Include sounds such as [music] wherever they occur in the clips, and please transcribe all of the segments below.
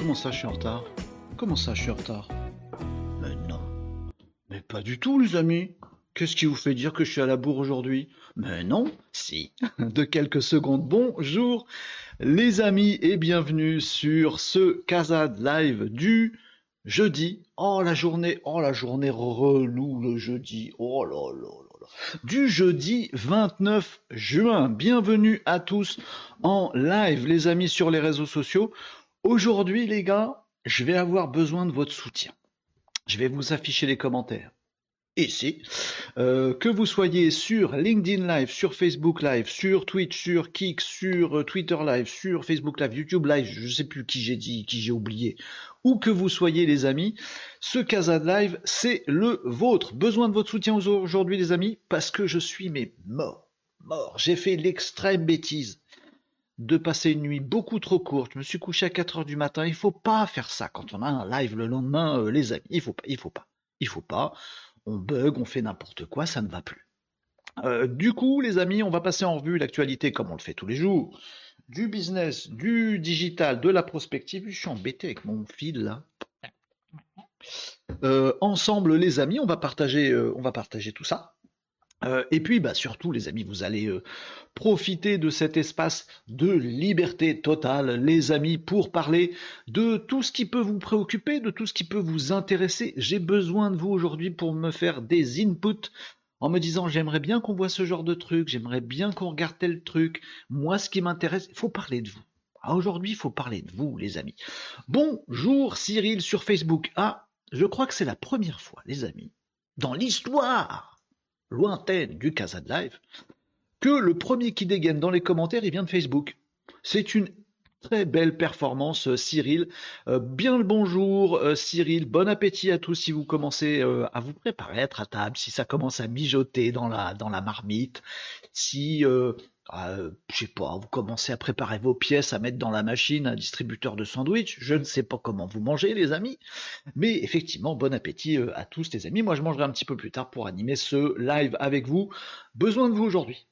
Comment ça, je suis en retard? Comment ça, je suis en retard? Mais non. Mais pas du tout, les amis. Qu'est-ce qui vous fait dire que je suis à la bourre aujourd'hui? Mais non, si. [laughs] De quelques secondes, bonjour les amis et bienvenue sur ce Kazad Live du jeudi. Oh la journée, oh la journée relou le jeudi. Oh là là là là. Du jeudi 29 juin. Bienvenue à tous en live les amis sur les réseaux sociaux. Aujourd'hui les gars, je vais avoir besoin de votre soutien. Je vais vous afficher les commentaires ici. Euh, que vous soyez sur LinkedIn Live, sur Facebook Live, sur Twitch, sur Kik, sur euh, Twitter Live, sur Facebook Live, YouTube Live, je sais plus qui j'ai dit, qui j'ai oublié, où que vous soyez les amis, ce Casa Live, c'est le vôtre. Besoin de votre soutien aujourd'hui les amis, parce que je suis mais mort, mort. J'ai fait l'extrême bêtise de passer une nuit beaucoup trop courte. Je me suis couché à 4 heures du matin. Il faut pas faire ça quand on a un live le lendemain, euh, les amis. Il faut pas, il faut pas, il faut pas. On bug, on fait n'importe quoi, ça ne va plus. Euh, du coup, les amis, on va passer en revue l'actualité comme on le fait tous les jours. Du business, du digital, de la prospective. Je suis embêté avec mon fil là. Euh, ensemble, les amis, on va partager, on va partager tout ça. Euh, et puis, bah, surtout, les amis, vous allez euh, profiter de cet espace de liberté totale, les amis, pour parler de tout ce qui peut vous préoccuper, de tout ce qui peut vous intéresser. J'ai besoin de vous aujourd'hui pour me faire des inputs en me disant j'aimerais bien qu'on voit ce genre de truc, j'aimerais bien qu'on regarde tel truc. Moi, ce qui m'intéresse, il faut parler de vous. Aujourd'hui, il faut parler de vous, les amis. Bonjour Cyril sur Facebook. Ah, je crois que c'est la première fois, les amis, dans l'histoire lointaine du Casa Live, que le premier qui dégaine dans les commentaires, il vient de Facebook. C'est une très belle performance, euh, Cyril. Euh, bien le bonjour, euh, Cyril. Bon appétit à tous si vous commencez à vous préparer à table, si ça commence à mijoter dans la, dans la marmite, si euh, je sais pas, vous commencez à préparer vos pièces, à mettre dans la machine un distributeur de sandwich. Je ne sais pas comment vous mangez, les amis. Mais effectivement, bon appétit euh, à tous, les amis. Moi, je mangerai un petit peu plus tard pour animer ce live avec vous. Besoin de vous aujourd'hui.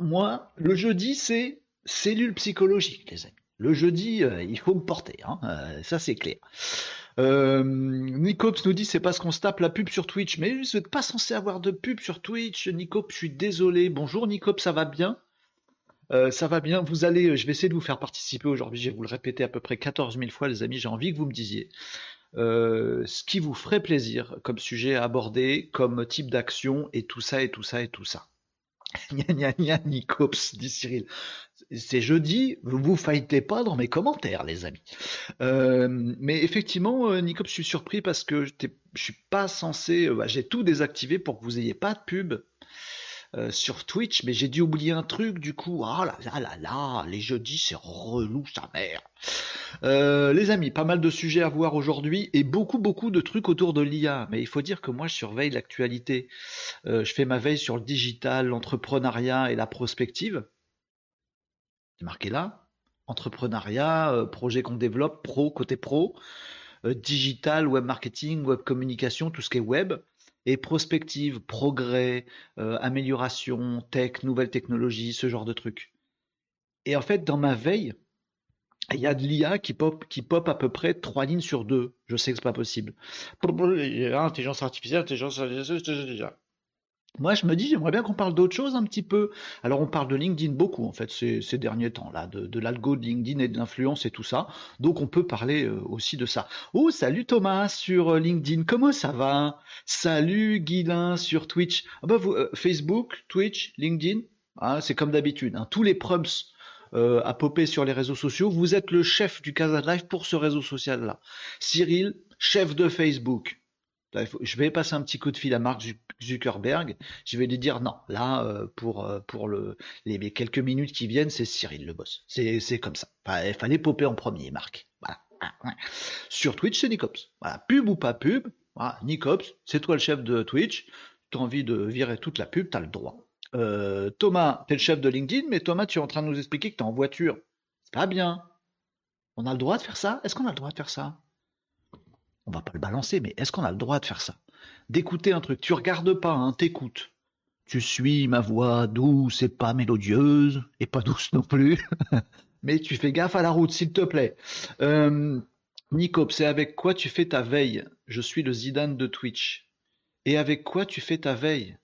Moi, le jeudi, c'est cellule psychologique, les amis. Le jeudi, euh, il faut me porter, hein. ça c'est clair. Euh, Nicops nous dit c'est parce qu'on se tape la pub sur Twitch, mais vous n'êtes pas censé avoir de pub sur Twitch. Nicops, je suis désolé. Bonjour Nicops, ça va bien? Euh, ça va bien, vous allez, euh, je vais essayer de vous faire participer aujourd'hui, je vais vous le répéter à peu près 14 000 fois les amis, j'ai envie que vous me disiez ce qui vous ferait plaisir comme sujet à aborder, comme type d'action, et tout ça, et tout ça, et tout ça. [laughs] Gna gna Nicops, dit Cyril. C'est jeudi, vous vous pas dans mes commentaires, les amis. Euh, mais effectivement, euh, Nicops, je suis surpris parce que je suis pas censé, euh, bah, j'ai tout désactivé pour que vous ayez pas de pub sur Twitch, mais j'ai dû oublier un truc, du coup, ah là là là les jeudis, c'est relou, sa mère. les amis, pas mal de sujets à voir aujourd'hui et beaucoup beaucoup de trucs autour de l'IA. Mais il faut dire que moi, je surveille l'actualité. je fais ma veille sur le digital, l'entrepreneuriat et la prospective. C'est marqué là. Entrepreneuriat, euh, projet qu'on développe, pro, côté pro, euh, digital, web marketing, web communication, tout ce qui est web. Et prospective, progrès, euh, amélioration, tech, nouvelles technologies, ce genre de trucs. Et en fait, dans ma veille, il y a de l'IA qui pop, qui à peu près trois lignes sur deux. Je sais que c'est pas possible. Intelligence artificielle, intelligence artificielle. Moi, je me dis, j'aimerais bien qu'on parle d'autre chose un petit peu. Alors, on parle de LinkedIn beaucoup, en fait, ces, derniers temps, là, de, l'algo de LinkedIn et de l'influence et tout ça. Donc, on peut parler euh, aussi de ça. Oh, salut Thomas sur euh, LinkedIn, comment ça va? Salut Guilin sur Twitch. Ah bah, euh, Facebook, Twitch, LinkedIn, ah, c'est comme d'habitude. Hein. tous les prompts à popper sur les réseaux sociaux. Vous êtes le chef du Casa Live pour ce réseau social-là. Cyril, chef de Facebook je vais passer un petit coup de fil à Mark Zuckerberg. Je vais lui dire non, là, euh, pour, euh, pour le, les, quelques minutes qui viennent, c'est Cyril le boss. C'est comme ça. il fallait popper en premier, Marc. Voilà. Sur Twitch, c'est Nicops. Pub ou pas pub. Nicops, c'est toi le chef de Twitch. Tu as envie de virer toute la pub, tu as le droit. Euh, Thomas, tu es le chef de LinkedIn, mais Thomas, tu es en train de nous expliquer que tu es en voiture. C'est pas bien. On a le droit de faire ça? Est-ce qu'on a le droit de faire ça? On va pas le balancer, mais est-ce qu'on a le droit de faire ça? D'écouter un truc, tu regardes pas, hein, t'écoutes. Tu suis ma voix douce et pas mélodieuse, et pas douce non plus, [laughs] mais tu fais gaffe à la route, s'il te plaît. Euh, c'est avec quoi tu fais ta veille? Je suis le Zidane de Twitch. Et avec quoi tu fais ta veille?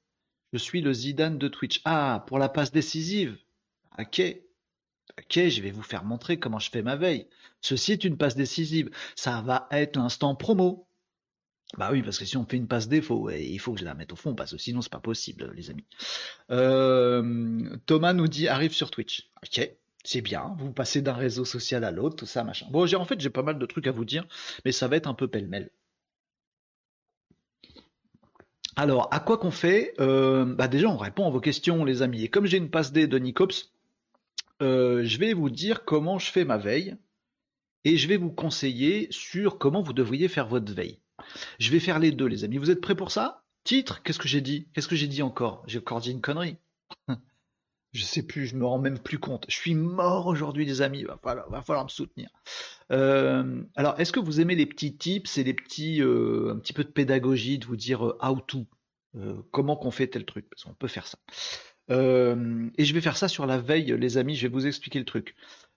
Je suis le Zidane de Twitch. Ah, pour la passe décisive? Ok. Ok, je vais vous faire montrer comment je fais ma veille. Ceci est une passe décisive. Ça va être l'instant promo. Bah oui, parce que si on fait une passe défaut, il faut que je la mette au fond, parce que sinon c'est pas possible, les amis. Euh, Thomas nous dit arrive sur Twitch. Ok, c'est bien. Vous passez d'un réseau social à l'autre, tout ça, machin. Bon, j'ai en fait j'ai pas mal de trucs à vous dire, mais ça va être un peu pêle-mêle. Alors, à quoi qu'on fait? Euh, Bah déjà, on répond à vos questions, les amis. Et comme j'ai une passe D de Nicops, euh, je vais vous dire comment je fais ma veille et je vais vous conseiller sur comment vous devriez faire votre veille. Je vais faire les deux, les amis. Vous êtes prêts pour ça? Titre Qu'est-ce que j'ai dit? Qu'est-ce que j'ai dit encore? J'ai encore dit une connerie. [laughs] je sais plus, je me rends même plus compte. Je suis mort aujourd'hui, les amis. Va falloir, va falloir me soutenir. Euh, alors, est-ce que vous aimez les petits tips et les petits, euh, un petit peu de pédagogie, de vous dire how to, comment qu'on fait tel truc? Parce qu'on peut faire ça. Et je vais faire ça sur la veille, les amis. Je vais vous expliquer le truc.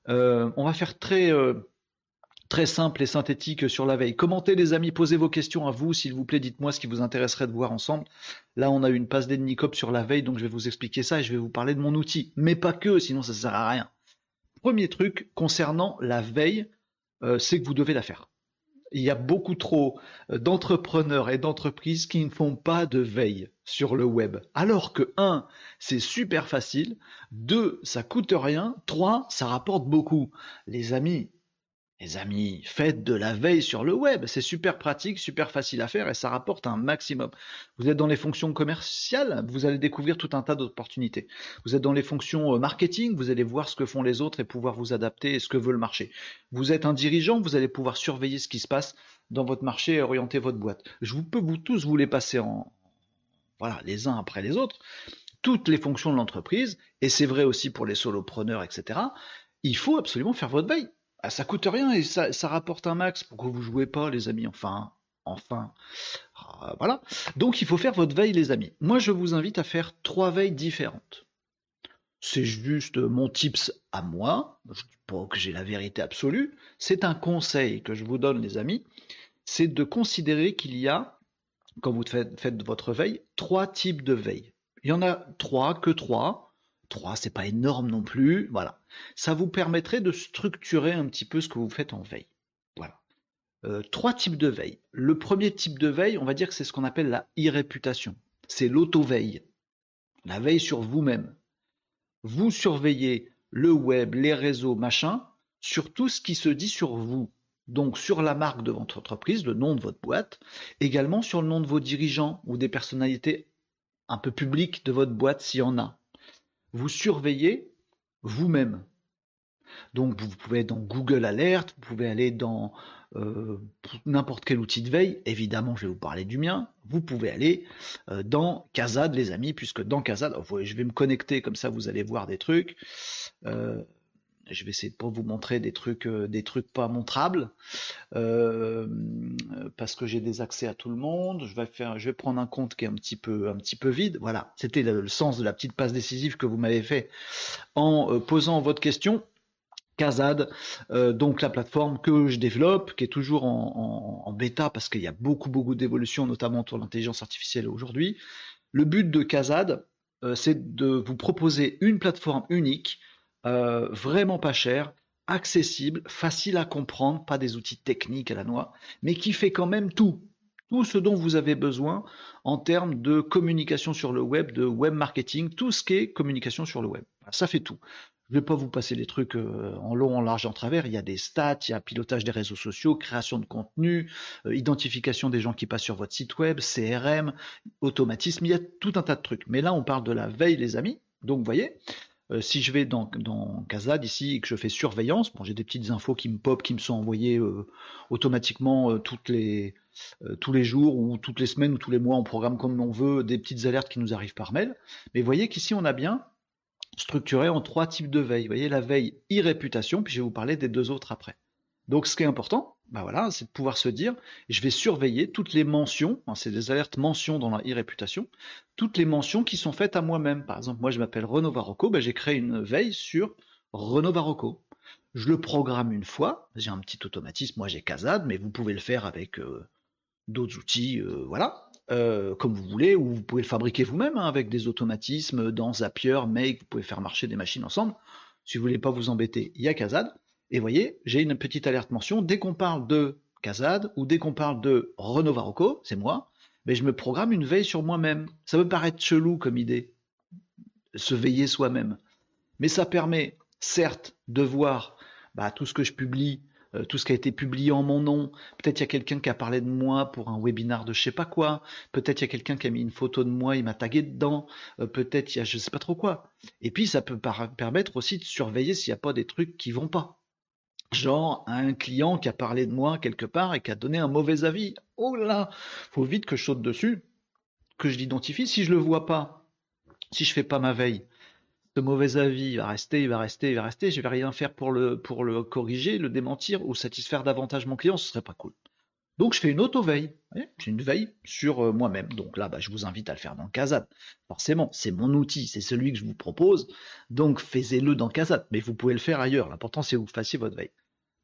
on va faire très très simple et synthétique sur la veille. Commentez les amis, posez vos questions à vous, s'il vous plaît, dites-moi ce qui vous intéresserait de voir ensemble. Là, on a eu une passe d'Ennicop sur la veille, donc je vais vous expliquer ça et je vais vous parler de mon outil. Mais pas que, sinon ça sert à rien. Premier truc concernant la veille, euh, c'est que vous devez la faire. Il y a beaucoup trop euh, d'entrepreneurs et d'entreprises qui ne font pas de veille sur le web. Alors que 1, c'est super facile, 2, ça coûte rien, 3, ça rapporte beaucoup. Les amis, les amis, faites de la veille sur le web. C'est super pratique, super facile à faire et ça rapporte un maximum. Vous êtes dans les fonctions commerciales, vous allez découvrir tout un tas d'opportunités. Vous êtes dans les fonctions euh, marketing, vous allez voir ce que font les autres et pouvoir vous adapter et ce que veut le marché. Vous êtes un dirigeant, vous allez pouvoir surveiller ce qui se passe dans votre marché et orienter votre boîte. Je vous peux vous tous vous les passer en voilà, les uns après les autres. Toutes les fonctions de l'entreprise, et c'est vrai aussi pour les solopreneurs, etc. Il faut absolument faire votre veille. Ah, ça coûte rien et ça, rapporte un max. Pourquoi vous jouez pas, les amis? Enfin, enfin. Ah, voilà. Donc il faut faire votre veille, les amis. Moi, je vous invite à faire trois veilles différentes. C'est juste mon tips à moi. Je ne dis pas que j'ai la vérité absolue. C'est un conseil que je vous donne, les amis. C'est de considérer qu'il y a, quand vous faites, votre veille, trois types de veille. Il y en a trois, que trois. 3, c'est pas énorme non plus. Voilà. Ça vous permettrait de structurer un petit peu ce que vous faites en veille. Voilà. Euh, trois types de veille. Le premier type de veille, on va dire que c'est ce qu'on appelle la e-réputation. C'est l'auto-veille. La veille sur vous-même. Vous surveillez le web, les réseaux, machin, sur tout ce qui se dit sur vous. Donc sur la marque de votre entreprise, le nom de votre boîte, également sur le nom de vos dirigeants ou des personnalités un peu publiques de votre boîte s'il y en a vous surveillez vous-même. Donc vous pouvez être dans Google Alert, vous pouvez aller dans euh, n'importe quel outil de veille, évidemment je vais vous parler du mien, vous pouvez aller euh, dans Kazad les amis, puisque dans Kazad, je vais me connecter comme ça vous allez voir des trucs. Euh, je vais essayer de pas vous montrer des trucs, euh, des trucs pas montrables, euh, parce que j'ai des accès à tout le monde. Je vais faire, je vais prendre un compte qui est un petit peu, un petit peu vide. Voilà, c'était le, sens de la petite passe décisive que vous m'avez fait en euh, posant votre question. Kazad, donc la plateforme que je développe, qui est toujours en, bêta parce qu'il y a beaucoup beaucoup d'évolutions, notamment autour de l'intelligence artificielle aujourd'hui. Le but de Kazad, c'est de vous proposer une plateforme unique euh, vraiment pas cher, accessible, facile à comprendre, pas des outils techniques à la noix, mais qui fait quand même tout, tout ce dont vous avez besoin en termes de communication sur le web, de web marketing, tout ce qui est communication sur le web. Ça fait tout. Je ne vais pas vous passer les trucs euh, en long, en large, en travers. Il y a des stats, il y a pilotage des réseaux sociaux, création de contenu, euh, identification des gens qui passent sur votre site web, CRM, automatisme, il y a tout un tas de trucs. Mais là, on parle de la veille, les amis. Donc, vous voyez, euh, si je vais dans, dans Kazad ici et que je fais surveillance, bon, j'ai des petites infos qui me pop, qui me sont envoyées euh, automatiquement euh, tous les jours ou toutes les semaines ou tous les mois, on programme comme on veut, des petites alertes qui nous arrivent par mail. Mais vous voyez qu'ici on a bien structuré en trois types de veille. Vous voyez la veille e-réputation, puis je vais vous parler des deux autres après. Donc ce qui est important, bah voilà, c'est de pouvoir se dire, je vais surveiller toutes les mentions, hein, c'est des alertes mentions dans la e-réputation, toutes les mentions qui sont faites à moi-même. Par exemple, moi je m'appelle Renaud Varocco, bah, j'ai créé une veille sur Renaud Varocco. je le programme une fois, j'ai un petit automatisme, moi j'ai Kazad, mais vous pouvez le faire avec euh, d'autres outils, euh, voilà, euh, comme vous voulez, ou vous pouvez le fabriquer vous-même hein, avec des automatismes dans Zapier, Make, vous pouvez faire marcher des machines ensemble. Si vous voulez pas vous embêter, il y a Kazad. Et voyez, j'ai une petite alerte mention, dès qu'on parle de Kazad, ou dès qu'on parle de Renault Varocco, c'est moi, mais je me programme une veille sur moi-même. Ça peut paraître chelou comme idée, se veiller soi-même. Mais ça permet, certes, de voir bah, tout ce que je publie, euh, tout ce qui a été publié en mon nom. Peut-être il y a quelqu'un qui a parlé de moi pour un webinar de je sais pas quoi. Peut-être il y a quelqu'un qui a mis une photo de moi, il m'a tagué dedans. Euh, peut-être il y a je sais pas trop quoi. Et puis ça peut permettre aussi de surveiller s'il n'y a pas des trucs qui vont pas. Genre un client qui a parlé de moi quelque part et qui a donné un mauvais avis. Oh là, faut vite que je saute dessus, que je l'identifie. Si je le vois pas, si je fais pas ma veille, ce mauvais avis il va rester, il va rester, il va rester, je vais rien faire pour le, pour le corriger, le démentir ou satisfaire davantage mon client, ce serait pas cool. Donc je fais une auto-veille, c'est une veille sur euh, moi-même. Donc là, bah, je vous invite à le faire dans Kazat. Forcément, c'est mon outil, c'est celui que je vous propose, donc faites-le dans Kazat, mais vous pouvez le faire ailleurs. L'important c'est que vous fassiez votre veille.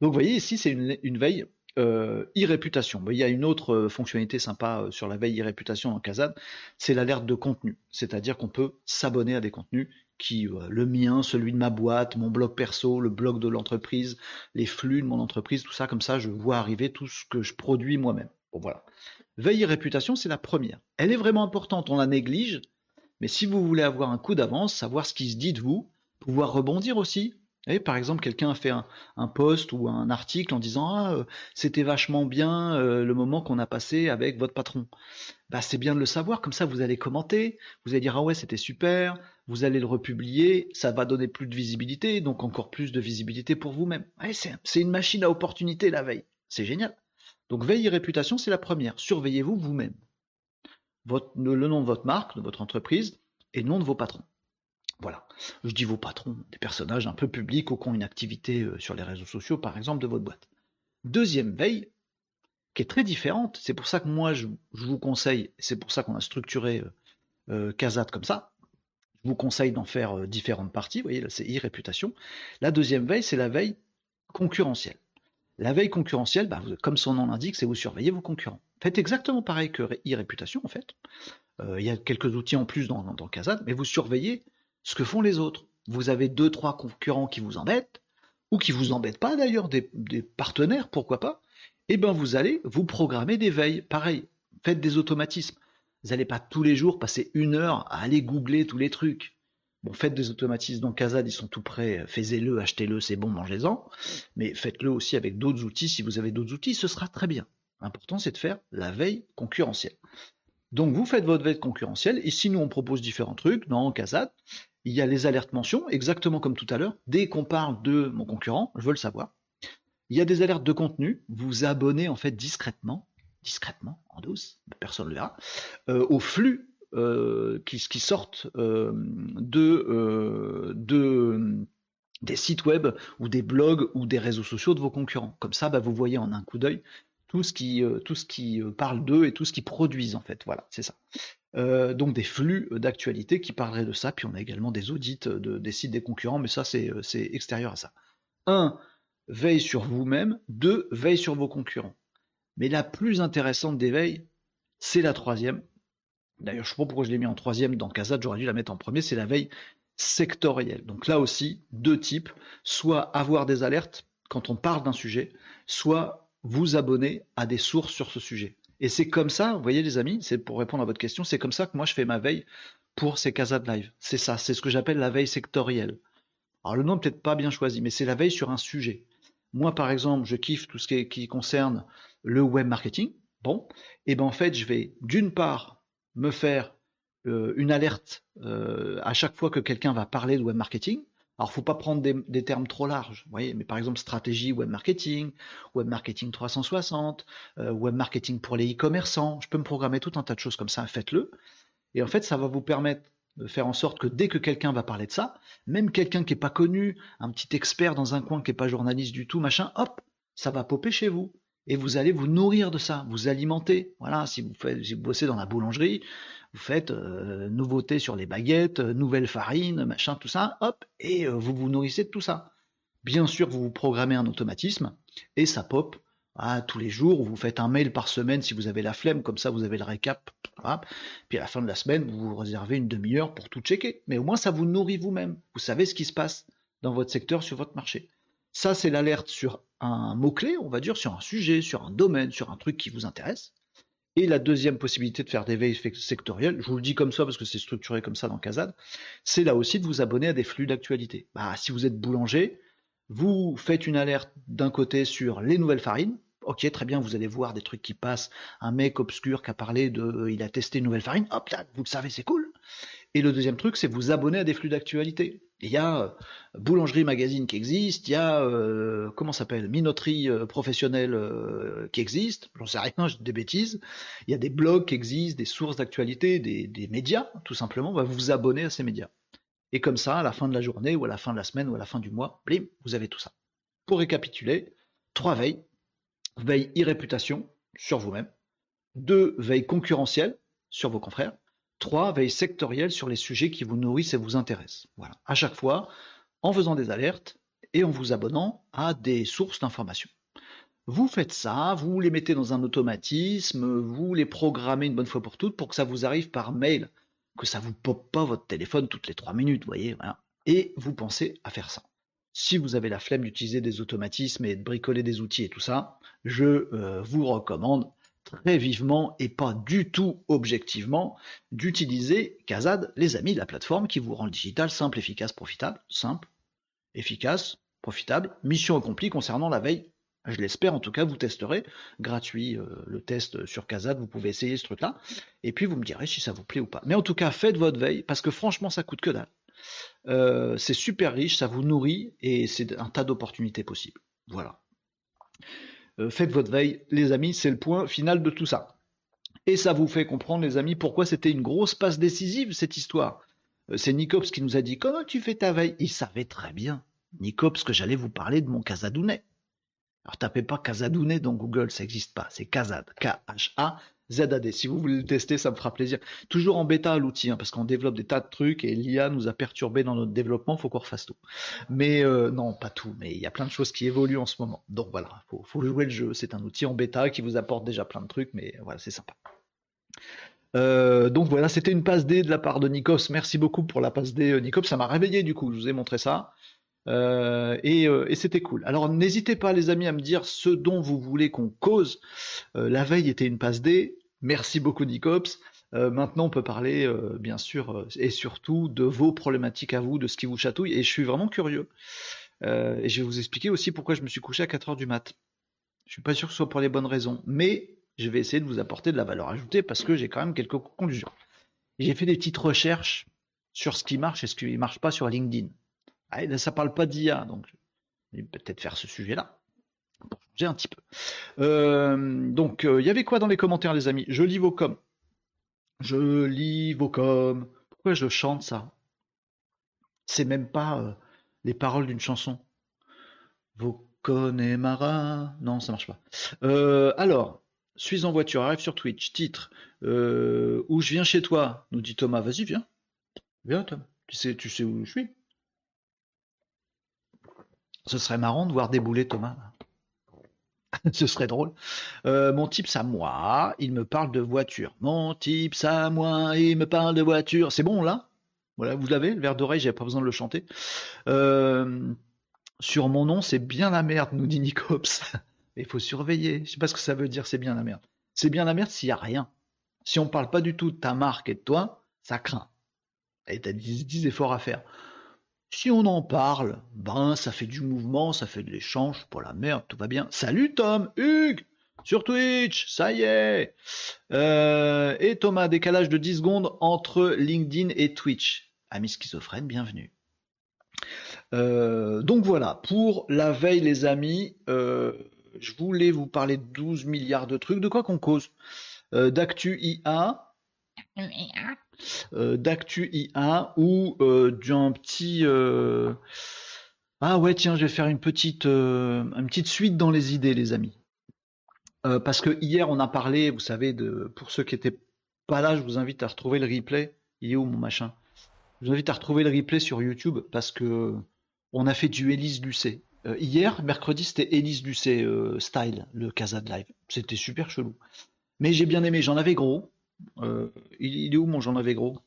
Donc vous voyez ici, c'est une, veille euh, e-réputation. Il y a une autre euh, fonctionnalité sympa sur la veille e-réputation dans Kazat, c'est l'alerte de contenu. C'est-à-dire qu'on peut s'abonner à des contenus qui, euh, le mien, celui de ma boîte, mon blog perso, le blog de l'entreprise, les flux de mon entreprise, tout ça, comme ça, je vois arriver tout ce que je produis moi-même. Voilà. Veille et réputation, c'est la première. Elle est vraiment importante, on la néglige, mais si vous voulez avoir un coup d'avance, savoir ce qui se dit de vous, pouvoir rebondir aussi, par exemple, quelqu'un a fait un, post ou un article en disant Ah, euh, c'était vachement bien euh, le moment qu'on a passé avec votre patron. Bah, c'est bien de le savoir, comme ça vous allez commenter, vous allez dire Ah ouais, c'était super, vous allez le republier, ça va donner plus de visibilité, donc encore plus de visibilité pour vous-même. c'est une machine à opportunité la veille, c'est génial. Donc veille et réputation, c'est la première. Surveillez-vous vous-même. le nom de votre marque, de votre entreprise, et le nom de vos patrons. Voilà. Je dis vos patrons, des personnages un peu publics ou qui ont une activité euh, sur les réseaux sociaux, par exemple, de votre boîte. Deuxième veille, qui est très différente, c'est pour ça que moi je, vous conseille, c'est pour ça qu'on a structuré euh, euh comme ça, je vous conseille d'en faire euh, différentes parties, vous voyez là c'est e-réputation. La deuxième veille, c'est la veille concurrentielle. La veille concurrentielle, bah, comme son nom l'indique, c'est vous surveiller vos concurrents. Faites exactement pareil que e-réputation en fait. il y a quelques outils en plus dans, dans, mais vous surveillez ce que font les autres. Vous avez deux, trois concurrents qui vous embêtent, ou qui vous embêtent pas d'ailleurs, des, partenaires, pourquoi pas, et eh bien vous allez vous programmer des veilles. Pareil, faites des automatismes. Vous n'allez pas tous les jours passer une heure à aller googler tous les trucs. Bon, faites des automatismes dans Kazad, ils sont tout prêts, faites-le, achetez-le, c'est bon, mangez-en. Mais faites-le aussi avec d'autres outils. Si vous avez d'autres outils, ce sera très bien. L'important, c'est de faire la veille concurrentielle. Donc vous faites votre veille concurrentielle. Ici, nous, on propose différents trucs dans Kazad il y a les alertes mentions, exactement comme tout à l'heure. Dès qu'on parle de mon concurrent, je veux le savoir. Il y a des alertes de contenu. Vous abonnez en fait discrètement, discrètement, en douce, personne ne le verra, euh, au flux euh, qui, sortent euh, de, des sites web ou des blogs ou des réseaux sociaux de vos concurrents. Comme ça, bah, vous voyez en un coup d'œil tout ce qui, tout ce qui parle d'eux et tout ce qu'ils produisent en fait. Voilà, c'est ça. Euh, donc des flux d'actualité qui parleraient de ça. Puis on a également des audits de, des sites des concurrents, mais ça c'est extérieur à ça. 1. Veille sur vous-même. 2. Veille sur vos concurrents. Mais la plus intéressante des veilles, c'est la troisième. D'ailleurs, je ne sais pas pourquoi je l'ai mis en troisième dans Kazat, j'aurais dû la mettre en premier, c'est la veille sectorielle. Donc là aussi, deux types, soit avoir des alertes quand on parle d'un sujet, soit vous abonner à des sources sur ce sujet. Et c'est comme ça, vous voyez les amis, c'est pour répondre à votre question, c'est comme ça que moi je fais ma veille pour ces casas de live. C'est ça, c'est ce que j'appelle la veille sectorielle. Alors le nom peut-être pas bien choisi, mais c'est la veille sur un sujet. Moi par exemple, je kiffe tout ce qui, concerne le web marketing. Bon, et ben en fait, je vais d'une part me faire euh, une alerte euh, à chaque fois que quelqu'un va parler de web marketing. Alors, faut pas prendre des, termes trop larges, vous voyez, mais par exemple stratégie web marketing, web marketing 360, euh, web marketing pour les e-commerçants. Je peux me programmer tout un tas de choses comme ça, faites-le. Et en fait, ça va vous permettre de faire en sorte que dès que quelqu'un va parler de ça, même quelqu'un qui n'est pas connu, un petit expert dans un coin qui n'est pas journaliste du tout, machin, hop, ça va popper chez vous. Et vous allez vous nourrir de ça, vous alimenter. Voilà, si vous, faites, si vous bossez dans la boulangerie, vous faites euh, nouveauté sur les baguettes, euh, nouvelle farine, machin, tout ça, hop, et euh, vous vous nourrissez de tout ça. Bien sûr, vous vous programmez un automatisme et ça pop à tous les jours. Vous faites un mail par semaine si vous avez la flemme, comme ça vous avez le récap. Puis à la fin de la semaine, vous vous réservez une demi-heure pour tout checker. Mais au moins, ça vous nourrit vous-même. Vous savez ce qui se passe dans votre secteur, sur votre marché. Ça, c'est l'alerte sur un mot-clé, on va dire, sur un sujet, sur un domaine, sur un truc qui vous intéresse. Et la deuxième possibilité de faire des veilles sectorielles, je vous le dis comme ça parce que c'est structuré comme ça dans Kazad, c'est là aussi de vous abonner à des flux d'actualité. Bah, si vous êtes boulanger, vous faites une alerte d'un côté sur les nouvelles farines. Ok, très bien, vous allez voir des trucs qui passent. Un mec obscur qui a parlé de, il a testé une nouvelle farine. Hop là, vous le savez, c'est cool. Et le deuxième truc, c'est vous abonner à des flux d'actualité. Il y a euh, Boulangerie Magazine qui existe, il y a, euh, comment s'appelle, Minoterie euh, professionnelle qui existe, j'en sais rien, je dis des bêtises. Il y a des blogs qui existent, des sources d'actualité, des, médias, tout simplement. va vous abonner à ces médias. Et comme ça, à la fin de la journée, ou à la fin de la semaine, ou à la fin du mois, blim, vous avez tout ça. Pour récapituler, trois veilles. Veille e-réputation sur vous-même. Deux, veille concurrentielle sur vos confrères. 3. Veille sectorielle sur les sujets qui vous nourrissent et vous intéressent. Voilà. À chaque fois, en faisant des alertes et en vous abonnant à des sources d'informations. Vous faites ça, vous les mettez dans un automatisme, vous les programmez une bonne fois pour toutes pour que ça vous arrive par mail, que ça vous pop pas votre téléphone toutes les 3 minutes, voyez, Et vous pensez à faire ça. Si vous avez la flemme d'utiliser des automatismes et de bricoler des outils et tout ça, je euh, vous recommande très vivement et pas du tout objectivement d'utiliser Kazad, les amis, la plateforme qui vous rend le digital simple, efficace, profitable, simple, efficace, profitable, mission accomplie concernant la veille. Je l'espère en tout cas, vous testerez, gratuit euh, le test sur Kazad, vous pouvez essayer ce truc-là, et puis vous me direz si ça vous plaît ou pas. Mais en tout cas, faites votre veille, parce que franchement, ça coûte que dalle. Euh, c'est super riche, ça vous nourrit, et c'est un tas d'opportunités possibles. Voilà. Euh, faites votre veille, les amis, c'est le point final de tout ça. Et ça vous fait comprendre, les amis, pourquoi c'était une grosse passe décisive, cette histoire. Euh, c'est Nicops qui nous a dit Comment tu fais ta veille? Il savait très bien, Nicops, que j'allais vous parler de mon Casadounet. Alors tapez pas Casadounet dans Google, ça n'existe pas, c'est Kazad, K-H-A ZAD. Si vous voulez le tester, ça me fera plaisir. Toujours en bêta l'outil, hein, parce qu'on développe des tas de trucs et l'IA nous a perturbé dans notre développement, faut qu'on refasse tout. Mais euh, non, pas tout, mais il y a plein de choses qui évoluent en ce moment. Donc voilà, faut, faut jouer le jeu. C'est un outil en bêta qui vous apporte déjà plein de trucs, mais voilà, c'est sympa. Euh, donc voilà, c'était une passe D de la part de Nikos. Merci beaucoup pour la passe D, euh, Nikos. Ça m'a réveillé du coup. Je vous ai montré ça. et, et c'était cool. Alors n'hésitez pas les amis à me dire ce dont vous voulez qu'on cause. la veille était une passe D. Merci beaucoup Nicops. Euh, maintenant, on peut parler, euh, bien sûr, euh, et surtout de vos problématiques à vous, de ce qui vous chatouille. Et je suis vraiment curieux. et je vais vous expliquer aussi pourquoi je me suis couché à 4 heures du mat. Je suis pas sûr que ce soit pour les bonnes raisons, mais je vais essayer de vous apporter de la valeur ajoutée parce que j'ai quand même quelques conclusions. J'ai fait des petites recherches sur ce qui marche et ce qui ne marche pas sur LinkedIn. Ah, ça parle pas d'IA, donc je vais peut-être faire ce sujet-là un petit peu. Euh, donc, euh, il y avait quoi dans les commentaires, les amis? Je lis vos coms. Je lis vos coms. Pourquoi je chante ça? C'est même pas euh, les paroles d'une chanson. Vos Connemara. Non, ça marche pas. alors, suis en voiture, arrive sur Twitch, titre. où je viens chez toi? Nous dit Thomas. Vas-y, viens. Viens, Tom. Tu sais, tu sais où je suis? Ce serait marrant de voir débouler Thomas. [laughs] Ce serait drôle. Euh, mon type, à moi, il me parle de voiture. Mon type, à moi, il me parle de voiture. C'est bon là? Voilà, vous l'avez, le verre d'oreille, j'ai pas besoin de le chanter. Euh, sur mon nom, c'est bien la merde, nous dit Nicops. [laughs] Il faut surveiller. Je sais pas ce que ça veut dire, c'est bien la merde. C'est bien la merde s'il y a rien. Si on parle pas du tout de ta marque et de toi, ça craint. Et t'as 10, 10 efforts à faire. Si on en parle, ben ça fait du mouvement, ça fait de l'échange, pour la merde, tout va bien. Salut Tom, Hugues, sur Twitch, ça y est. Euh, et Thomas, décalage de 10 secondes entre LinkedIn et Twitch. Ami schizophrène, bienvenue. Euh, donc voilà, pour la veille les amis, euh, je voulais vous parler de 12 milliards de trucs. De quoi qu'on cause D'actu IA. Euh, d'actu IA ou euh, d'un petit euh, ah ouais tiens je vais faire une petite une petite suite dans les idées les amis parce que hier on a parlé vous savez de pour ceux qui étaient pas là je vous invite à retrouver le replay il est où mon machin? Je vous invite à retrouver le replay sur YouTube parce que on a fait du Élise Lucet hier, mercredi, c'était Elise Lucet style, le Casa de live. C'était super chelou. Mais j'ai bien aimé, j'en avais gros. Euh, il, est où mon j'en avais gros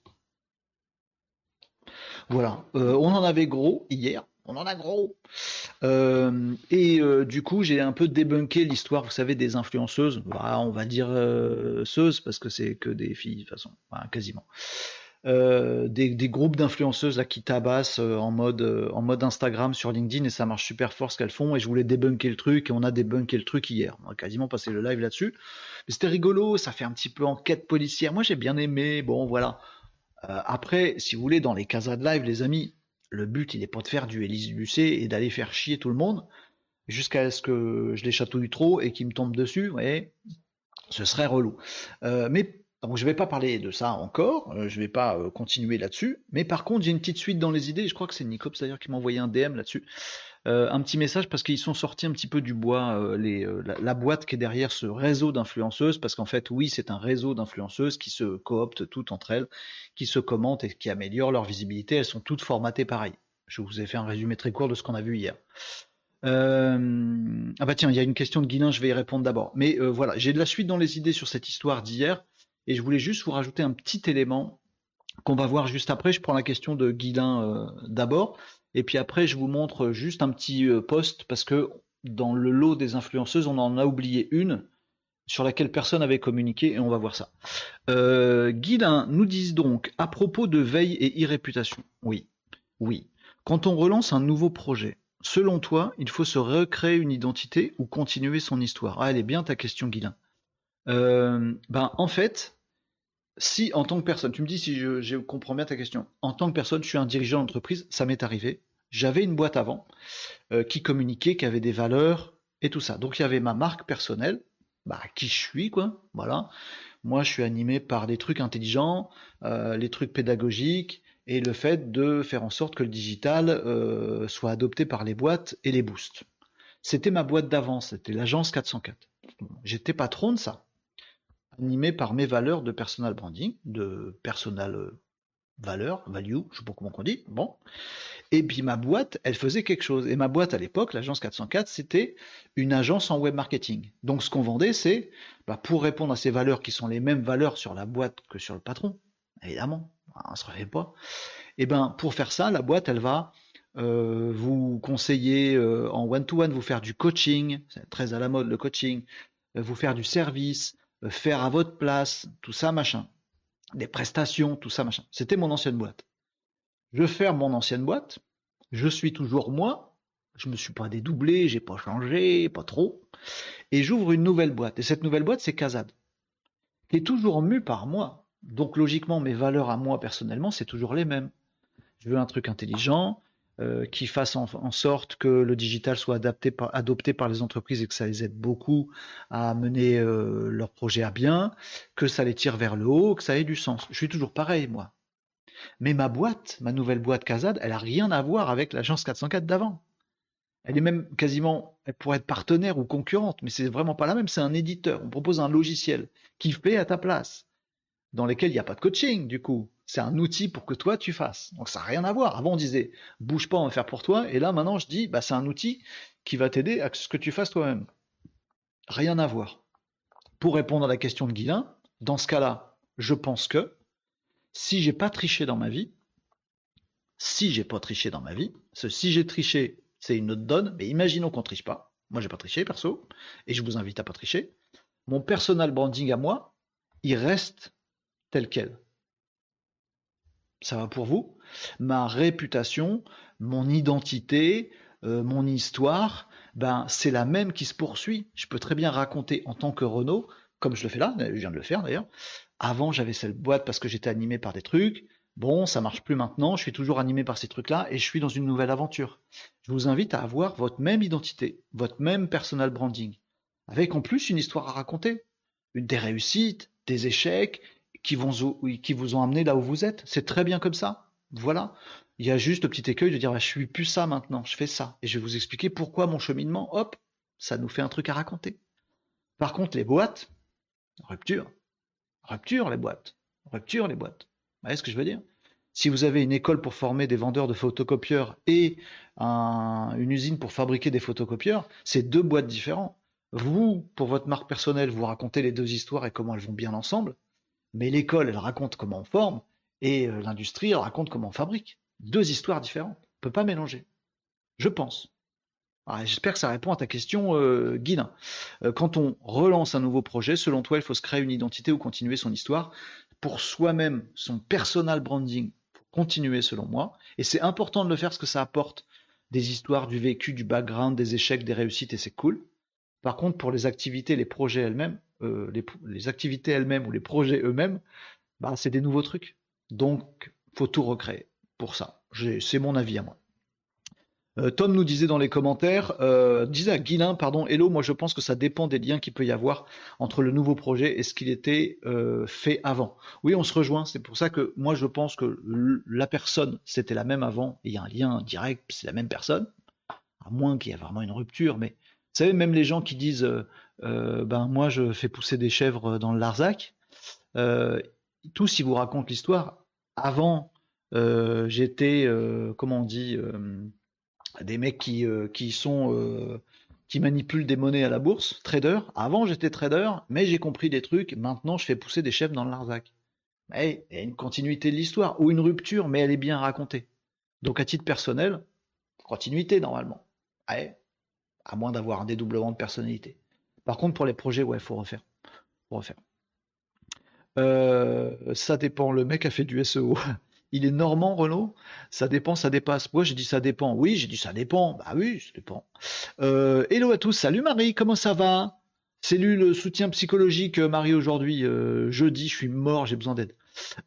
Voilà, on en avait gros hier. On en a gros. et du coup, j'ai un peu débunké l'histoire, vous savez, des influenceuses. Bah, on va dire seuses parce que c'est que des filles de toute façon, quasiment. Euh, des, groupes d'influenceuses là qui tabassent euh, en mode euh, en mode Instagram sur LinkedIn et ça marche super fort ce qu'elles font. Et je voulais débunker le truc et on a débunké le truc hier. On a quasiment passé le live là-dessus. Mais c'était rigolo ça fait un petit peu enquête policière. Moi j'ai bien aimé bon voilà. Après si vous voulez dans les casas de live les amis le but il n'est pas de faire du Élise Lucet et d'aller faire chier tout le monde jusqu'à ce que je les chatouille trop et qu'ils me tombent dessus ouais ce serait relou. Mais donc je ne vais pas parler de ça encore, euh, je ne vais pas euh, continuer là-dessus, mais par contre j'ai une petite suite dans les idées, je crois que c'est Nicops d'ailleurs qui m'a envoyé un DM là-dessus, euh, un petit message parce qu'ils sont sortis un petit peu du bois, la, boîte qui est derrière ce réseau d'influenceuses, parce qu'en fait oui c'est un réseau d'influenceuses qui se cooptent toutes entre elles, qui se commentent et qui améliorent leur visibilité, elles sont toutes formatées pareil. Je vous ai fait un résumé très court de ce qu'on a vu hier. ah bah tiens, il y a une question de Guilin, je vais y répondre d'abord. Mais voilà, j'ai de la suite dans les idées sur cette histoire d'hier. Et je voulais juste vous rajouter un petit élément qu'on va voir juste après. Je prends la question de Guilin euh, d'abord. Et puis après, je vous montre juste un petit euh, post parce que dans le lot des influenceuses, on en a oublié une sur laquelle personne n'avait communiqué et on va voir ça. Euh, Guilin nous dit donc à propos de veille et irréputation. Oui, oui. Quand on relance un nouveau projet, selon toi, il faut se recréer une identité ou continuer son histoire? Ah, elle est bien ta question, Guilin. Euh, ben, en fait, si en tant que personne, tu me dis si je, comprends bien ta question, en tant que personne, je suis un dirigeant d'entreprise, ça m'est arrivé. J'avais une boîte avant euh, qui communiquait, qui avait des valeurs et tout ça. Donc il y avait ma marque personnelle, bah, qui je suis, quoi. Voilà. Moi, je suis animé par des trucs intelligents, euh, les trucs pédagogiques et le fait de faire en sorte que le digital soit adopté par les boîtes et les boosts. C'était ma boîte d'avant, c'était l'agence 404. J'étais patron de ça animé par mes valeurs de personal branding, de personal euh, valeur, value, je sais pas comment on dit, bon. Et puis ma boîte, elle faisait quelque chose. Et ma boîte à l'époque, l'agence 404, c'était une agence en web marketing. Donc ce qu'on vendait, c'est bah, pour répondre à ces valeurs qui sont les mêmes valeurs sur la boîte que sur le patron, évidemment, on ne se refait pas. Et ben pour faire ça, la boîte, elle va euh, vous conseiller euh, en one-to-one, -one, vous faire du coaching, c'est très à la mode le coaching, vous faire du service, faire à votre place, tout ça, machin. Des prestations, tout ça, machin. C'était mon ancienne boîte. Je ferme mon ancienne boîte, je suis toujours moi, je me suis pas dédoublé, j'ai pas changé, pas trop, et j'ouvre une nouvelle boîte. Et cette nouvelle boîte, c'est Kazad, qui est toujours mue par moi. Donc logiquement, mes valeurs à moi personnellement, c'est toujours les mêmes. Je veux un truc intelligent, euh, qui fasse en, sorte que le digital soit adapté adopté par les entreprises et que ça les aide beaucoup à mener euh, leurs projets à bien, que ça les tire vers le haut, que ça ait du sens. Je suis toujours pareil, moi. Mais ma boîte, ma nouvelle boîte Kazad, elle a rien à voir avec l'agence 404 d'avant. Elle est même quasiment, elle pourrait être partenaire ou concurrente, mais c'est vraiment pas la même. C'est un éditeur. On propose un logiciel qui fait à ta place, dans lequel il n'y a pas de coaching, du coup. C'est un outil pour que toi tu fasses. Donc ça n'a rien à voir. Avant on disait bouge pas, on va faire pour toi. Et là maintenant je dis bah, c'est un outil qui va t'aider à ce que tu fasses toi-même. Rien à voir. Pour répondre à la question de Guilin, dans ce cas-là, je pense que si j'ai pas triché dans ma vie, si j'ai pas triché dans ma vie, ce si j'ai triché, c'est une autre donne, mais imaginons qu'on triche pas. Moi j'ai pas triché perso, et je vous invite à pas tricher. Mon personal branding à moi, il reste tel quel ça va pour vous Ma réputation, mon identité, euh, mon histoire, ben c'est la même qui se poursuit. Je peux très bien raconter en tant que Renault, comme je le fais là, je viens de le faire d'ailleurs. Avant, j'avais cette boîte parce que j'étais animé par des trucs. Bon, ça marche plus maintenant, je suis toujours animé par ces trucs-là et je suis dans une nouvelle aventure. Je vous invite à avoir votre même identité, votre même personal branding, avec en plus une histoire à raconter, des réussites, des échecs, qui, vous ont amené là où vous êtes. C'est très bien comme ça. Voilà. Il y a juste le petit écueil de dire bah, je suis plus ça maintenant, je fais ça. Et je vais vous expliquer pourquoi mon cheminement, hop, ça nous fait un truc à raconter. Par contre, les boîtes, rupture. Rupture les boîtes. Rupture les boîtes. Vous voyez ce que je veux dire? Si vous avez une école pour former des vendeurs de photocopieurs et une usine pour fabriquer des photocopieurs, c'est deux boîtes différentes. Vous, pour votre marque personnelle, vous racontez les deux histoires et comment elles vont bien ensemble, mais l'école, elle raconte comment on forme, et euh, l'industrie, elle raconte comment on fabrique. Deux histoires différentes. On ne peut pas mélanger. Je pense. Ah, j'espère que ça répond à ta question, euh. Euh, quand on relance un nouveau projet, selon toi, il faut se créer une identité ou continuer son histoire pour soi-même, son personal branding, pour continuer selon moi. Et c'est important de le faire parce que ça apporte des histoires, du vécu, du background, des échecs, des réussites et c'est cool. Par contre, pour les activités, les projets elles-mêmes, euh, les, activités elles-mêmes ou les projets eux-mêmes, bah, c'est des nouveaux trucs. Donc, faut tout recréer pour ça. C'est mon avis à moi. Euh, Tom nous disait dans les commentaires, euh, disait à Guilin, pardon, Hello, moi je pense que ça dépend des liens qu'il peut y avoir entre le nouveau projet et ce qu'il était fait avant. Oui, on se rejoint, c'est pour ça que moi je pense que la personne, c'était la même avant, il y a un lien direct, c'est la même personne, à moins qu'il y ait vraiment une rupture, mais vous savez, même les gens qui disent, ben moi je fais pousser des chèvres dans le Larzac, tous ils vous racontent l'histoire, avant j'étais, comment on dit, des mecs qui, euh, euh, manipulent des monnaies à la bourse, trader. Avant j'étais trader, mais j'ai compris des trucs. Maintenant je fais pousser des chefs dans le Larzac. il y a une continuité de l'histoire ou une rupture, mais elle est bien racontée. Donc à titre personnel, continuité normalement. à moins d'avoir un dédoublement de personnalité. Par contre pour les projets, ouais, faut refaire. Faut refaire. Euh, ça dépend. Le mec a fait du SEO. [laughs] Il est normand, Renault Ça dépend, ça dépasse. Moi, j'ai dit ça dépend? Oui, j'ai dit ça dépend. Bah oui, ça dépend. Euh, hello à tous. Salut Marie, comment ça va? Salut le soutien psychologique, euh, Marie, aujourd'hui. Jeudi, je suis mort, j'ai besoin d'aide.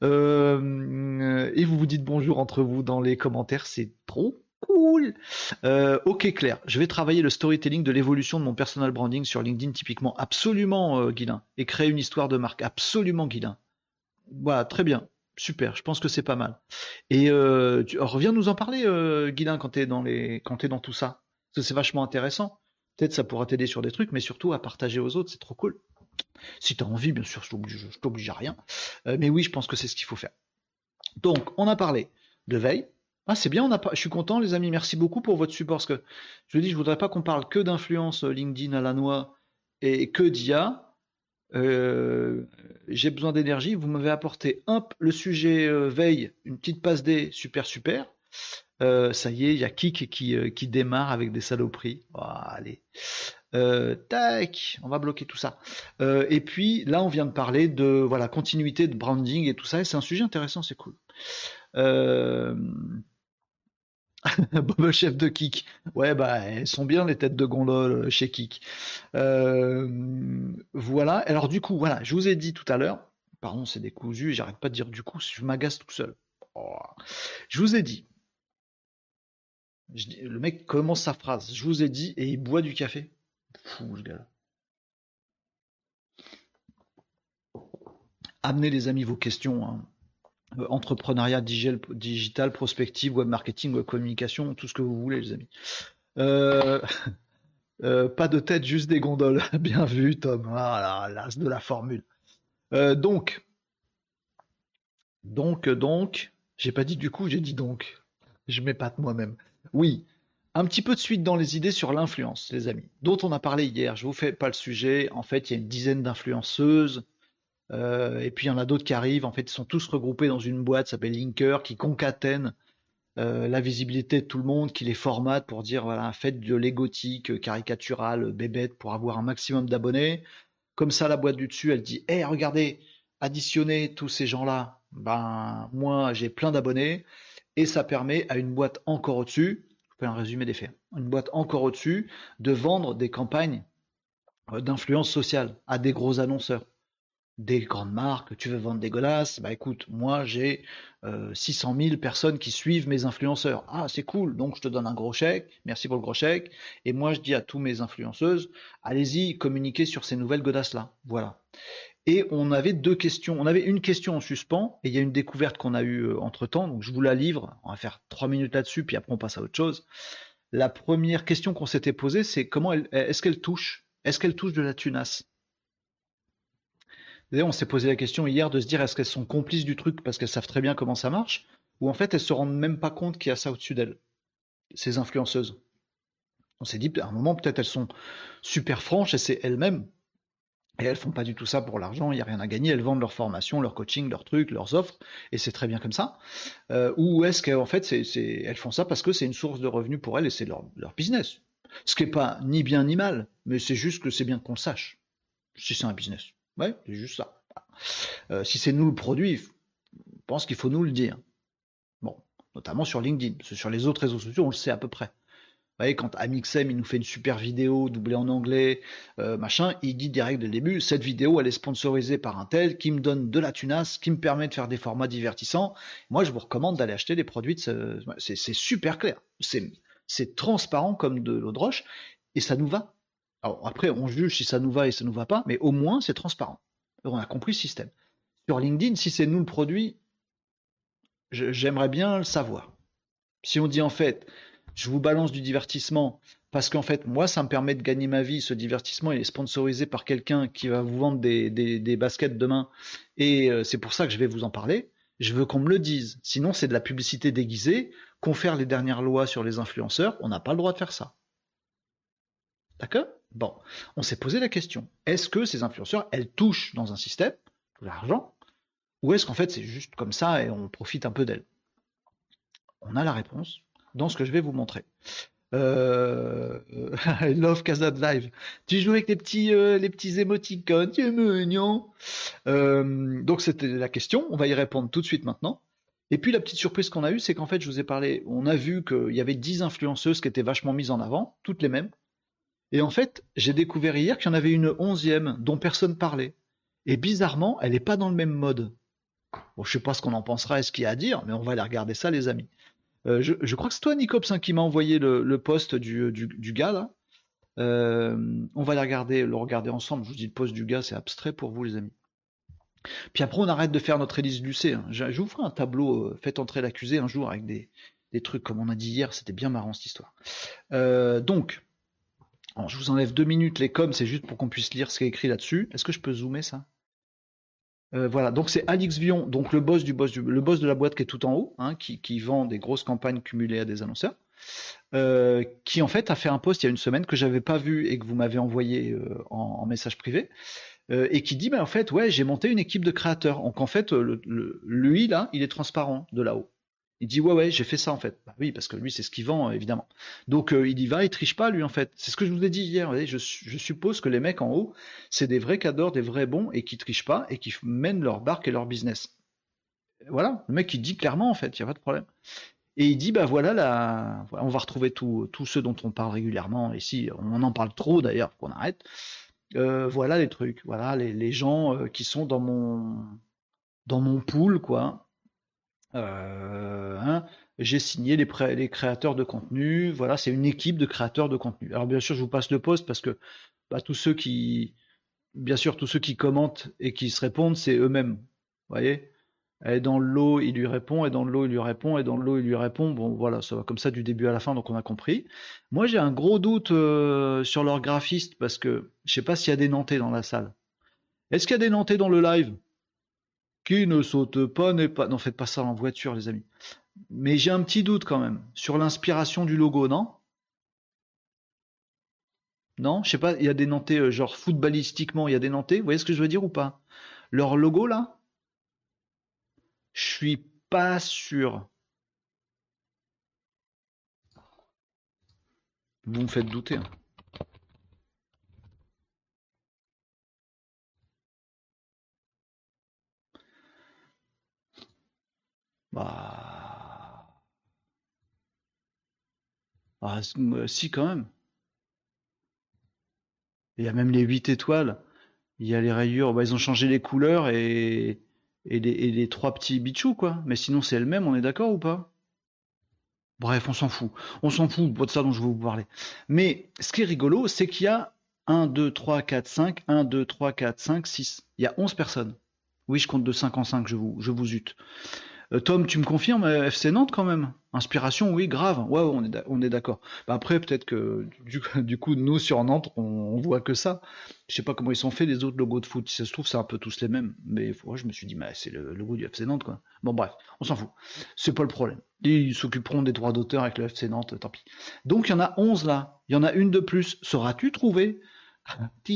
et vous vous dites bonjour entre vous dans les commentaires, c'est trop cool. ok Claire, je vais travailler le storytelling de l'évolution de mon personal branding sur LinkedIn typiquement. Absolument Guilin. Et créer une histoire de marque. Absolument Guilin. Voilà, très bien. Super, je pense que c'est pas mal. Et euh, tu, reviens nous en parler, euh, Guilin, quand tu es, dans les, quand es dans tout ça. Parce que c'est vachement intéressant. Peut-être ça pourra t'aider sur des trucs, mais surtout à partager aux autres, c'est trop cool. Si tu as envie, bien sûr, je t'oblige à rien. Euh, mais oui, je pense que c'est ce qu'il faut faire. Donc, on a parlé de veille. Ah, c'est bien, on a pas... je suis content, les amis. Merci beaucoup pour votre support. Parce que je dis, je voudrais pas qu'on parle que d'influence euh, LinkedIn à la noix et que d'IA. Euh, j'ai besoin d'énergie. Vous m'avez apporté un, le sujet euh, veille, une petite passe D, super super. Ça y est, il y a Kik qui, qui démarre avec des saloperies. Oh, allez. tac, on va bloquer tout ça. et puis là, on vient de parler de voilà continuité de branding et tout ça. Et c'est un sujet intéressant, c'est cool. [laughs] Bob chef de Kik. Ouais, bah, elles sont bien les têtes de gondole chez Kik. Euh, voilà. Alors, du coup, voilà, je vous ai dit tout à l'heure, pardon, c'est décousu, j'arrête pas de dire du coup, je m'agace tout seul. Oh. Je vous ai dit, le mec commence sa phrase, je vous ai dit, et il boit du café. Fou, ce gars Amenez les amis vos questions. Hein. Euh, entrepreneuriat digital, prospective, web marketing, web communication, tout ce que vous voulez, les amis. Euh, [laughs] euh, pas de tête, juste des gondoles. [laughs] Bien vu, Tom. Voilà, l'as de la formule. donc, donc, donc, j'ai pas dit du coup, j'ai dit donc. Je m'épate moi-même. Oui, un petit peu de suite dans les idées sur l'influence, les amis, dont on a parlé hier. Je vous fais pas le sujet. En fait, il y a une dizaine d'influenceuses euh, et puis il y en a d'autres qui arrivent. En fait, ils sont tous regroupés dans une boîte, s'appelle Linker, qui concatène euh, la visibilité de tout le monde, qui les formate pour dire voilà, faites de l'égotique, caricatural, bébête pour avoir un maximum d'abonnés. Comme ça, la boîte du dessus, elle dit hé, regardez, additionnez tous ces gens-là. Ben, moi, j'ai plein d'abonnés. Et ça permet à une boîte encore au-dessus, je fais un résumé des faits, une boîte encore au-dessus, de vendre des campagnes euh, d'influence sociale à des gros annonceurs des grandes marques, tu veux vendre des godasses, bah écoute, moi j'ai 600 000 personnes qui suivent mes influenceurs. Ah, c'est cool, donc je te donne un gros chèque, merci pour le gros chèque. Et moi je dis à tous mes influenceuses, allez-y, communiquez sur ces nouvelles godasses-là. Voilà. Et on avait deux questions, on avait une question en suspens, et il y a une découverte qu'on a eue euh, entre temps, donc je vous la livre, on va faire trois minutes là-dessus, puis après on passe à autre chose. La première question qu'on s'était posée, c'est comment est-ce qu'elle touche? Est-ce qu'elle touche de la tunasse? D'ailleurs, on s'est posé la question hier de se dire est-ce qu'elles sont complices du truc parce qu'elles savent très bien comment ça marche où en fait elles se rendent même pas compte qu'il y a ça au-dessus d'elles, ces influenceuses. On s'est dit à un moment peut-être elles sont super franches et c'est elles-mêmes et elles font pas du tout ça pour l'argent, il n'y a rien à gagner, elles vendent leur formation, leur coaching, leurs trucs, leurs offres, et c'est très bien comme ça. Euh, ou est-ce qu'en fait, elles font ça parce que c'est une source de revenus pour elles et c'est leur, leur business. Ce qui n'est pas ni bien ni mal, mais c'est juste que c'est bien qu'on le sache. Si c'est un business. Ouais, c'est juste ça. Euh, si c'est nous le produit, je pense qu'il faut nous le dire. Bon, notamment sur LinkedIn. Sur les autres réseaux sociaux, on le sait à peu près voyez, quand Amixem il nous fait une super vidéo doublée en anglais, euh, machin, il dit direct dès le début, cette vidéo elle est sponsorisée par un tel qui me donne de la tunasse, qui me permet de faire des formats divertissants. Moi je vous recommande d'aller acheter des produits de ce... c'est super clair, c'est transparent comme de l'eau de roche et ça nous va. Alors après on juge si ça nous va et ça nous va pas, mais au moins c'est transparent. on a compris le système. Sur LinkedIn, si c'est nous le produit, j'aimerais bien le savoir. Si on dit en fait, je vous balance du divertissement parce qu'en fait, moi, ça me permet de gagner ma vie. Ce divertissement, il est sponsorisé par quelqu'un qui va vous vendre des, baskets demain. Et euh, c'est pour ça que je vais vous en parler. Je veux qu'on me le dise. Sinon, c'est de la publicité déguisée. Confère les dernières lois sur les influenceurs. On n'a pas le droit de faire ça. D'accord? Bon, on s'est posé la question. Est-ce que ces influenceurs, elles touchent dans un système de l'argent Ou est-ce qu'en fait, c'est juste comme ça et on profite un peu d'elles? On a la réponse dans ce que je vais vous montrer. Euh, I [laughs] love Casa Live. Tu joues avec les petits, euh, les petits émoticônes, tu es mignon. Euh, donc c'était la question, on va y répondre tout de suite maintenant. Et puis la petite surprise qu'on a eue, c'est qu'en fait, je vous ai parlé, on a vu qu'il y avait 10 influenceuses qui étaient vachement mises en avant, toutes les mêmes. Et en fait, j'ai découvert hier qu'il y en avait une onzième dont personne parlait. Et bizarrement, elle n'est pas dans le même mode. Bon, je sais pas ce qu'on en pensera et ce qu'il y a à dire, mais on va aller regarder ça, les amis. Euh, je, crois que c'est toi, Nicops, hein, qui m'a envoyé le, post du, gars là. Euh, on va le regarder, le regarder ensemble. Je vous dis le post du gars, c'est abstrait pour vous, les amis. Puis après, on arrête de faire notre hélice du C. Hein. Je, vous ferai un tableau, euh, faites entrer l'accusé un jour avec des, trucs comme on a dit hier. C'était bien marrant cette histoire. donc, je vous enlève deux minutes. Les coms, c'est juste pour qu'on puisse lire ce qui est écrit là-dessus. Est-ce que je peux zoomer ça? Euh, voilà, donc c'est Alix Vion, donc le boss du boss le boss de la boîte qui est tout en haut, hein, qui, vend des grosses campagnes cumulées à des annonceurs, euh, qui en fait a fait un post il y a une semaine que j'avais pas vu et que vous m'avez envoyé euh, en, message privé, et qui dit ben en fait ouais j'ai monté une équipe de créateurs, donc en fait lui là il est transparent de là-haut. Il dit ouais ouais j'ai fait ça en fait. Bah oui parce que lui c'est ce qu'il vend évidemment. Donc euh, il y va, il triche pas lui en fait. C'est ce que je vous ai dit hier. Je, suppose que les mecs en haut c'est des vrais cadors, des vrais bons et qui trichent pas et qui mènent leur barque et leur business. Voilà, le mec il dit clairement en fait, il y a pas de problème. Et il dit bah voilà là, on va retrouver tous ceux dont on parle régulièrement. Ici on en parle trop d'ailleurs, qu'on arrête. Euh, voilà les trucs, voilà les, gens euh, qui sont dans mon dans mon pool quoi euh, hein, j'ai signé les, créateurs de contenu. Voilà, c'est une équipe de créateurs de contenu. Alors bien sûr, je vous passe le poste parce que bah, tous ceux qui, bien sûr, tous ceux qui commentent et qui se répondent, c'est eux-mêmes. Vous voyez est dans le lot, il lui répond, et dans le lot, il lui répond, et dans le lot, il lui répond. Bon, voilà, ça va comme ça du début à la fin, donc on a compris. Moi, j'ai un gros doute euh, sur leur graphiste parce que je sais pas s'il y a des Nantais dans la salle. Est-ce qu'il y a des Nantais dans le live? Qui ne saute pas n'est pas. Non, faites pas ça en voiture, les amis. Mais j'ai un petit doute quand même sur l'inspiration du logo, non? Non, je sais pas, il y a des Nantais, euh, genre footballistiquement, il y a des Nantais, vous voyez ce que je veux dire ou pas? Leur logo là? Je suis pas sûr. Vous me faites douter. Hein. Bah. Ah, si, quand même. Il y a même les 8 étoiles. Il y a les rayures. Bah, ils ont changé les couleurs et, et, les, trois petits bichous, quoi. Mais sinon, c'est le même, on est d'accord ou pas? Bref, on s'en fout. On s'en fout, pas de ça dont je vais vous parler. Mais ce qui est rigolo, c'est qu'il y a 1, 2, 3, 4, 5, 1, 2, 3, 4, 5, 6. Il y a 11 personnes. Oui, je compte de 5 en 5, je vous, je vous Tom, tu me confirmes, euh, FC Nantes quand même? Inspiration, oui, grave. Ouais, on est, on est d'accord. Bah, après, peut-être que du, coup, [laughs] nous sur Nantes, on, voit que ça. Je sais pas comment ils sont faits les autres logos de foot. Si ça se trouve, c'est un peu tous les mêmes. Mais moi, je me suis dit, mais c'est le logo du FC Nantes, quoi. Bon, bref, on s'en fout. C'est pas le problème. Ils s'occuperont des droits d'auteur avec le FC Nantes, tant pis. Donc, il y en a 11 là. Il y en a une de plus. Sauras-tu trouver? [laughs]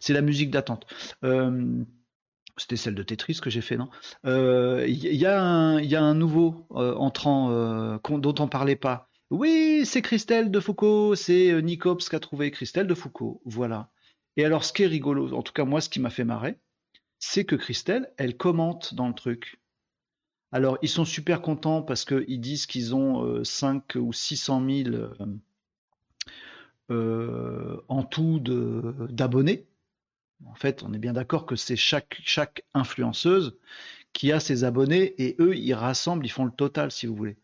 C'est la musique d'attente. Euh, c'était celle de Tetris que j'ai fait, non? Il euh, y, a un nouveau euh, entrant euh, dont on parlait pas. Oui, c'est Christelle de Foucault, c'est Nicops qui a trouvé Christelle de Foucault, voilà. Et alors, ce qui est rigolo, en tout cas moi, ce qui m'a fait marrer, c'est que Christelle, elle commente dans le truc. Alors, ils sont super contents parce qu'ils disent qu'ils ont 5 ou 600 000 en tout d'abonnés. En fait, on est bien d'accord que c'est chaque, influenceuse qui a ses abonnés et eux, ils rassemblent, ils font le total, si vous voulez.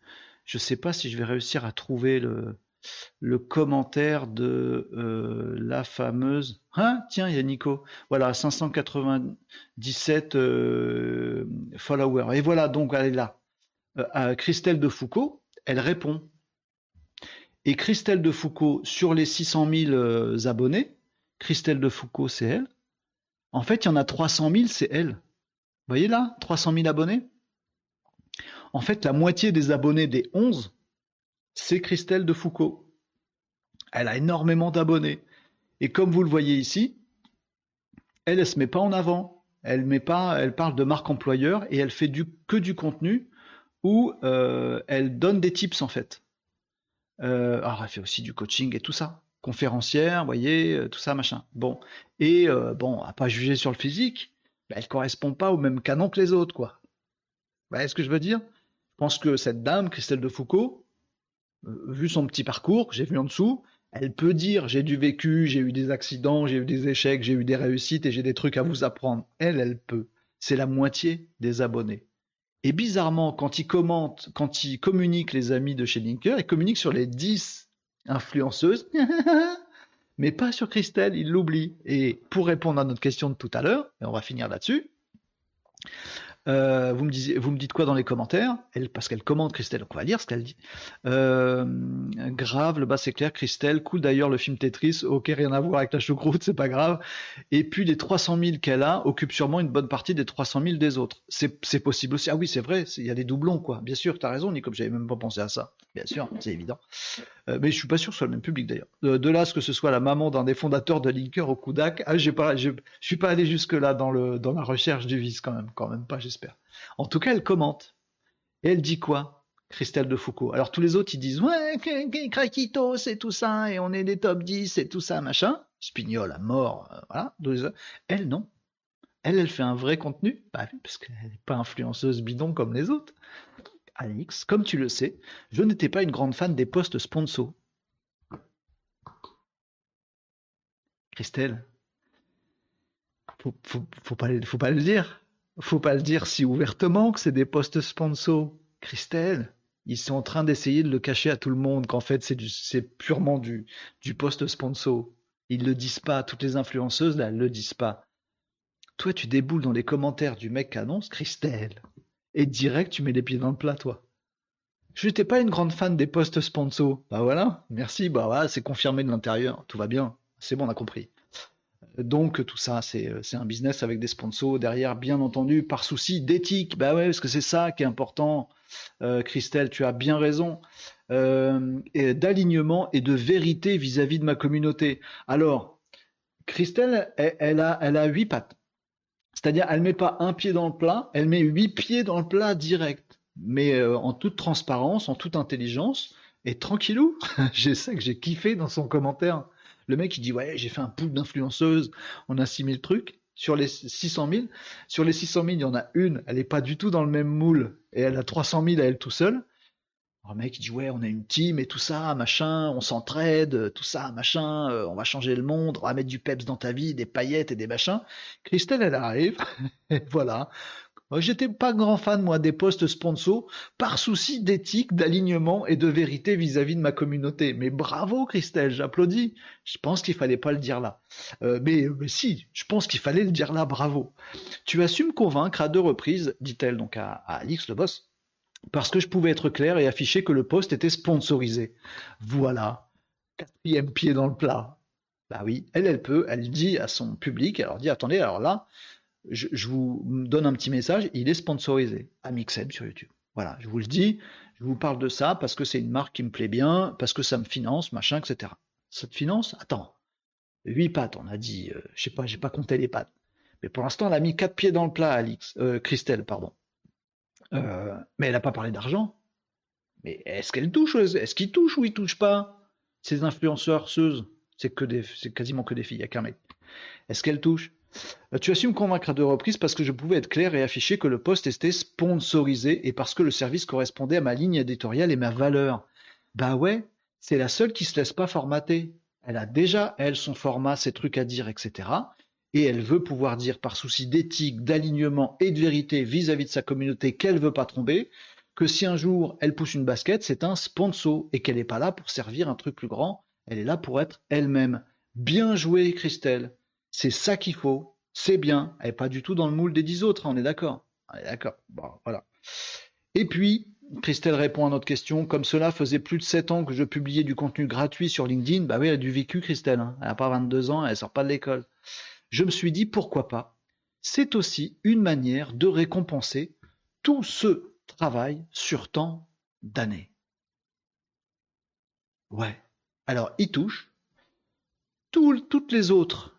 Je ne sais pas si je vais réussir à trouver le, commentaire de euh, la fameuse. Hein Tiens, il y a Nico. Voilà, 597 euh, followers. Et voilà, donc elle est là. Euh, Christelle de Foucault, elle répond. Et Christelle de Foucault, sur les 600 000 abonnés, Christelle de Foucault, c'est elle. En fait, il y en a 300 000, c'est elle. Vous voyez là 300 000 abonnés? En fait, la moitié des abonnés des 11, c'est Christelle de Foucault. Elle a énormément d'abonnés. Et comme vous le voyez ici, elle ne se met pas en avant. Elle met pas, elle parle de marque employeur et elle fait du, que du contenu où euh, elle donne des tips en fait. Euh, alors elle fait aussi du coaching et tout ça conférencière, vous voyez, euh, tout ça, machin. Bon. Et euh, bon, à pas juger sur le physique, elle bah, elle correspond pas au même canon que les autres, quoi. Vous voyez ce que je veux dire? Je pense que cette dame, Christelle de Foucault, euh, vu son petit parcours j'ai vu en dessous, elle peut dire j'ai du vécu, j'ai eu des accidents, j'ai eu des échecs, j'ai eu des réussites et j'ai des trucs à vous apprendre. Elle, elle peut. C'est la moitié des abonnés. Et bizarrement, quand il commente, quand il communique les amis de chez Linker, il communique sur les 10 influenceuse, [laughs] mais pas sur Christelle, il l'oublie. Et pour répondre à notre question de tout à l'heure, et on va finir là-dessus, euh, vous, me dites quoi dans les commentaires? Elle, Parce qu'elle commente Christelle, donc on va lire ce qu'elle dit. Euh, grave, le bas c'est clair, Christelle, cool d'ailleurs le film Tetris, ok, rien à voir avec la choucroute, c'est pas grave. Et puis les 300 000 qu'elle a occupent sûrement une bonne partie des 300 000 des autres. C'est possible aussi. Ah oui, c'est vrai, il y a des doublons, quoi. Bien sûr, tu as raison, Nico, j'avais même pas pensé à ça. Bien sûr, c'est évident. Euh, mais je suis pas sûr que ce soit le même public d'ailleurs. De, là, ce que ce soit la maman d'un des fondateurs de Linker au Kudak, ah, j'ai je, suis pas allé jusque là dans la recherche du vice quand même, quand même pas, j'espère. En tout cas, elle commente et elle dit quoi Christelle de Foucault? Alors tous les autres ils disent ouais, Krakito, c'est tout ça et on est des top 10 et tout ça machin. Spignol à mort, euh, voilà. Elle non. Elle, elle fait un vrai contenu, bah, parce qu'elle n'est pas influenceuse bidon comme les autres. Alix, comme tu le sais, je n'étais pas une grande fan des postes sponsors. Christelle, faut, faut, pas, le dire. Faut pas le dire si ouvertement que c'est des postes sponsors. Christelle, ils sont en train d'essayer de le cacher à tout le monde qu'en fait c'est purement du, du poste sponsor. Ils le disent pas. Toutes les influenceuses là, elles le disent pas. Toi, tu déboules dans les commentaires du mec qui annonce Christelle et direct tu mets les pieds dans le plat, toi. Je n'étais pas une grande fan des postes sponsors. Bah voilà, merci, bah voilà, c'est confirmé de l'intérieur, tout va bien. C'est bon, on a compris. Donc tout ça, c'est un business avec des sponsors derrière, bien entendu, par souci d'éthique. Bah ouais, parce que c'est ça qui est important. Euh, Christelle, tu as bien raison. Euh, d'alignement et de vérité vis-à-vis de ma communauté. Alors, Christelle, elle, a, elle a huit pattes. C'est-à-dire, elle met pas un pied dans le plat, elle met huit pieds dans le plat direct, mais euh, en toute transparence, en toute intelligence, et tranquillou. [laughs] j'ai ça que j'ai kiffé dans son commentaire. Le mec, il dit, ouais, j'ai fait un pool d'influenceuses, on a 6000 trucs. Sur les 600 000, sur les 600 000, il y en a une, elle n'est pas du tout dans le même moule, et elle a 300 000 à elle tout seul. Alors, le mec, il dit, ouais, on a une team et tout ça, machin, on s'entraide, tout ça, machin, euh, on va changer le monde, on va mettre du peps dans ta vie, des paillettes et des machins. Christelle, elle arrive, et [laughs] voilà. J'étais pas grand fan, moi, des postes sponsors, par souci d'éthique, d'alignement et de vérité vis-à-vis de ma communauté. Mais bravo, Christelle, j'applaudis. Je pense qu'il fallait pas le dire là. Euh, mais, mais, si, je pense qu'il fallait le dire là, bravo. Tu as su me convaincre à deux reprises, dit-elle donc à, à Alix, le boss, parce que je pouvais être clair et afficher que le poste était sponsorisé. Voilà. Quatrième pied dans le plat. Bah oui, elle, elle peut, elle dit à son public, elle leur dit, attendez, alors là, je, vous donne un petit message, il est sponsorisé à Mixem sur YouTube. Voilà, je vous le dis, je vous parle de ça parce que c'est une marque qui me plaît bien, parce que ça me finance, machin, etc. Ça te finance? Attends, 8 pattes, on a dit, euh, je sais pas, j'ai pas compté les pattes. Mais pour l'instant, elle a mis quatre pieds dans le plat, Alix, euh, Christelle, pardon. Euh, mais elle n'a pas parlé d'argent. Mais est-ce qu'elle touche Est-ce qu'il touche ou il touche pas Ces influenceurs, c'est que des, c'est quasiment que des filles, il n'y a qu'un mec. Est-ce qu'elle touche? Euh, tu as su me convaincre à deux reprises parce que je pouvais être clair et afficher que le poste était sponsorisé et parce que le service correspondait à ma ligne éditoriale et ma valeur. Bah ouais, c'est la seule qui se laisse pas formater. Elle a déjà, elle, son format, ses trucs à dire, etc. Et elle veut pouvoir dire par souci d'éthique, d'alignement et de vérité vis-à-vis de sa communauté qu'elle veut pas tromper, que si un jour elle pousse une basket, c'est un sponsor et qu'elle n'est pas là pour servir un truc plus grand, elle est là pour être elle-même. Bien joué, Christelle. C'est ça qu'il faut. C'est bien. Elle n'est pas du tout dans le moule des dix autres, hein, on est d'accord. D'accord. Voilà. Et puis, Christelle répond à notre question. Comme cela faisait plus de 7 ans que je publiais du contenu gratuit sur LinkedIn, bah oui, elle a du vécu, Christelle. Hein. Elle n'a pas 22 ans, elle sort pas de l'école. Je me suis dit, pourquoi pas? C'est aussi une manière de récompenser tout ce travail sur tant d'années. Ouais. Alors, il touche. toutes les autres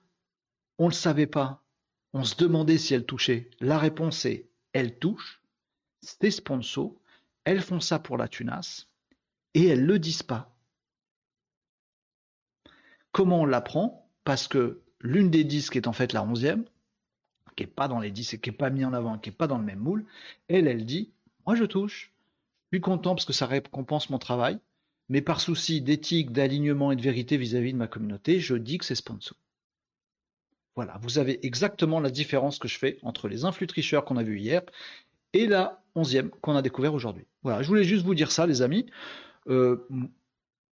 on ne le savait pas. On se demandait si elle touchait. La réponse est elle touche. C'est sponsor. Elles font ça pour la tunasse. Et elles ne le disent pas. Comment on l'apprend? Parce que l'une des dix qui est en fait la onzième, qui n'est pas dans les dix et qui n'est pas mis en avant, qui n'est pas dans le même moule, elle, elle dit Moi je touche. Je suis content parce que ça récompense mon travail. Mais par souci d'éthique, d'alignement et de vérité vis-à-vis -vis de ma communauté, je dis que c'est sponsor. Voilà, vous avez exactement la différence que je fais entre les influx tricheurs qu'on a vu hier et la onzième qu'on a découvert aujourd'hui. Voilà, je voulais juste vous dire ça, les amis. Euh,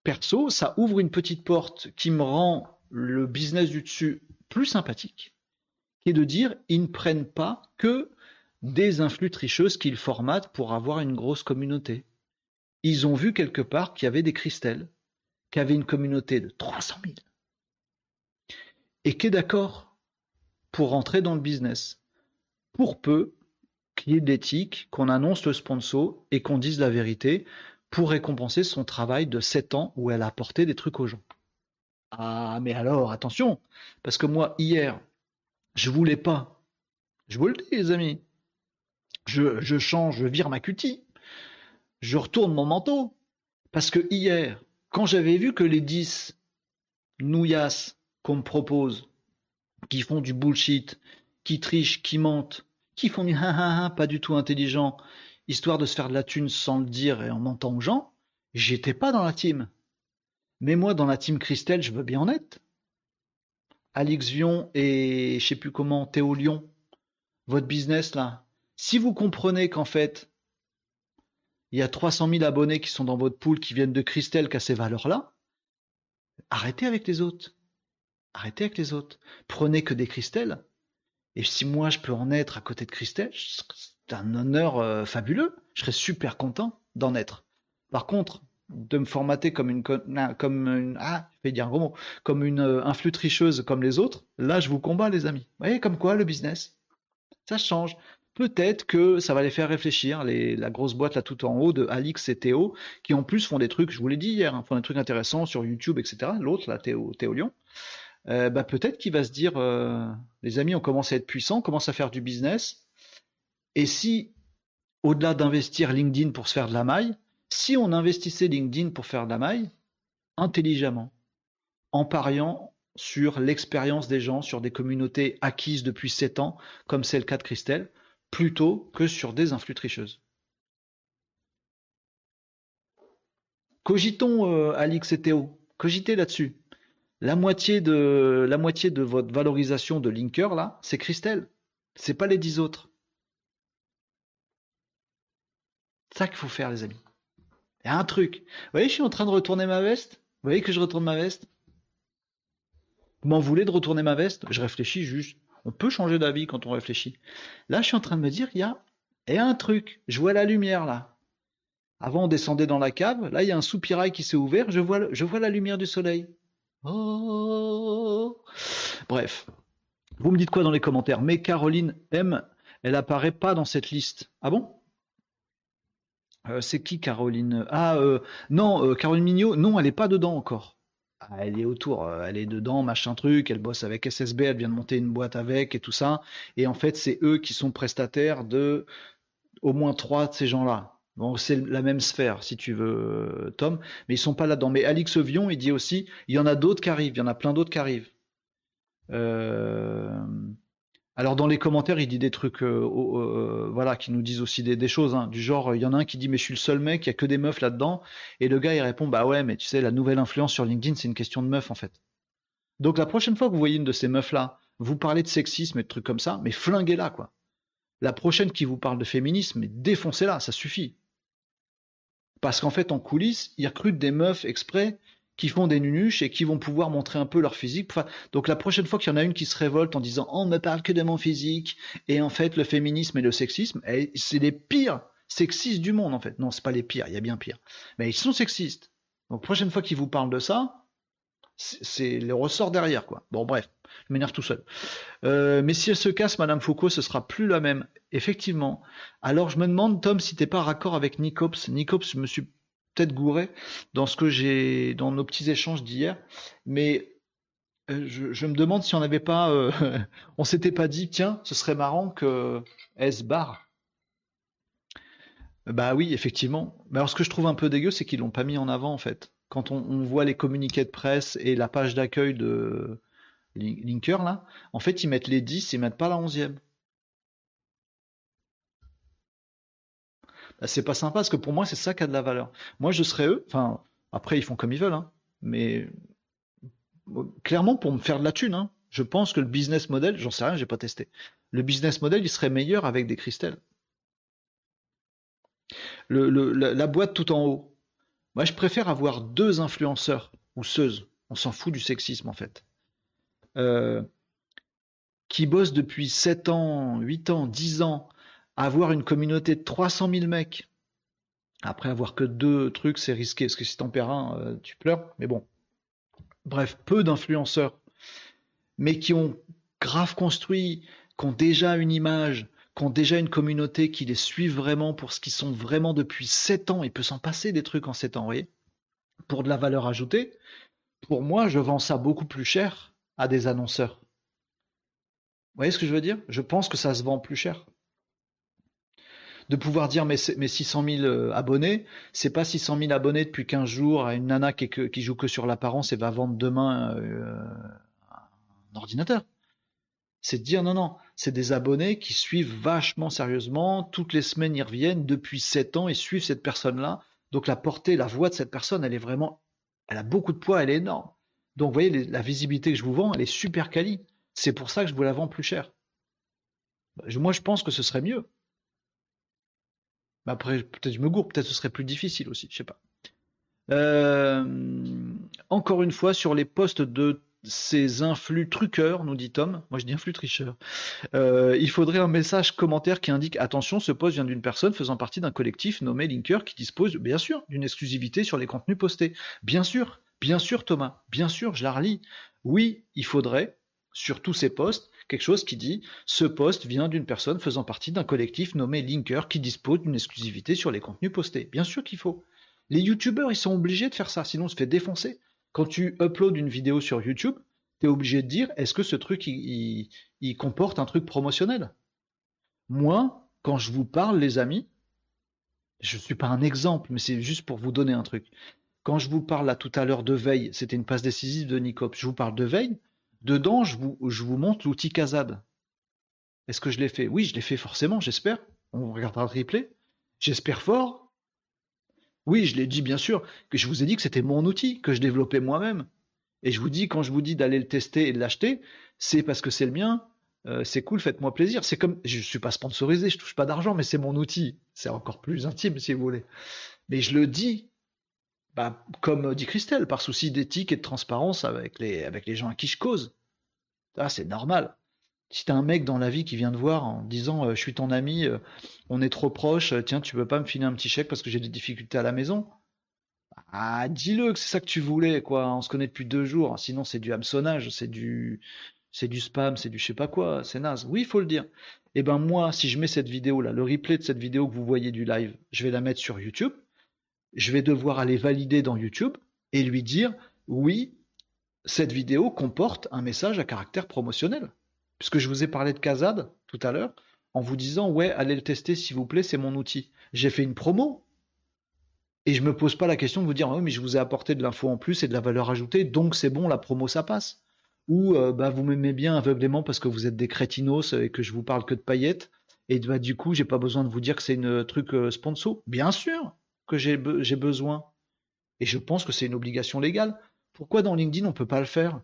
perso, ça ouvre une petite porte qui me rend le business du dessus plus sympathique, qui est de dire ils ne prennent pas que des influx tricheuses qu'ils formatent pour avoir une grosse communauté. Ils ont vu quelque part qu'il y avait des cristals, qu'il y avait une communauté de 300 000, et qui est d'accord pour rentrer dans le business. Pour peu qu'il y ait d'éthique, qu'on annonce le sponsor et qu'on dise la vérité pour récompenser son travail de 7 ans où elle a apporté des trucs aux gens. Ah, mais alors, attention, parce que moi, hier, je voulais pas. Je vous le dis, les amis. Je, change, je vire ma cutie. Je retourne mon manteau. Parce que hier, quand j'avais vu que les 10 nouillasses qu'on me propose qui font du bullshit, qui trichent, qui mentent, qui font du [laughs] pas du tout intelligent, histoire de se faire de la thune sans le dire et en mentant aux gens, j'étais pas dans la team. Mais moi, dans la team Christelle, je veux bien en être. Alix Vion et je sais plus comment, Théo Lyon, votre business là, si vous comprenez qu'en fait, il y a 300 000 abonnés qui sont dans votre pool qui viennent de Christelle qui a ces valeurs-là, arrêtez avec les autres. Arrêtez avec les autres. Prenez que des Christelles. Et si moi je peux en être à côté de Christelle, c'est un honneur euh, fabuleux. Je serais super content d'en être. Par contre, de me formater comme une comme une ah je vais dire un gros mot comme une euh, tricheuse comme les autres là je vous combats les amis vous voyez comme quoi le business ça change peut-être que ça va les faire réfléchir les, la grosse boîte là tout en haut de Alix et Théo qui en plus font des trucs je vous l'ai dit hier hein, font des trucs intéressants sur YouTube etc l'autre là Théo Théo Lyon euh, bah, peut-être qu'il va se dire euh, les amis, on commence à être puissants, on commence à faire du business. Et si, au-delà d'investir LinkedIn pour se faire de la maille, si on investissait LinkedIn pour faire de la maille, intelligemment, en pariant sur l'expérience des gens, sur des communautés acquises depuis 7 ans, comme c'est le cas de Christelle, plutôt que sur des influx tricheuses. Cogitons, euh, Alix et Théo, cogitez là-dessus la moitié de la moitié de votre valorisation de linker là, c'est Christelle. C'est pas les dix autres. ça qu'il faut faire, les amis. Il y a un truc. Vous voyez, je suis en train de retourner ma veste? Vous voyez que je retourne ma veste? Vous m'en voulez de retourner ma veste? Je réfléchis juste. On peut changer d'avis quand on réfléchit. Là, je suis en train de me dire, il y a, a un truc. Je vois la lumière là. Avant, on descendait dans la cave. Là, il y a un soupirail qui s'est ouvert. Je vois, la lumière du soleil. Oh Bref. Vous me dites quoi dans les commentaires? Mais Caroline M, elle apparaît pas dans cette liste. Ah bon? Euh, C'est qui Caroline? Ah euh, non, euh, Caroline Mignot, non, elle n'est pas dedans encore. Ah, elle est autour, elle est dedans, machin truc, elle bosse avec SSB, elle vient de monter une boîte avec et tout ça. Et en fait, c'est eux qui sont prestataires de au moins trois de ces gens-là. Bon, c'est la même sphère, si tu veux, Tom, mais ils sont pas là-dedans. Mais Alix Vion, il dit aussi, il y en a d'autres qui arrivent, il y en a plein d'autres qui arrivent. Euh, alors dans les commentaires, il dit des trucs, euh, euh, voilà, qui nous disent aussi des, choses, hein, du genre, il y en a un qui dit, mais je suis le seul mec, il y a que des meufs là-dedans, et le gars il répond, bah ouais, mais tu sais, la nouvelle influence sur LinkedIn, c'est une question de meufs en fait. Donc la prochaine fois que vous voyez une de ces meufs là, vous parlez de sexisme et de trucs comme ça, mais flinguez-la quoi. La prochaine qui vous parle de féminisme, défoncez-la, ça suffit. Parce qu'en fait, en coulisses, ils recrutent des meufs exprès qui font des nunuches et qui vont pouvoir montrer un peu leur physique. donc la prochaine fois qu'il y en a une qui se révolte en disant on ne parle que de mon physique et en fait le féminisme et le sexisme, eh, c'est les pires sexistes du monde en fait. Non, c'est pas les pires, il y a bien pire. Mais ils sont sexistes. Donc prochaine fois qu'ils vous parlent de ça, c'est les ressorts derrière quoi. Bon bref, je m'énerve tout seul. Euh, mais si elle se casse, Madame Foucault, ce sera plus la même. Effectivement. Alors je me demande, Tom, si t'es pas raccord avec Nicops. Nicops, je me suis peut-être gouré dans ce que j'ai dans nos petits échanges d'hier, mais euh, je, me demande si on n'avait pas, euh, [laughs] on s'était pas dit, tiens, ce serait marrant que S barre. Bah oui, effectivement. Mais alors ce que je trouve un peu dégueu, c'est qu'ils l'ont pas mis en avant en fait. Quand on, voit les communiqués de presse et la page d'accueil de Linker là, en fait ils mettent les 10, ils mettent pas la 11e. Bah, c'est pas sympa parce que pour moi c'est ça qui a de la valeur. Moi je serais eux, enfin après ils font comme ils veulent, hein, mais clairement pour me faire de la thune, hein, je pense que le business model, j'en sais rien, j'ai pas testé. Le business model il serait meilleur avec des cristals. la, boîte tout en haut. Moi je préfère avoir deux influenceurs ou seuses, on s'en fout du sexisme en fait. Euh, qui bossent depuis 7 ans, 8 ans, 10 ans avoir une communauté de 300 000 mecs, après avoir que deux trucs, c'est risqué, parce que si t'en perds un, euh, tu pleures, mais bon. Bref, peu d'influenceurs, mais qui ont grave construit, qui ont déjà une image, qui ont déjà une communauté, qui les suivent vraiment pour ce qu'ils sont vraiment depuis 7 ans, il peut s'en passer des trucs en 7 ans, vous pour de la valeur ajoutée, pour moi, je vends ça beaucoup plus cher à des annonceurs. Vous voyez ce que je veux dire? Je pense que ça se vend plus cher de pouvoir dire mes, mes 600 000 euh, abonnés, c'est pas 600 000 abonnés depuis 15 jours à une nana qui, qui joue que sur l'apparence et va vendre demain euh, un ordinateur. C'est de dire non, non, c'est des abonnés qui suivent vachement sérieusement, toutes les semaines ils reviennent depuis 7 ans et suivent cette personne-là. Donc la portée, la voix de cette personne, elle est vraiment, elle a beaucoup de poids, elle est énorme. Donc vous voyez, la visibilité que je vous vends, elle est super quali. C'est pour ça que je vous la vends plus cher. Moi, je pense que ce serait mieux. Après, peut-être je me gourre, peut-être ce serait plus difficile aussi, je sais pas. Euh, encore une fois, sur les postes de ces influx truqueurs, nous dit Tom, moi je dis influx tricheurs, euh, il faudrait un message commentaire qui indique attention, ce poste vient d'une personne faisant partie d'un collectif nommé Linker qui dispose bien sûr d'une exclusivité sur les contenus postés. Bien sûr, bien sûr Thomas, bien sûr, je la relis. Oui, il faudrait, sur tous ces postes, quelque chose qui dit ce poste vient d'une personne faisant partie d'un collectif nommé Linker qui dispose d'une exclusivité sur les contenus postés. Bien sûr qu'il faut. Les youtubeurs, ils sont obligés de faire ça, sinon on se fait défoncer. Quand tu uploads une vidéo sur YouTube, tu es obligé de dire est-ce que ce truc il, comporte un truc promotionnel? Moi, quand je vous parle, les amis, je ne suis pas un exemple, mais c'est juste pour vous donner un truc. Quand je vous parle là tout à l'heure de veille, c'était une passe décisive de Nicop, je vous parle de veille, Dedans, je vous, je montre l'outil Kazad. Est-ce que je l'ai fait? Oui, je l'ai fait forcément, j'espère. On regardera le replay. J'espère fort. Oui, je l'ai dit bien sûr, que je vous ai dit que c'était mon outil, que je développais moi-même. Et je vous dis, quand je vous dis d'aller le tester et de l'acheter, c'est parce que c'est le mien, Euh, c'est cool, faites-moi plaisir. C'est comme, je suis pas sponsorisé, je touche pas d'argent, mais c'est mon outil. C'est encore plus intime si vous voulez. Mais je le dis, bah, comme dit Christelle, par souci d'éthique et de transparence avec les, avec les gens à qui je cause. Ah, c'est normal. Si t'as un mec dans la vie qui vient te voir en disant euh, je suis ton ami, euh, on est trop proche, tiens, tu peux pas me filer un petit chèque parce que j'ai des difficultés à la maison? Ah, dis-le que c'est ça que tu voulais, quoi. On se connaît depuis deux jours. Sinon, c'est du hameçonnage, c'est du, c'est du spam, c'est du je sais pas quoi, c'est naze. Oui, il faut le dire. Et eh ben moi, si je mets cette vidéo là, le replay de cette vidéo que vous voyez du live, je vais la mettre sur YouTube. Je vais devoir aller valider dans YouTube et lui dire oui, cette vidéo comporte un message à caractère promotionnel. Puisque je vous ai parlé de Kazad tout à l'heure, en vous disant ouais, allez le tester s'il vous plaît, c'est mon outil. J'ai fait une promo. Et je me pose pas la question de vous dire oui, mais je vous ai apporté de l'info en plus et de la valeur ajoutée, donc c'est bon, la promo ça passe ou euh, bah, vous m'aimez bien aveuglément parce que vous êtes des crétinos et que je vous parle que de paillettes, et bah, du coup, j'ai pas besoin de vous dire que c'est une truc euh, sponsor. Bien sûr que j'ai besoin. Et je pense que c'est une obligation légale. Pourquoi dans LinkedIn on peut pas le faire?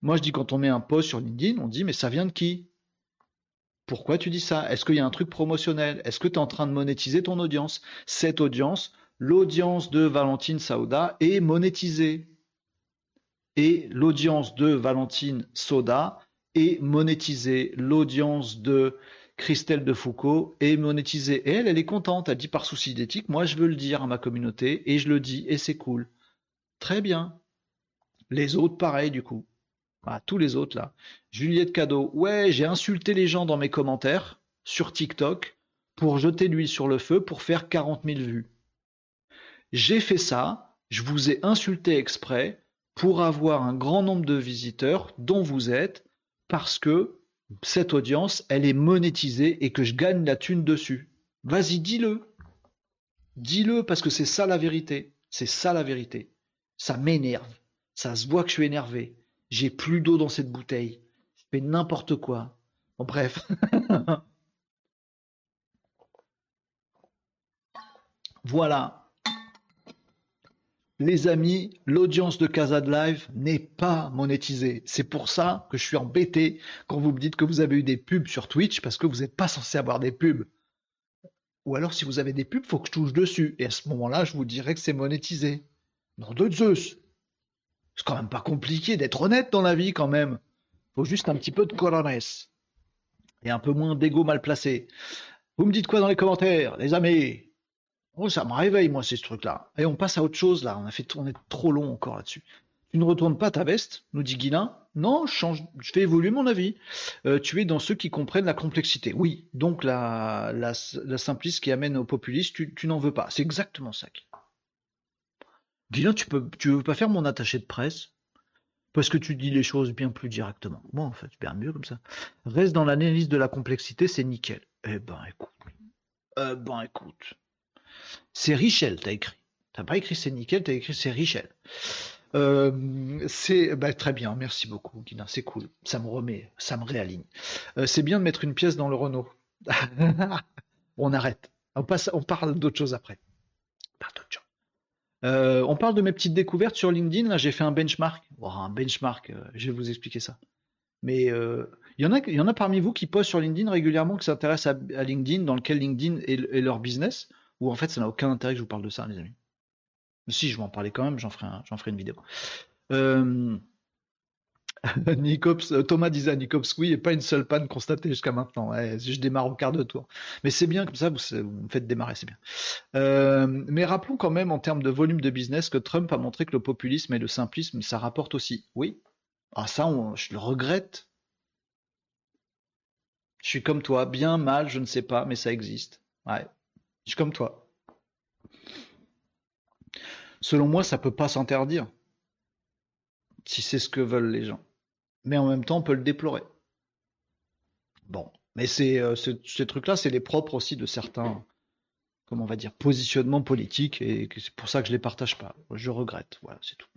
Moi, je dis quand on met un post sur LinkedIn, on dit mais ça vient de qui? Pourquoi tu dis ça? Est-ce qu'il y a un truc promotionnel? Est-ce que tu es en train de monétiser ton audience? Cette audience, l'audience de Valentine Saouda est monétisée et l'audience de Valentine Soda est monétisée. L'audience de Christelle de Foucault est monétisée. Et elle, elle est contente. Elle dit par souci d'éthique, moi je veux le dire à ma communauté et je le dis et c'est cool. Très bien. Les autres, pareil du coup. Ah, tous les autres là. Juliette Cadeau, ouais, j'ai insulté les gens dans mes commentaires sur TikTok pour jeter l'huile sur le feu pour faire 40 000 vues. J'ai fait ça, je vous ai insulté exprès pour avoir un grand nombre de visiteurs dont vous êtes parce que cette audience, elle est monétisée et que je gagne la thune dessus. Vas-y, dis-le. Dis-le parce que c'est ça la vérité. C'est ça la vérité. Ça m'énerve. Ça se voit que je suis énervé. J'ai plus d'eau dans cette bouteille. Je fais n'importe quoi. Bon, bref. [laughs] voilà les amis, l'audience de Casa de Live n'est pas monétisée. C'est pour ça que je suis embêté quand vous me dites que vous avez eu des pubs sur Twitch parce que vous n'êtes pas censé avoir des pubs. Ou alors si vous avez des pubs, faut que je touche dessus. Et à ce moment-là, je vous dirais que c'est monétisé. Non de Zeus. C'est quand même pas compliqué d'être honnête dans la vie quand même. Faut juste un petit peu de coronesse. Et un peu moins d'ego mal placé. Vous me dites quoi dans les commentaires, les amis? Oh, ça me réveille, moi, ces trucs-là. Et on passe à autre chose, là. On a fait tourner trop long encore là-dessus. Tu ne retournes pas ta veste, nous dit Guilin. Non, je, change, fais évoluer mon avis. Euh, tu es dans ceux qui comprennent la complexité. Oui, donc la, la, simpliste qui amène au populisme, tu, n'en veux pas. C'est exactement ça. Guilin, tu peux, tu veux pas faire mon attaché de presse? Parce que tu dis les choses bien plus directement. Moi, en fait, bien mieux comme ça. Reste dans l'analyse de la complexité, c'est nickel. Eh ben, écoute. Eh ben, écoute. C'est Richel, t'as écrit. T'as pas écrit c'est nickel, t'as écrit c'est Richel. Euh, c'est bah, très bien, merci beaucoup, Guina, c'est cool. Ça me remet, ça me réaligne. Euh, c'est bien de mettre une pièce dans le Renault. [laughs] on arrête. On, passe, on parle d'autre chose après. Euh, on parle de mes petites découvertes sur LinkedIn. Là, j'ai fait un benchmark. un benchmark, je vais vous expliquer ça. Mais il y, en a, y en a parmi vous qui postent sur LinkedIn régulièrement, qui s'intéressent à, LinkedIn, dans lequel LinkedIn est leur business ou en fait ça n'a aucun intérêt que je vous parle de ça, les amis. Si, je vais en parler quand même, j'en ferai, ferai une vidéo. Euh, [laughs] euh... Thomas disait à Nicops, oui, et pas une seule panne constatée jusqu'à maintenant. je démarre au quart de tour. Mais c'est bien, comme ça, vous, me faites démarrer, c'est bien. Euh, mais rappelons quand même, en termes de volume de business, que Trump a montré que le populisme et le simplisme, ça rapporte aussi. Oui. Ah, ça, je le regrette. Je suis comme toi, bien, mal, je ne sais pas, mais ça existe. Ouais. Je suis comme toi. Selon moi, ça peut pas s'interdire. Si c'est ce que veulent les gens. Mais en même temps, on peut le déplorer. Bon. Mais c'est euh, ces trucs-là, c'est les propres aussi de certains, comment on va dire, positionnements politiques, et c'est pour ça que je les partage pas. Je regrette. Voilà, c'est tout.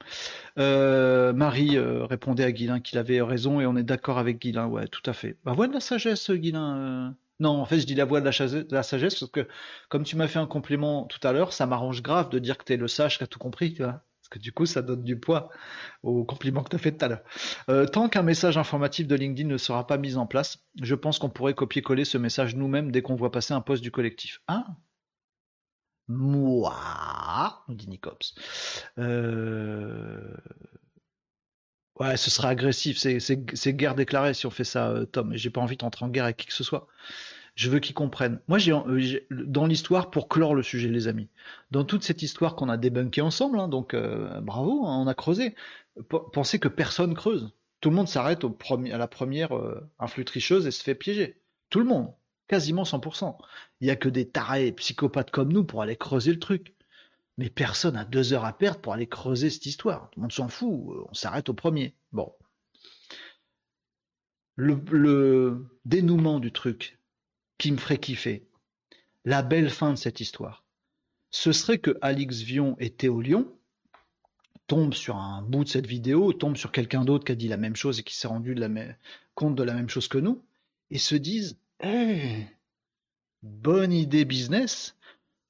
Euh, Marie euh, répondait à Guilin qu'il avait raison, et on est d'accord avec Guilin. Ouais, tout à fait. Bah, voix de la sagesse, Guilin. Non, en fait, je dis la voix de la, sagesse parce que, comme tu m'as fait un compliment tout à l'heure, ça m'arrange grave de dire que tu es le sage qui a tout compris, tu vois. Parce que du coup, ça donne du poids au compliment que tu as fait tout à l'heure. Euh, tant qu'un message informatif de LinkedIn ne sera pas mis en place, je pense qu'on pourrait copier-coller ce message nous-mêmes dès qu'on voit passer un post du collectif. Ah Moi, nous dit Nicops. Euh, ouais, ce sera agressif. C'est guerre déclarée si on fait ça, euh, Tom. Et j'ai pas envie d'entrer en guerre avec qui que ce soit. Je veux qu'ils comprennent. Moi, euh, j'ai dans l'histoire, pour clore le sujet, les amis, dans toute cette histoire qu'on a débunké ensemble, hein, donc euh, bravo, hein, on a creusé. Pensez que personne creuse. Tout le monde s'arrête à la première euh, influx tricheuse et se fait piéger. Tout le monde, quasiment 100%. Il n'y a que des tarés psychopathes comme nous pour aller creuser le truc. Mais personne a deux heures à perdre pour aller creuser cette histoire. Tout le monde s'en fout, on s'arrête au premier. Bon. le dénouement du truc, qui me ferait kiffer, la belle fin de cette histoire, ce serait que Alix Vion et Théo Lyon tombent sur un bout de cette vidéo, tombent sur quelqu'un d'autre qui a dit la même chose et qui s'est rendu compte de la même chose que nous, et se disent hey, bonne idée business,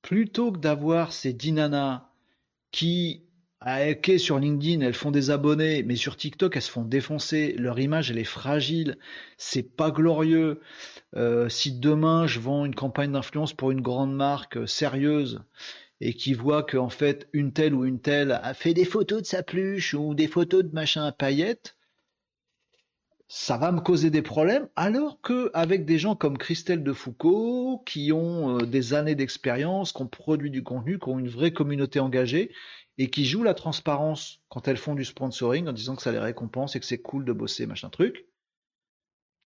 plutôt que d'avoir ces dinanas qui hacker sur LinkedIn, elles font des abonnés, mais sur TikTok, elles se font défoncer. Leur image, elle est fragile. C'est pas glorieux. Euh, si demain, je vends une campagne d'influence pour une grande marque euh, sérieuse et qui voit qu'en fait, une telle ou une telle a fait des photos de sa pluche ou des photos de machin à paillettes, ça va me causer des problèmes, alors que avec des gens comme Christelle de Foucault, qui ont euh, des années d'expérience, qui ont produit du contenu, qui ont une vraie communauté engagée, et qui jouent la transparence quand elles font du sponsoring en disant que ça les récompense et que c'est cool de bosser, machin truc.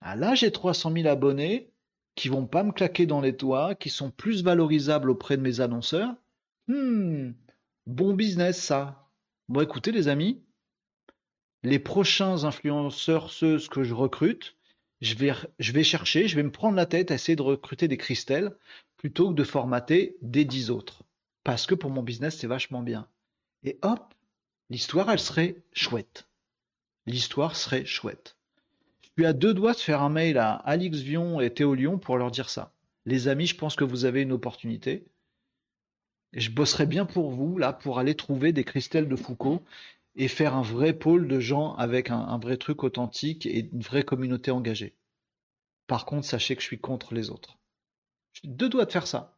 Ah là, j'ai 300 000 abonnés qui vont pas me claquer dans les toits, qui sont plus valorisables auprès de mes annonceurs. Hmm, bon business ça. Bon, écoutez les amis, les prochains influenceurs, ceux que je recrute, je vais, chercher, je vais me prendre la tête à essayer de recruter des Christelles plutôt que de formater des 10 autres. Parce que pour mon business, c'est vachement bien. Et hop, l'histoire, elle serait chouette. L'histoire serait chouette. Je suis à deux doigts de faire un mail à Alix Vion et Théo Lyon pour leur dire ça. Les amis, je pense que vous avez une opportunité. Je bosserai bien pour vous, là, pour aller trouver des Christelles de Foucault et faire un vrai pôle de gens avec un, vrai truc authentique et une vraie communauté engagée. Par contre, sachez que je suis contre les autres. Deux doigts de faire ça.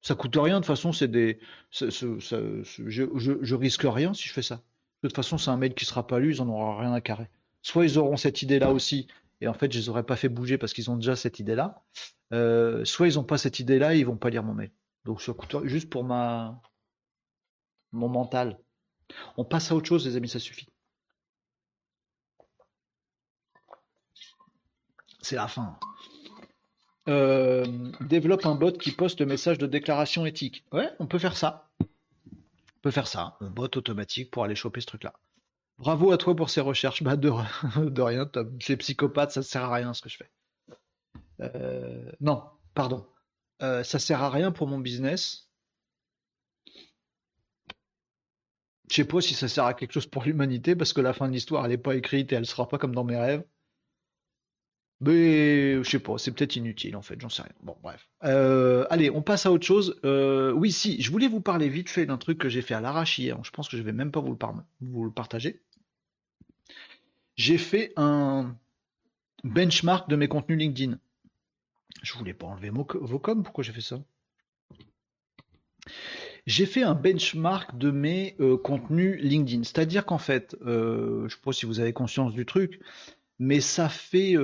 Ça coûte rien, de toute façon, c'est des. je, risque rien si je fais ça. De toute façon, c'est un mail qui sera pas lu, ils en auront rien à carrer. Soit ils auront cette idée-là aussi, et en fait, je les aurais pas fait bouger parce qu'ils ont déjà cette idée-là. Euh, soit ils n'ont pas cette idée-là et ils vont pas lire mon mail. Donc ça coûte juste pour ma mon mental. On passe à autre chose, les amis, ça suffit. C'est la fin. Euh, développe un bot qui poste le message de déclaration éthique. Ouais, on peut faire ça. On peut faire ça, un bot automatique pour aller choper ce truc-là. Bravo à toi pour ces recherches. Bah de, rien, [laughs] Tom. C'est psychopathe, ça sert à rien ce que je fais. Euh, non, pardon. Euh, ça sert à rien pour mon business. Je sais pas si ça sert à quelque chose pour l'humanité parce que la fin de l'histoire elle n'est pas écrite et elle sera pas comme dans mes rêves. Mais je sais pas, c'est peut-être inutile en fait, j'en sais rien. Bon, bref. Euh, allez, on passe à autre chose. Euh, oui, si, je voulais vous parler vite fait d'un truc que j'ai fait à l'arrache hier. Je pense que je vais même pas vous le, vous le partager. J'ai fait un benchmark de mes contenus LinkedIn. Je voulais pas enlever vos coms, pourquoi j'ai fait ça? J'ai fait un benchmark de mes euh, contenus LinkedIn. C'est-à-dire qu'en fait, je ne sais pas si vous avez conscience du truc, mais ça fait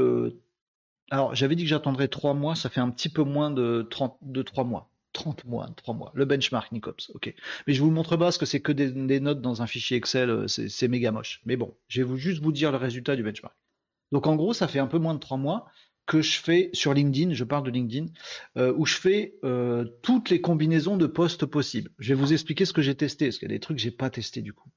alors, j'avais dit que j'attendrais 3 mois, ça fait un petit peu moins de, 30, de 3 mois. 30 mois, 3 mois. Le benchmark Nicops, ok. Mais je vous le montre pas parce que c'est que des, notes dans un fichier Excel, euh, c'est méga moche. Mais bon, je vais juste vous dire le résultat du benchmark. Donc en gros, ça fait un peu moins de 3 mois que je fais sur LinkedIn, je parle de LinkedIn, euh, où je fais euh, toutes les combinaisons de postes possibles. Je vais vous expliquer ce que j'ai testé, parce qu'il y a des trucs que j'ai pas testé du coup.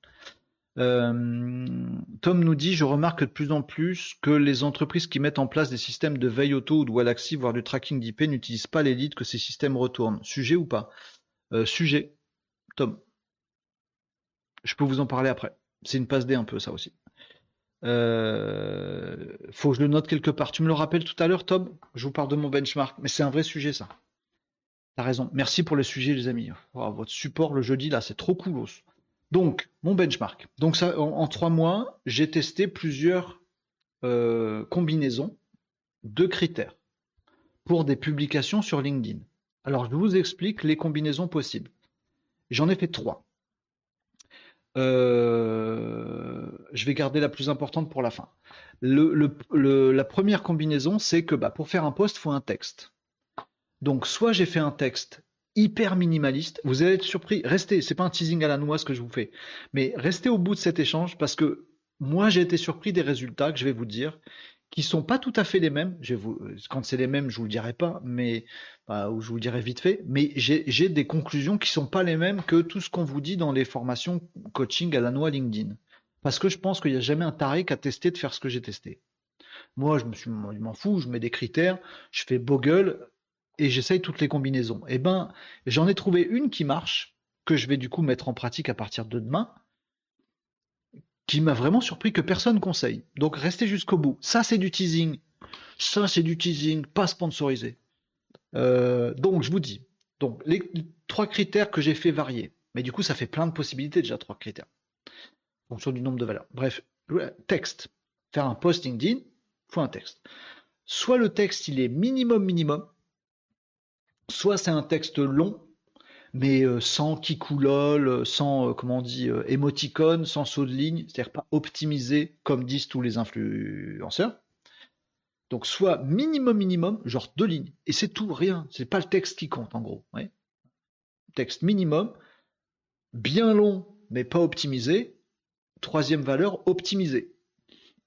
Euh, Tom nous dit, je remarque de plus en plus que les entreprises qui mettent en place des systèmes de veille auto ou de Wallaxy, voire du tracking d'IP, n'utilisent pas les leads que ces systèmes retournent. Sujet ou pas? Sujet. Tom. Je peux vous en parler après. C'est une passe D un peu ça aussi. Euh, faut que je le note quelque part. Tu me le rappelles tout à l'heure, Tom? Je vous parle de mon benchmark, mais c'est un vrai sujet ça. T'as raison. Merci pour le sujet, les amis. Votre support le jeudi là, c'est trop cool. Donc, mon benchmark. Donc, ça, en, trois mois, j'ai testé plusieurs euh, combinaisons de critères pour des publications sur LinkedIn. Alors, je vous explique les combinaisons possibles. J'en ai fait trois. Euh, je vais garder la plus importante pour la fin. la première combinaison, c'est que bah, pour faire un post, faut un texte. Donc, soit j'ai fait un texte hyper minimaliste. Vous allez être surpris. Restez, c'est pas un teasing à la noix ce que je vous fais, mais restez au bout de cet échange parce que moi j'ai été surpris des résultats que je vais vous dire, qui sont pas tout à fait les mêmes. Vous, quand c'est les mêmes, je vous le dirai pas, mais bah, ou je vous le dirai vite fait. Mais j'ai des conclusions qui sont pas les mêmes que tout ce qu'on vous dit dans les formations coaching à la noix LinkedIn. Parce que je pense qu'il n'y a jamais un taré qui a testé de faire ce que j'ai testé. Moi, je me suis, m'en fous, je mets des critères, je fais Bogle, et j'essaye toutes les combinaisons. Eh ben, j'en ai trouvé une qui marche, que je vais du coup mettre en pratique à partir de demain, qui m'a vraiment surpris que personne conseille. Donc restez jusqu'au bout. Ça c'est du teasing. Ça c'est du teasing, pas sponsorisé. Euh, donc je vous dis, donc les, trois critères que j'ai fait varier. Mais du coup ça fait plein de possibilités déjà trois critères. En fonction du nombre de valeurs. Bref, texte. Faire un post LinkedIn, faut un texte. Soit le texte il est minimum minimum, soit c'est un texte long, mais euh, sans kikoulol, sans, euh, comment on dit, euh, sans saut de ligne, c'est-à-dire pas optimisé comme disent tous les influenceurs. Donc soit minimum minimum, genre deux lignes, et c'est tout, rien. C'est pas le texte qui compte en gros. Texte minimum, bien long, mais pas optimisé. Troisième valeur, optimisé.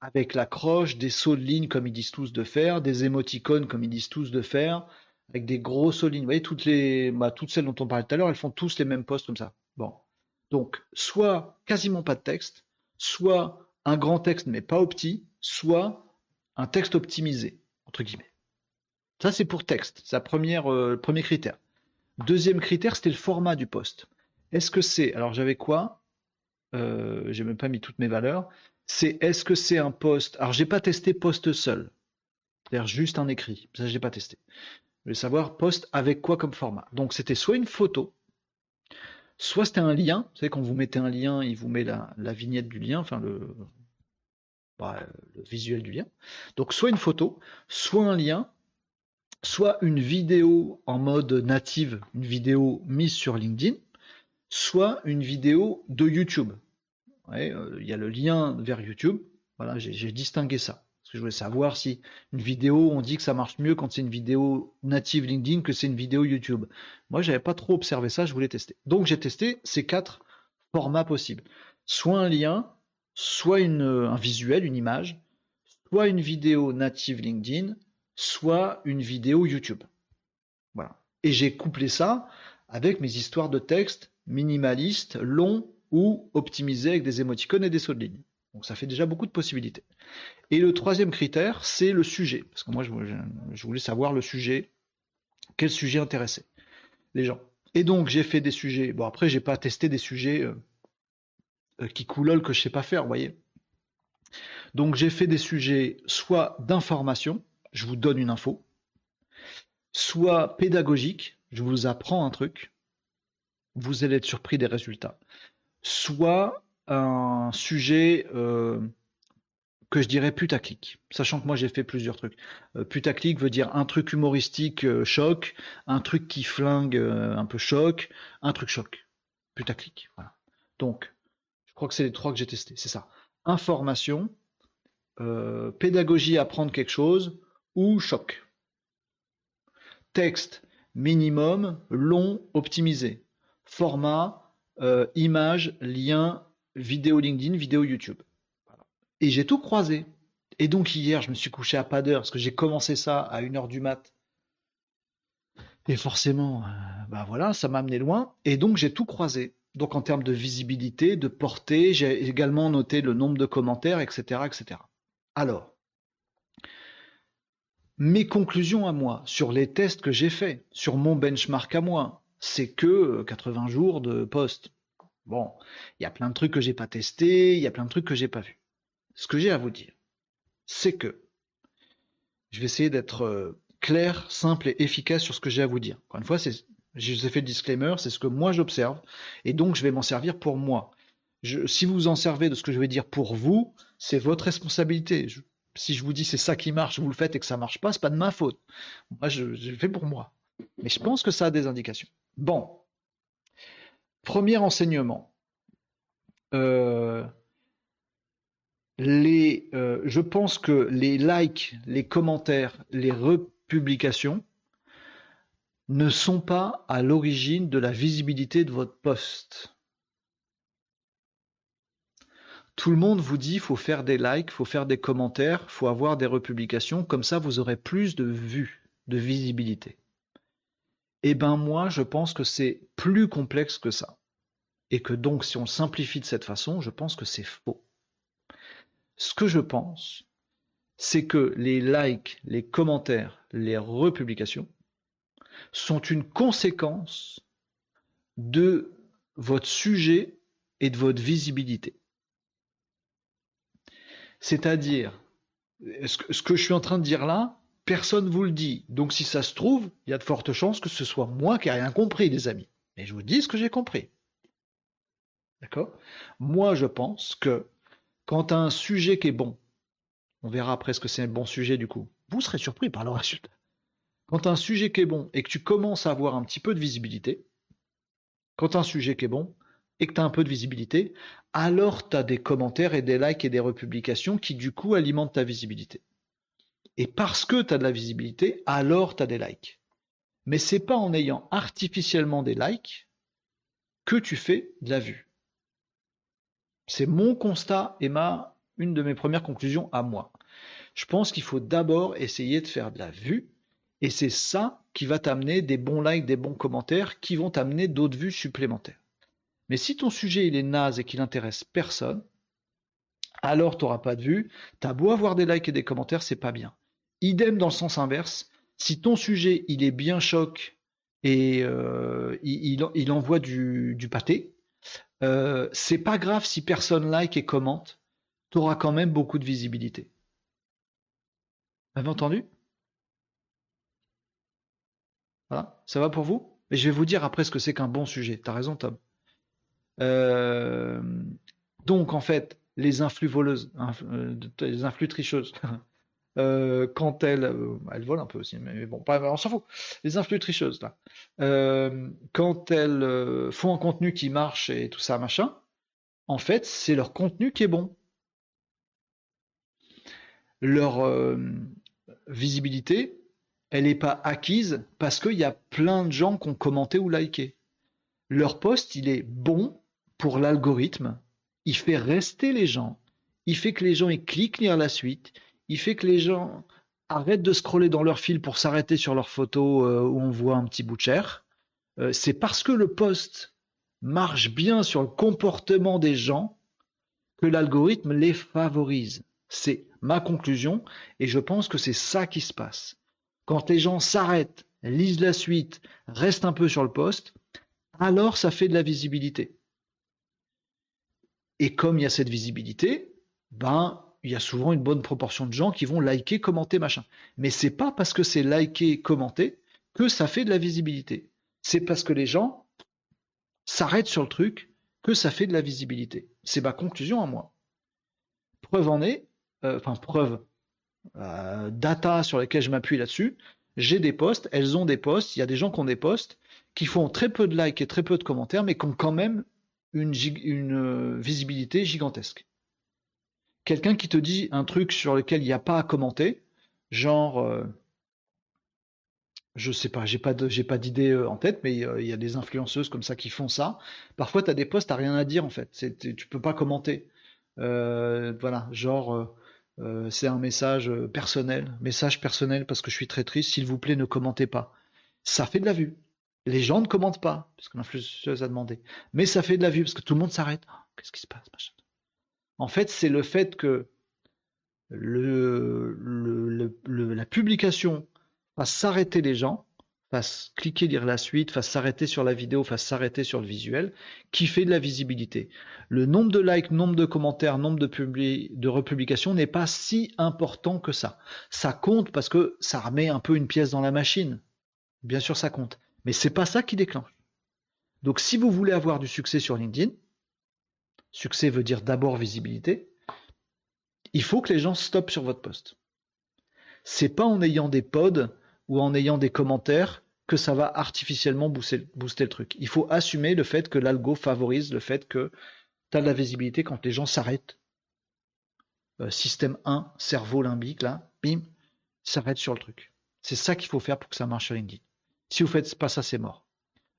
Avec l'accroche, des sauts de ligne comme ils disent tous de faire, des émoticônes comme ils disent tous de faire, avec des grosses lignes. Vous voyez, toutes, les, bah, toutes celles dont on parlait tout à l'heure, elles font tous les mêmes postes comme ça. Bon. Donc, soit quasiment pas de texte, soit un grand texte mais pas opti, soit un texte optimisé, entre guillemets. Ça, c'est pour texte. C'est le euh, premier critère. Deuxième critère, c'était le format du poste. Est-ce que c'est. Alors, j'avais quoi? Euh, J'ai même pas mis toutes mes valeurs. C'est est-ce que c'est un poste? Alors, j'ai pas testé poste seul. C'est-à-dire juste un écrit. Ça, j'ai pas testé. Je voulais savoir poste avec quoi comme format. Donc c'était soit une photo, soit c'était un lien. Vous savez, quand vous mettez un lien, il vous met la, vignette du lien, enfin le, bah, le visuel du lien. Donc soit une photo, soit un lien, soit une vidéo en mode native, une vidéo mise sur LinkedIn, soit une vidéo de YouTube. Euh, il y a le lien vers YouTube. Voilà, j'ai distingué ça. Parce que je voulais savoir si une vidéo, on dit que ça marche mieux quand c'est une vidéo native LinkedIn que c'est une vidéo YouTube. Moi, j'avais pas trop observé ça, je voulais tester. Donc, j'ai testé ces quatre formats possibles. Soit un lien, soit un visuel, une image, soit une vidéo native LinkedIn, soit une vidéo YouTube. Voilà. Et j'ai couplé ça avec mes histoires de texte minimalistes, longs ou optimisés avec des émoticônes et des sauts de ligne. Donc ça fait déjà beaucoup de possibilités. Et le troisième critère, c'est le sujet. Parce que moi, je, voulais savoir le sujet, quel sujet intéressait les gens. Et donc, j'ai fait des sujets. Bon, après, j'ai pas testé des sujets euh, euh, qui coulolent que je sais pas faire, vous voyez. Donc, j'ai fait des sujets soit d'information, je vous donne une info, soit pédagogique, je vous apprends un truc, vous allez être surpris des résultats, soit un sujet euh, que je dirais putaclic, sachant que moi j'ai fait plusieurs trucs. Euh, putaclic veut dire un truc humoristique euh, choc, un truc qui flingue un peu choc, un truc choc. Putaclic. Donc, je crois que c'est les trois que j'ai testés, c'est ça. Information, pédagogie, apprendre quelque chose, ou choc. Texte, minimum, long, optimisé. Format, image, lien, vidéo LinkedIn, vidéo YouTube. Et j'ai tout croisé. Et donc hier, je me suis couché à pas d'heure parce que j'ai commencé ça à 1h du mat. Et forcément, euh, bah voilà, ça m'a amené loin. Et donc j'ai tout croisé. Donc en termes de visibilité, de portée, j'ai également noté le nombre de commentaires, etc., etc. Alors, mes conclusions à moi sur les tests que j'ai faits, sur mon benchmark à moi, c'est que 80 euh, jours de poste. Bon, il y a plein de trucs que j'ai pas testés, il y a plein de trucs que j'ai pas vus. Ce que j'ai à vous dire, c'est que je vais essayer d'être euh, clair, simple et efficace sur ce que j'ai à vous dire. Encore une fois, c'est, je vous ai fait le disclaimer, c'est ce que moi j'observe, et donc je vais m'en servir pour moi. si vous en servez de ce que je vais dire pour vous, c'est votre responsabilité. si je vous dis c'est ça qui marche, vous le faites et que ça marche pas, c'est pas de ma faute. Moi, je, je le fais pour moi. Mais je pense que ça a des indications. Bon. Premier enseignement. Euh, euh, je pense que les likes, les commentaires, les republications ne sont pas à l'origine de la visibilité de votre post. Tout le monde vous dit faut faire des likes, faut faire des commentaires, faut avoir des republications, comme ça vous aurez plus de vues, de visibilité. Eh ben moi, je pense que c'est plus complexe que ça. Et que donc, si on simplifie de cette façon, je pense que c'est faux. Ce que je pense, c'est que les likes, les commentaires, les republications sont une conséquence de votre sujet et de votre visibilité. C'est-à-dire, ce que je suis en train de dire là, personne vous le dit. Donc si ça se trouve, il y a de fortes chances que ce soit moi qui ai rien compris, les amis. Mais je vous dis ce que j'ai compris. D'accord? Moi, je pense que quand un sujet qui est bon, on verra après ce que c'est un bon sujet du coup, vous serez surpris par le résultat. Quand un sujet qui est bon et que tu commences à avoir un petit peu de visibilité, quand un sujet qui est bon et que tu as un peu de visibilité, alors tu as des commentaires et des likes et des republications qui du coup alimentent ta visibilité. Et parce que tu as de la visibilité, alors tu as des likes. Mais c'est pas en ayant artificiellement des likes que tu fais de la vue. C'est mon constat et ma, une de mes premières conclusions à moi. Je pense qu'il faut d'abord essayer de faire de la vue, et c'est ça qui va t'amener des bons likes, des bons commentaires, qui vont t'amener d'autres vues supplémentaires. Mais si ton sujet il est naze et qu'il n'intéresse personne, alors tu n'auras pas de vue. as beau avoir des likes et des commentaires, c'est pas bien. Idem dans le sens inverse. Si ton sujet il est bien choc et euh, il, envoie du pâté, euh, c'est pas grave si personne like et commente, tu auras quand même beaucoup de visibilité. Avez entendu? Voilà, ça va pour vous? Et je vais vous dire après ce que c'est qu'un bon sujet. T'as raison, Tom. Euh, donc, en fait, les influx voleuses, euh, les influx tricheuses, [laughs] Euh, quand elles, euh, elles volent un peu aussi, mais bon, on s'en fout. Les influx tricheuses là, euh, quand elles font un contenu qui marche et tout ça machin, en fait, c'est leur contenu qui est bon. Leur visibilité, elle n'est pas acquise parce qu'il y a plein de gens qui ont commenté ou liké. Leur post, il est bon pour l'algorithme. Il fait rester les gens. Il fait que les gens ils cliquent lire la suite il fait que les gens arrêtent de scroller dans leur fil pour s'arrêter sur leur photo euh, où on voit un petit bout de chair. Euh, c'est parce que le post marche bien sur le comportement des gens que l'algorithme les favorise. C'est ma conclusion et je pense que c'est ça qui se passe. Quand les gens s'arrêtent, lisent la suite, restent un peu sur le poste, alors ça fait de la visibilité. Et comme il y a cette visibilité, ben il y a souvent une bonne proportion de gens qui vont liker, commenter, machin. Mais c'est pas parce que c'est liker, commenter que ça fait de la visibilité. C'est parce que les gens s'arrêtent sur le truc que ça fait de la visibilité. C'est ma conclusion à moi. Preuve en est, euh, enfin preuve, euh, data sur lesquelles je m'appuie là-dessus. J'ai des posts, elles ont des posts, il y a des gens qui ont des posts qui font très peu de likes et très peu de commentaires, mais qui ont quand même une, euh, visibilité gigantesque quelqu'un qui te dit un truc sur lequel il n'y a pas à commenter, genre, euh, je sais pas, j'ai pas j'ai pas d'idée euh, en tête, mais il y a des influenceuses comme ça qui font ça. Parfois, tu as des posts, t'as rien à dire en fait, c'est, tu peux pas commenter. Euh, voilà, genre, c'est un message personnel, message personnel parce que je suis très triste. S'il vous plaît, ne commentez pas. Ça fait de la vue. Les gens ne commentent pas parce que l'influenceuse a demandé, mais ça fait de la vue parce que tout le monde s'arrête. Oh, qu'est-ce qui se passe, machin. En fait, c'est le fait que la publication fasse s'arrêter les gens, fasse cliquer, lire la suite, fasse s'arrêter sur la vidéo, fasse s'arrêter sur le visuel, qui fait de la visibilité. Le nombre de likes, nombre de commentaires, nombre de, de republications n'est pas si important que ça. Ça compte parce que ça remet un peu une pièce dans la machine. Bien sûr, ça compte. Mais c'est pas ça qui déclenche. Donc, si vous voulez avoir du succès sur LinkedIn, succès veut dire d'abord visibilité, il faut que les gens stoppent sur votre poste. C'est pas en ayant des pods ou en ayant des commentaires que ça va artificiellement booster, le truc. Il faut assumer le fait que l'algo favorise le fait que tu as de la visibilité quand les gens s'arrêtent. Euh, système 1, cerveau limbique, là, bim, s'arrête sur le truc. C'est ça qu'il faut faire pour que ça marche sur LinkedIn. Si vous faites pas ça, c'est mort.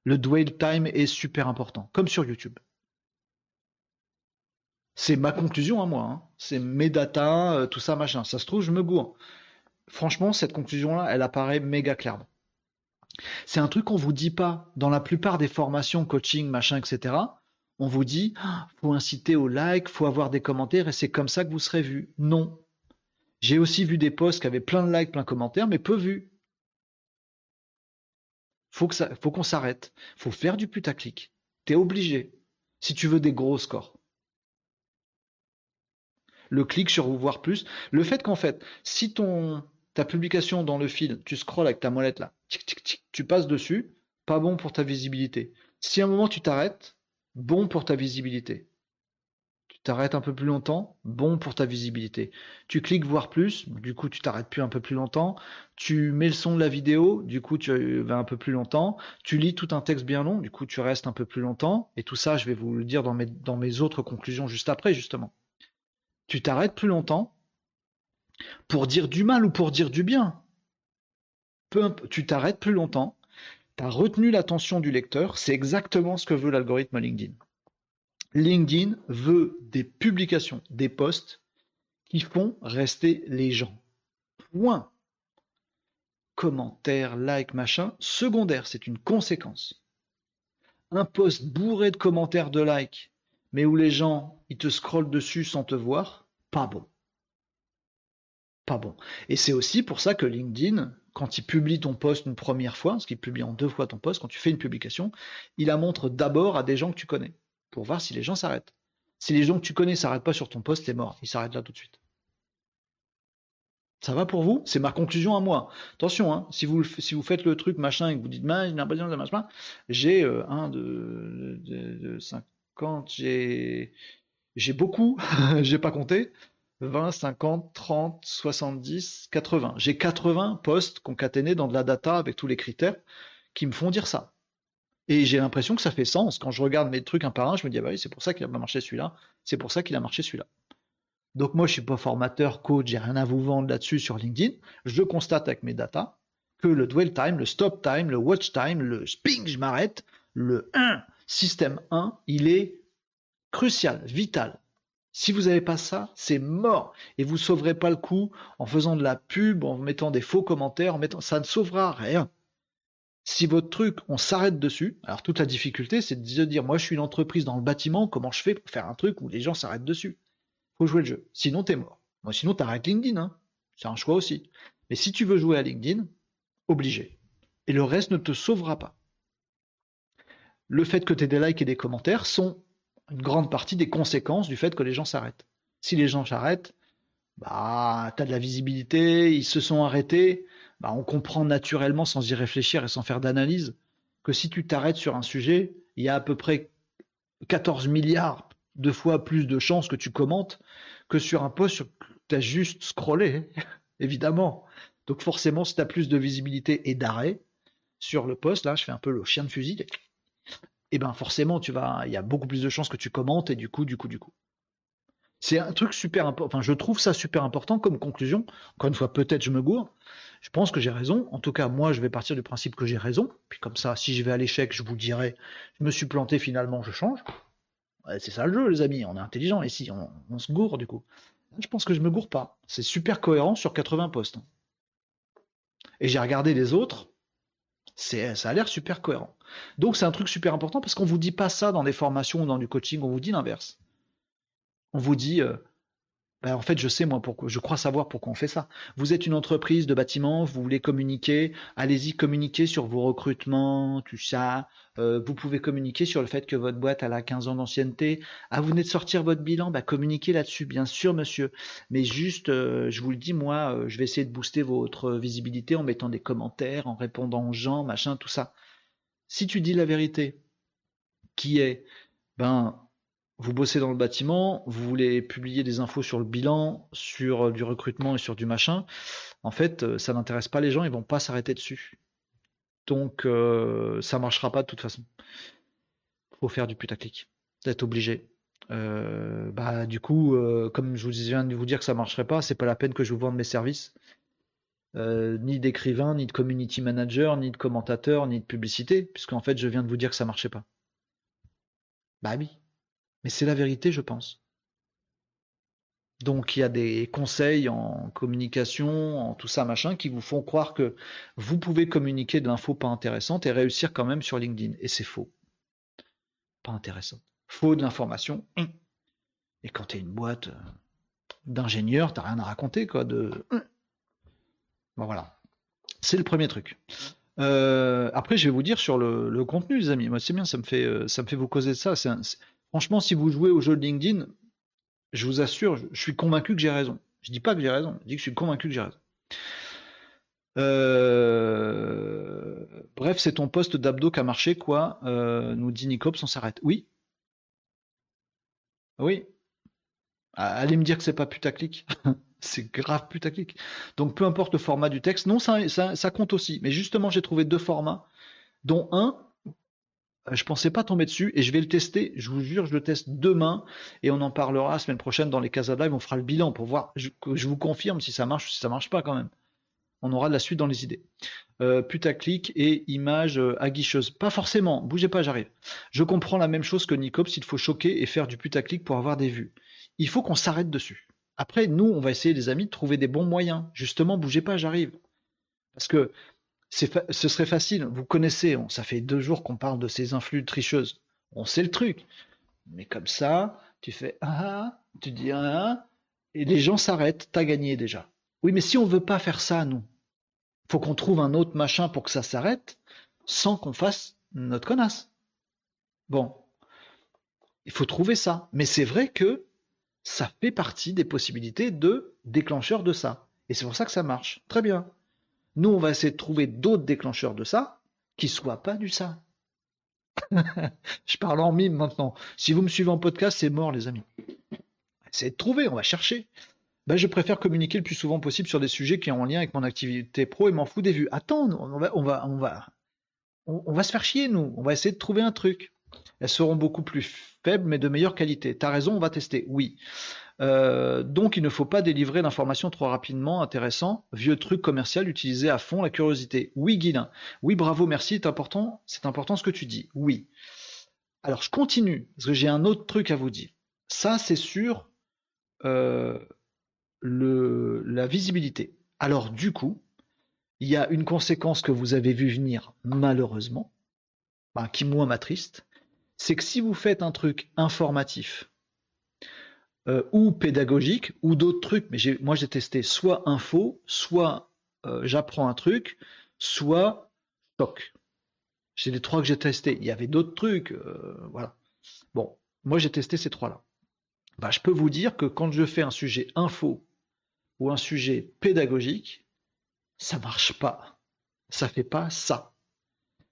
Le dwell time est super important, comme sur YouTube. C'est ma conclusion à moi. Hein. C'est mes data, euh, tout ça, machin. Ça se trouve, je me gourre. Franchement, cette conclusion-là, elle apparaît méga clairement. C'est un truc qu'on vous dit pas dans la plupart des formations, coaching, machin, etc. On vous dit, ah, faut inciter au like, faut avoir des commentaires et c'est comme ça que vous serez vu. Non. J'ai aussi vu des posts qui avaient plein de likes, plein de commentaires, mais peu vus. Faut faut qu'on s'arrête. Faut faire du putaclic. T'es obligé. Si tu veux des gros scores. Le clic sur voir plus. Le fait qu'en fait, si ton, ta publication dans le fil, tu scrolles avec ta molette là, tu passes dessus, pas bon pour ta visibilité. Si à un moment tu t'arrêtes, bon pour ta visibilité. Tu t'arrêtes un peu plus longtemps, bon pour ta visibilité. Tu cliques voir plus, du coup tu t'arrêtes plus un peu plus longtemps. Tu mets le son de la vidéo, du coup tu vas un peu plus longtemps. Tu lis tout un texte bien long, du coup tu restes un peu plus longtemps. Et tout ça, je vais vous le dire dans mes autres conclusions juste après, justement. Tu t'arrêtes plus longtemps, pour dire du mal ou pour dire du bien. Tu t'arrêtes plus longtemps, tu as retenu l'attention du lecteur, c'est exactement ce que veut l'algorithme LinkedIn. LinkedIn veut des publications, des posts qui font rester les gens. Point. Commentaires, like, machin, secondaire, c'est une conséquence. Un post bourré de commentaires, de likes, mais où les gens, ils te scrollent dessus sans te voir, pas bon bon. Et c'est aussi pour ça que LinkedIn, quand il publie ton post une première fois, parce qu'il publie en deux fois ton post, quand tu fais une publication, il la montre d'abord à des gens que tu connais, pour voir si les gens s'arrêtent. Si les gens que tu connais s'arrêtent pas sur ton post, t'es mort, ils s'arrêtent là tout de suite. Ça va pour vous? C'est ma conclusion à moi. Attention, hein, si, vous, faites le truc machin et que vous dites, j'ai l'impression de machin, j'ai euh, un de, de, 50, j'ai j'ai beaucoup, [laughs] j'ai pas compté, 20, 50, 30, 70, 80. J'ai 80 postes concaténés dans de la data avec tous les critères qui me font dire ça. Et j'ai l'impression que ça fait sens. Quand je regarde mes trucs un par un, je me dis, ah bah oui, c'est pour ça qu'il a marché celui-là, c'est pour ça qu'il a marché celui-là. Donc moi, je suis pas formateur, coach, j'ai rien à vous vendre là-dessus sur LinkedIn. Je constate avec mes data que le dwell time, le stop time, le watch time, le sping, je m'arrête, le 1, système 1, il est crucial, vital. Si vous n'avez pas ça, c'est mort. Et vous ne sauverez pas le coup en faisant de la pub, en mettant des faux commentaires, en mettant... ça ne sauvera rien. Si votre truc, on s'arrête dessus, alors toute la difficulté, c'est de dire, moi je suis une entreprise dans le bâtiment, comment je fais pour faire un truc où les gens s'arrêtent dessus? Faut jouer le jeu. Sinon, t'es mort. Moi, sinon, t'arrêtes LinkedIn. Hein. C'est un choix aussi. Mais si tu veux jouer à LinkedIn, obligé. Et le reste ne te sauvera pas. Le fait que tu aies des likes et des commentaires sont une grande partie des conséquences du fait que les gens s'arrêtent. Si les gens s'arrêtent, bah, tu as de la visibilité, ils se sont arrêtés, bah, on comprend naturellement sans y réfléchir et sans faire d'analyse que si tu t'arrêtes sur un sujet, il y a à peu près 14 milliards de fois plus de chances que tu commentes que sur un post que tu as juste scrollé, [laughs] évidemment. Donc forcément, si tu as plus de visibilité et d'arrêt sur le post, là je fais un peu le chien de fusil, et eh ben forcément tu vas, il y a beaucoup plus de chances que tu commentes et du coup, du coup, du coup. C'est un truc super important. Enfin, je trouve ça super important comme conclusion. Encore une fois, peut-être je me gourre. Je pense que j'ai raison. En tout cas, moi, je vais partir du principe que j'ai raison. Puis comme ça, si je vais à l'échec, je vous dirai, je me suis planté finalement, je change. c'est ça le jeu, les amis. On est intelligent ici. On, on se gourre du coup. Je pense que je me gourre pas. C'est super cohérent sur 80 postes. Et j'ai regardé les autres ça a l'air super cohérent. Donc c'est un truc super important parce qu'on vous dit pas ça dans des formations ou dans du coaching, on vous dit l'inverse. On vous dit, euh, ben, en fait, je sais moi pourquoi, je crois savoir pourquoi on fait ça. Vous êtes une entreprise de bâtiment, vous voulez communiquer, allez-y communiquer sur vos recrutements, tout ça. Euh, vous pouvez communiquer sur le fait que votre boîte a 15 ans d'ancienneté. Ah, vous venez de sortir votre bilan, bah communiquez là-dessus, bien sûr, monsieur. Mais juste, euh, je vous le dis, moi, euh, je vais essayer de booster votre visibilité en mettant des commentaires, en répondant aux gens, machin, tout ça. Si tu dis la vérité, qui est, ben, vous bossez dans le bâtiment, vous voulez publier des infos sur le bilan, sur euh, du recrutement et sur du machin. En fait, euh, ça n'intéresse pas les gens, ils vont pas s'arrêter dessus. Donc, euh, ça marchera pas de toute façon. Faut faire du putaclic. Vous êtes obligé. bah, du coup, comme je vous viens de vous dire que ça marcherait pas, c'est pas la peine que je vous vende mes services. ni d'écrivain, ni de community manager, ni de commentateur, ni de publicité, puisqu'en fait, je viens de vous dire que ça marchait pas. Bah oui. Mais c'est la vérité, je pense. Donc il y a des conseils en communication, en tout ça machin, qui vous font croire que vous pouvez communiquer de l'info pas intéressante et réussir quand même sur LinkedIn. Et c'est faux. Pas intéressant. Faux de l'information. Hum. Et quand tu es une boîte euh, d'ingénieurs, t'as rien à raconter, quoi. De... Hum. Bon voilà. C'est le premier truc. Euh, après, je vais vous dire sur le, contenu, les amis. Moi, c'est bien, ça me fait, euh, ça me fait vous causer de ça. Franchement, si vous jouez au jeu de LinkedIn, je vous assure, je, suis convaincu que j'ai raison. Je dis pas que j'ai raison, je dis que je suis convaincu que j'ai raison. Euh, bref, c'est ton poste d'abdo qui a marché, quoi. nous dit Nicops, on s'arrête. Oui. Oui. Allez me dire que c'est pas putaclic. [laughs] c'est grave putaclic. Donc peu importe le format du texte, non, ça, compte aussi. Mais justement, j'ai trouvé deux formats, dont un, euh, je pensais pas tomber dessus, et je vais le tester, je vous jure, je le teste demain, et on en parlera la semaine prochaine dans les Casa Live, on fera le bilan pour voir, je, je vous confirme si ça marche ou si ça marche pas quand même. On aura de la suite dans les idées. Euh, putaclic et image euh, aguicheuse. Pas forcément, bougez pas, j'arrive. Je comprends la même chose que Nicops, il faut choquer et faire du putaclic pour avoir des vues. Il faut qu'on s'arrête dessus. Après, nous, on va essayer, les amis, de trouver des bons moyens. Justement, bougez pas, j'arrive. Parce que ce serait facile. Vous connaissez, ça fait deux jours qu'on parle de ces influx tricheuses. On sait le truc. Mais comme ça, tu fais ah, tu dis ah, et les gens s'arrêtent. T'as gagné déjà. Oui, mais si on veut pas faire ça, nous, faut qu'on trouve un autre machin pour que ça s'arrête, sans qu'on fasse notre connasse. Bon, il faut trouver ça. Mais c'est vrai que ça fait partie des possibilités de déclencheurs de ça. Et c'est pour ça que ça marche. Très bien. Nous, on va essayer de trouver d'autres déclencheurs de ça qui ne soient pas du ça. [laughs] Je parle en mime maintenant. Si vous me suivez en podcast, c'est mort, les amis. Essayez de trouver, on va chercher. Ben, je préfère communiquer le plus souvent possible sur des sujets qui ont en lien avec mon activité pro et m'en fous des vues. Attends, on va, on va, on va, on va se faire chier, nous. On va essayer de trouver un truc. Elles seront beaucoup plus faibles mais de meilleure qualité. T'as raison, on va tester. Oui. Euh, donc il ne faut pas délivrer l'information trop rapidement, intéressant, vieux truc commercial, utiliser à fond la curiosité. Oui, Guilin. Oui, bravo, merci, c'est important, c'est important ce que tu dis. Oui. Alors je continue, parce que j'ai un autre truc à vous dire. Ça, c'est sur euh, la visibilité. Alors du coup, il y a une conséquence que vous avez vu venir malheureusement, bah, qui moi m'attriste, c'est que si vous faites un truc informatif euh, ou pédagogique ou d'autres trucs, mais moi j'ai testé soit info, soit euh, j'apprends un truc, soit choc. C'est les trois que j'ai testés. Il y avait d'autres trucs, euh, voilà. Bon, moi j'ai testé ces trois-là. Bah, je peux vous dire que quand je fais un sujet info ou un sujet pédagogique, ça marche pas. Ça fait pas ça.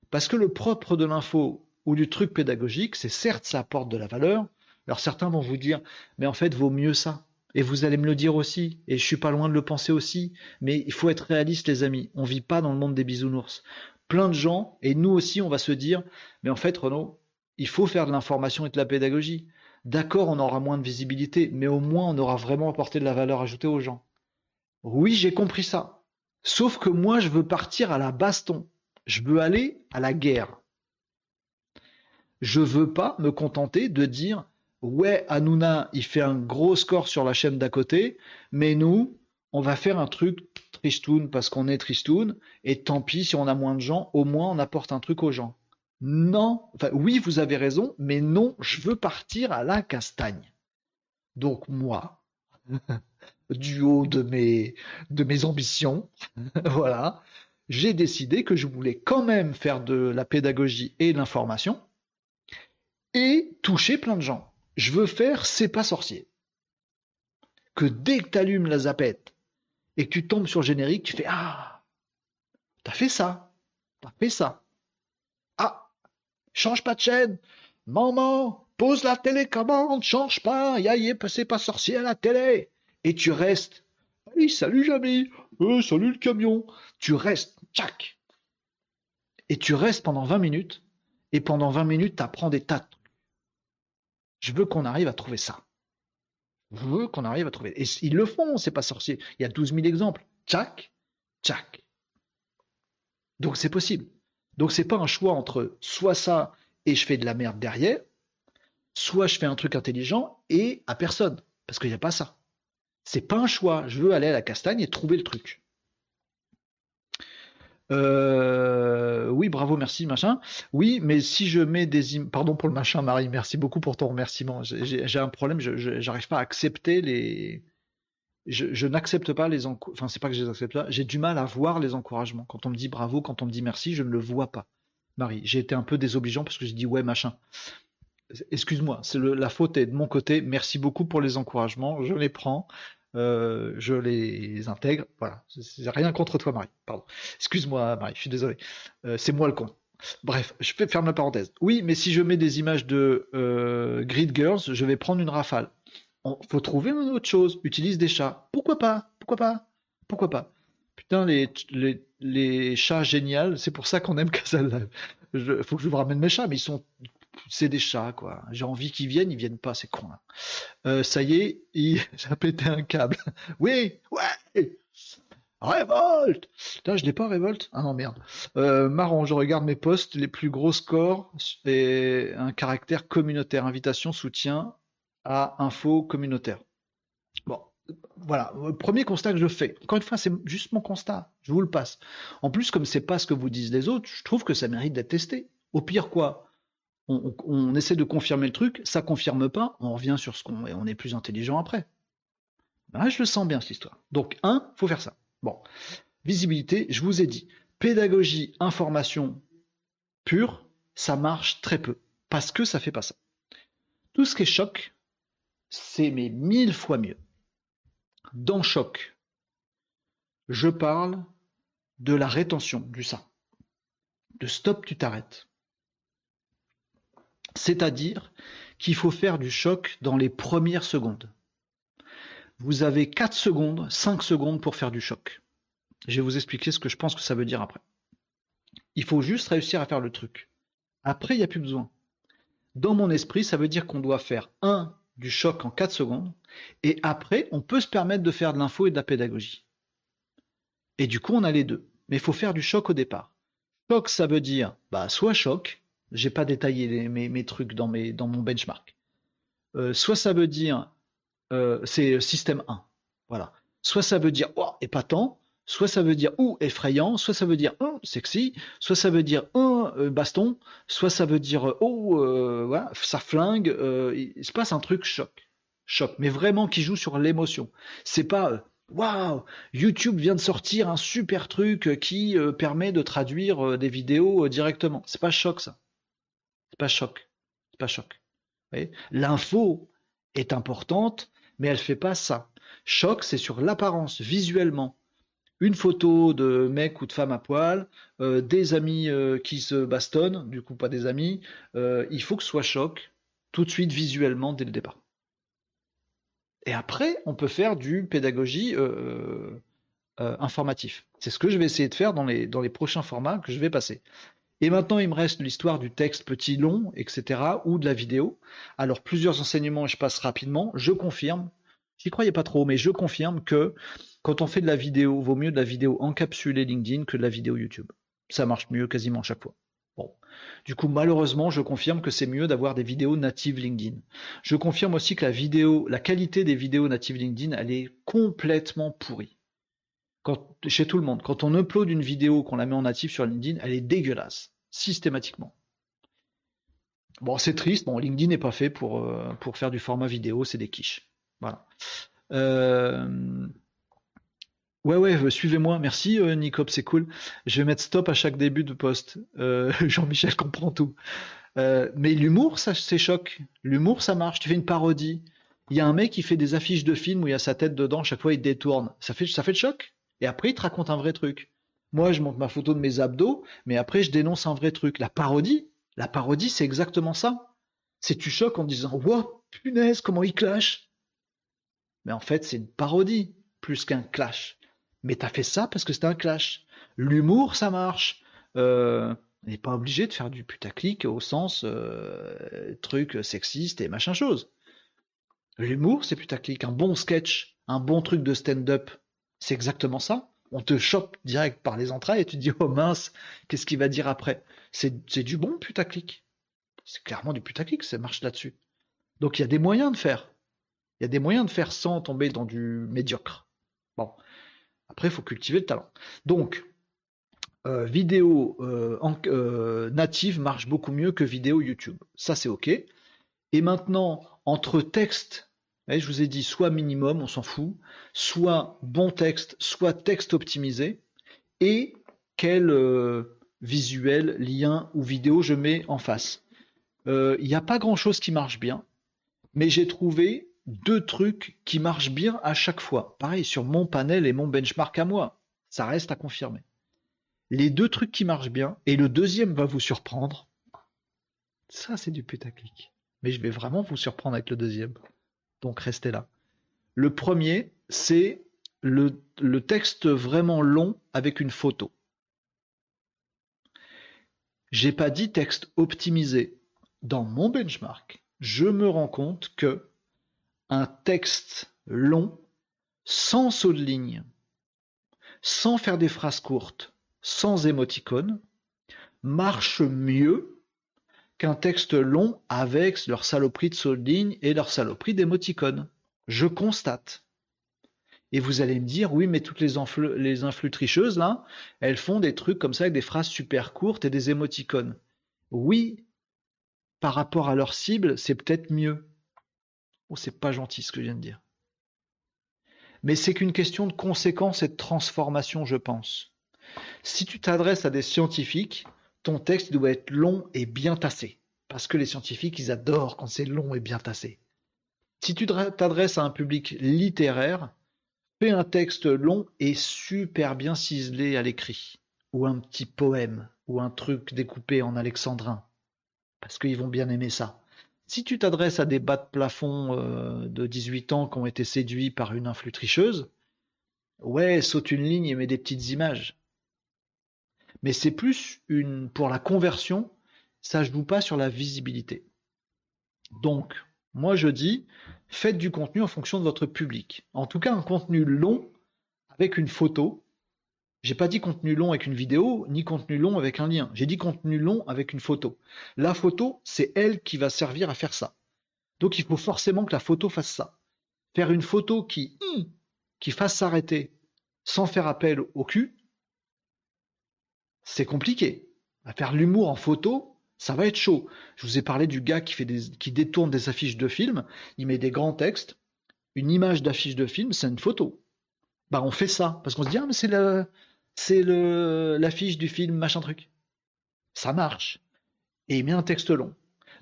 Parce que le propre de l'info ou du truc pédagogique, c'est certes ça apporte de la valeur. Alors certains vont vous dire, mais en fait vaut mieux ça. Et vous allez me le dire aussi, et je suis pas loin de le penser aussi. Mais il faut être réaliste, les amis. On vit pas dans le monde des bisounours. Plein de gens, et nous aussi, on va se dire, mais en fait, Renaud, il faut faire de l'information et de la pédagogie. D'accord, on aura moins de visibilité, mais au moins on aura vraiment apporté de la valeur ajoutée aux gens. Oui, j'ai compris ça. Sauf que moi, je veux partir à la baston. Je veux aller à la guerre. Je veux pas me contenter de dire ouais, Hanouna, il fait un gros score sur la chaîne d'à côté, mais nous, on va faire un truc tristoun parce qu'on est tristoun, et tant pis si on a moins de gens, au moins on apporte un truc aux gens. Non, oui, vous avez raison, mais non, je veux partir à la castagne. Donc moi, [laughs] du haut de mes, de mes ambitions, [laughs] voilà, j'ai décidé que je voulais quand même faire de la pédagogie et de l'information, et toucher plein de gens. Je veux faire C'est pas sorcier. Que dès que tu allumes la zapette et que tu tombes sur le générique, tu fais Ah, t'as fait ça, t'as fait ça. Ah, change pas de chaîne, maman, pose la télécommande, change pas, y a, c'est pas sorcier à la télé. Et tu restes. Oui, salut Jamy, euh, salut le camion. Tu restes, tchac. Et tu restes pendant 20 minutes, et pendant 20 minutes, tu apprends des tas Je veux qu'on arrive à trouver ça. Je veux qu'on arrive à trouver. Et ils le font, c'est pas sorcier. Il y a 12 000 exemples. Tchac, tchac. Donc c'est possible. Donc c'est pas un choix entre soit ça et je fais de la merde derrière, soit je fais un truc intelligent et à personne. Parce qu'il n'y a pas ça. C'est pas un choix. Je veux aller à la castagne et trouver le truc. Euh, oui, bravo, merci, machin. Oui, mais si je mets des pardon pour le machin, Marie, merci beaucoup pour ton remerciement. J'ai un problème, je n'arrive pas à accepter les. Je, n'accepte pas les encouragements. Enfin, c'est pas que je les accepte pas. J'ai du mal à voir les encouragements. Quand on me dit bravo, quand on me dit merci, je ne le vois pas. Marie, j'ai été un peu désobligeant parce que j'ai dit ouais machin. Excuse-moi, c'est la faute est de mon côté. Merci beaucoup pour les encouragements, je les prends. Euh, je les intègre. Voilà, c'est rien contre toi, Marie. Pardon. Excuse-moi, Marie, je suis désolé. Euh, c'est moi le con. Bref, je vais fermer la parenthèse. Oui, mais si je mets des images de euh, Grid Girls, je vais prendre une rafale. Il faut trouver une autre chose. Utilise des chats. Pourquoi pas? Pourquoi pas? Pourquoi pas? Putain, les, les, les chats géniaux, c'est pour ça qu'on aime Casal faut que je vous ramène mes chats, mais ils sont c'est des chats, quoi. J'ai envie qu'ils viennent, ils viennent pas, c'est con. Euh, ça y est, j'ai [laughs] pété un câble. [laughs] oui, ouais Révolte Putain, je n'ai pas révolte Ah non, merde. Euh, marrant, je regarde mes posts, les plus gros scores et un caractère communautaire. Invitation, soutien à info communautaire. Bon, voilà. Premier constat que je fais. Encore une fois, c'est juste mon constat. Je vous le passe. En plus, comme c'est pas ce que vous disent les autres, je trouve que ça mérite d'être testé. Au pire, quoi on, essaie de confirmer le truc, ça confirme pas, on revient sur ce qu'on on est plus intelligent après. Ben je le sens bien cette histoire. Donc, un, faut faire ça. Bon, visibilité, je vous ai dit, pédagogie, information pure, ça marche très peu parce que ça fait pas ça. Tout ce qui est choc, c'est mais mille fois mieux. Dans choc, je parle de la rétention du ça. De stop, tu t'arrêtes. C'est-à-dire qu'il faut faire du choc dans les premières secondes. Vous avez 4 secondes, 5 secondes pour faire du choc. Je vais vous expliquer ce que je pense que ça veut dire après. Il faut juste réussir à faire le truc. Après, il n'y a plus besoin. Dans mon esprit, ça veut dire qu'on doit faire un du choc en 4 secondes, et après, on peut se permettre de faire de l'info et de la pédagogie. Et du coup, on a les deux. Mais il faut faire du choc au départ. Choc, ça veut dire bah, soit choc, j'ai pas détaillé mes, trucs dans, mon benchmark. Euh, soit ça veut dire, euh, c'est système 1, voilà. Soit ça veut dire oh, épatant, soit ça veut dire ou effrayant, soit ça veut dire oh, sexy, soit ça veut dire oh, baston, soit ça veut dire oh, voilà, ça flingue. il se passe un truc choc, choc, mais vraiment qui joue sur l'émotion. C'est pas Waouh YouTube vient de sortir un super truc qui permet de traduire des vidéos directement. C'est pas choc ça pas choc. C'est pas choc. L'info est importante, mais elle fait pas ça. Choc, c'est sur l'apparence, visuellement. Une photo de mec ou de femme à poil, euh, des amis euh, qui se bastonnent, du coup pas des amis. Euh, il faut que ce soit choc tout de suite visuellement dès le départ. Et après, on peut faire du pédagogie informatif. C'est ce que je vais essayer de faire dans les prochains formats que je vais passer. Et maintenant, il me reste l'histoire du texte petit, long, etc., ou de la vidéo. Alors, plusieurs enseignements, je passe rapidement. Je confirme, j'y croyais pas trop, mais je confirme que quand on fait de la vidéo, vaut mieux de la vidéo encapsulée LinkedIn que de la vidéo YouTube. Ça marche mieux quasiment chaque fois. Bon. Du coup, malheureusement, je confirme que c'est mieux d'avoir des vidéos natives LinkedIn. Je confirme aussi que la vidéo, la qualité des vidéos natives LinkedIn, elle est complètement pourrie chez tout le monde, quand on upload une vidéo, qu'on la met en natif sur LinkedIn, elle est dégueulasse, systématiquement. Bon, c'est triste, bon, LinkedIn n'est pas fait pour, euh, pour faire du format vidéo, c'est des quiches. Voilà. Euh, ouais, ouais, euh, suivez-moi. Merci, Nicop, c'est cool. Je vais mettre stop à chaque début de post. [laughs] Jean-Michel comprend tout. mais l'humour, ça, c'est choc. L'humour, ça marche. Tu fais une parodie. Il y a un mec qui fait des affiches de films où il y a sa tête dedans, chaque fois il détourne. Ça fait, ça fait le choc? Et après, il te raconte un vrai truc. Moi, je montre ma photo de mes abdos, mais après, je dénonce un vrai truc. La parodie, la parodie, c'est exactement ça. C'est tu choques en disant Wow, punaise, comment il clash Mais en fait, c'est une parodie plus qu'un clash. Mais t'as fait ça parce que c'était un clash. L'humour, ça marche. Euh, on n'est pas obligé de faire du putaclic au sens euh, truc sexiste et machin chose. L'humour, c'est putaclic. Un bon sketch, un bon truc de stand-up, c'est exactement ça. On te chope direct par les entrailles et tu te dis oh mince, qu'est-ce qu'il va dire après? C'est du bon putaclic. C'est clairement du putaclic, ça marche là-dessus. Donc il y a des moyens de faire. Il y a des moyens de faire sans tomber dans du médiocre. Bon. Après, il faut cultiver le talent. Donc, euh, vidéo euh, euh, native marche beaucoup mieux que vidéo YouTube. Ça, c'est OK. Et maintenant, entre texte, je vous ai dit soit minimum, on s'en fout, soit bon texte, soit texte optimisé, et quel visuel, lien ou vidéo je mets en face. Il n'y a pas grand-chose qui marche bien, mais j'ai trouvé deux trucs qui marchent bien à chaque fois. Pareil, sur mon panel et mon benchmark à moi, ça reste à confirmer les deux trucs qui marchent bien, et le deuxième va vous surprendre. Ça, c'est du putaclic. Mais je vais vraiment vous surprendre avec le deuxième. Donc restez là. Le premier, c'est le, texte vraiment long avec une photo. J'ai pas dit texte optimisé. Dans mon benchmark, je me rends compte que un texte long, sans saut de ligne, sans faire des phrases courtes, sans émoticône marche mieux qu'un texte long avec leur saloperie de soldine et leur saloperie d'émoticône. Je constate. Et vous allez me dire, oui, mais toutes les, les influx tricheuses, là, elles font des trucs comme ça avec des phrases super courtes et des émoticônes. Oui, par rapport à leur cible, c'est peut-être mieux. Oh, c'est pas gentil ce que je viens de dire. Mais c'est qu'une question de conséquence et de transformation, je pense. Si tu t'adresses à des scientifiques, texte doit être long et bien tassé. Parce que les scientifiques, ils adorent quand c'est long et bien tassé. Si tu t'adresses à un public littéraire, fais un texte long et super bien ciselé à l'écrit. Ou un petit poème, ou un truc découpé en alexandrin. Parce qu'ils vont bien aimer ça. Si tu t'adresses à des bas de plafond euh, de 18 ans qui ont été séduits par une influtricheuse, ouais, saute une ligne et mets des petites images mais c'est plus une pour la conversion, ça joue pas sur la visibilité. Donc, moi je dis, faites du contenu en fonction de votre public. En tout cas, un contenu long avec une photo. J'ai pas dit contenu long avec une vidéo, ni contenu long avec un lien. J'ai dit contenu long avec une photo. La photo, c'est elle qui va servir à faire ça. Donc il faut forcément que la photo fasse ça. Faire une photo qui, qui fasse s'arrêter sans faire appel au cul, c'est compliqué. À faire l'humour en photo, ça va être chaud. Je vous ai parlé du gars qui, détourne des affiches de films, il met des grands textes, une image d'affiche de film, c'est une photo. Bah on fait ça, parce qu'on se dit, ah mais c'est l'affiche du film, machin truc. Ça marche. Et il met un texte long.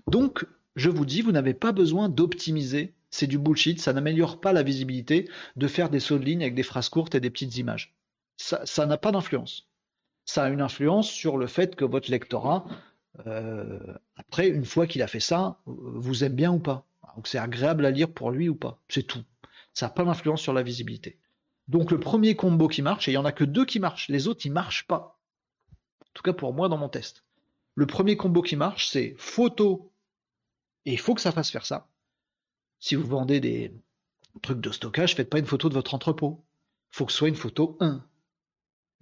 Donc, je vous dis, vous n'avez pas besoin d'optimiser, c'est du bullshit, ça n'améliore pas la visibilité de faire des sauts de ligne avec des phrases courtes et des petites images. Ça n'a pas d'influence ça a une influence sur le fait que votre lectorat, euh, après, une fois qu'il a fait ça, vous aime bien ou pas. Donc c'est agréable à lire pour lui ou pas. C'est tout. Ça n'a pas d'influence sur la visibilité. Donc le premier combo qui marche, et il n'y en a que deux qui marchent, les autres ils marchent pas. En tout cas pour moi dans mon test. Le premier combo qui marche, c'est photo, et il faut que ça fasse faire ça. Si vous vendez des trucs de stockage, faites pas une photo de votre entrepôt. Il faut que ce soit une photo 1.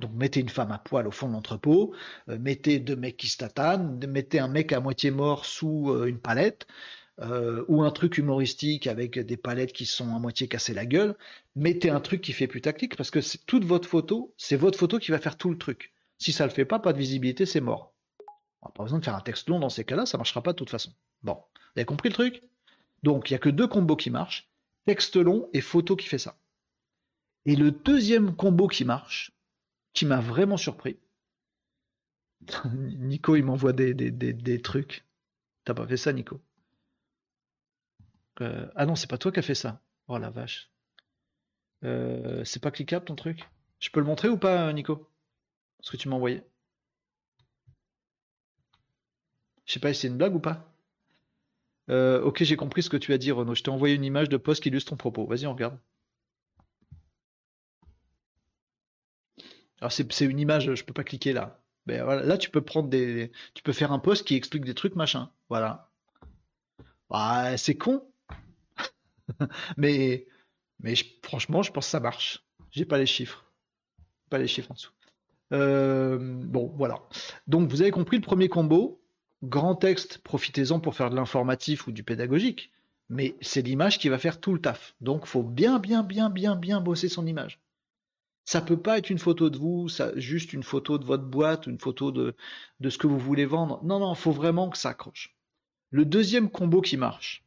Donc mettez une femme à poil au fond de l'entrepôt, euh, mettez deux mecs qui se tatanent, mettez un mec à moitié mort sous euh, une palette, euh, ou un truc humoristique avec des palettes qui sont à moitié cassées la gueule, mettez un truc qui fait putaclic, parce que c'est toute votre photo, c'est votre photo qui va faire tout le truc. Si ça le fait pas, pas de visibilité, c'est mort. On n'a pas besoin de faire un texte long dans ces cas-là, ça marchera pas de toute façon. Bon, vous avez compris le truc? Donc il n'y a que deux combos qui marchent, texte long et photo qui fait ça. Et le deuxième combo qui marche, qui m'a vraiment surpris. [laughs] Nico, il m'envoie des, des, des, trucs. T'as pas fait ça, Nico? Euh, Ah non, c'est pas toi qui as fait ça. Oh la vache. Euh, c'est pas cliquable ton truc? Je peux le montrer ou pas, Nico? Ce que tu m'as envoyé. Je sais pas si c'est une blague ou pas? Euh, ok, j'ai compris ce que tu as dit, Renaud. Je t'ai envoyé une image de poste qui illustre ton propos. Vas-y, on regarde. C'est une image, je peux pas cliquer là. Mais voilà, là tu peux prendre des, tu peux faire un post qui explique des trucs machin. Voilà. Ah, c'est con, [laughs] mais mais franchement, je pense que ça marche. J'ai pas les chiffres, pas les chiffres en dessous. Euh, bon, voilà. Donc vous avez compris le premier combo. Grand texte, profitez-en pour faire de l'informatif ou du pédagogique. Mais c'est l'image qui va faire tout le taf. Donc faut bien, bien, bien, bien, bien bosser son image. Ça peut pas être une photo de vous, juste une photo de votre boîte, une photo de, de ce que vous voulez vendre. Non, non, faut vraiment que ça accroche. Le deuxième combo qui marche,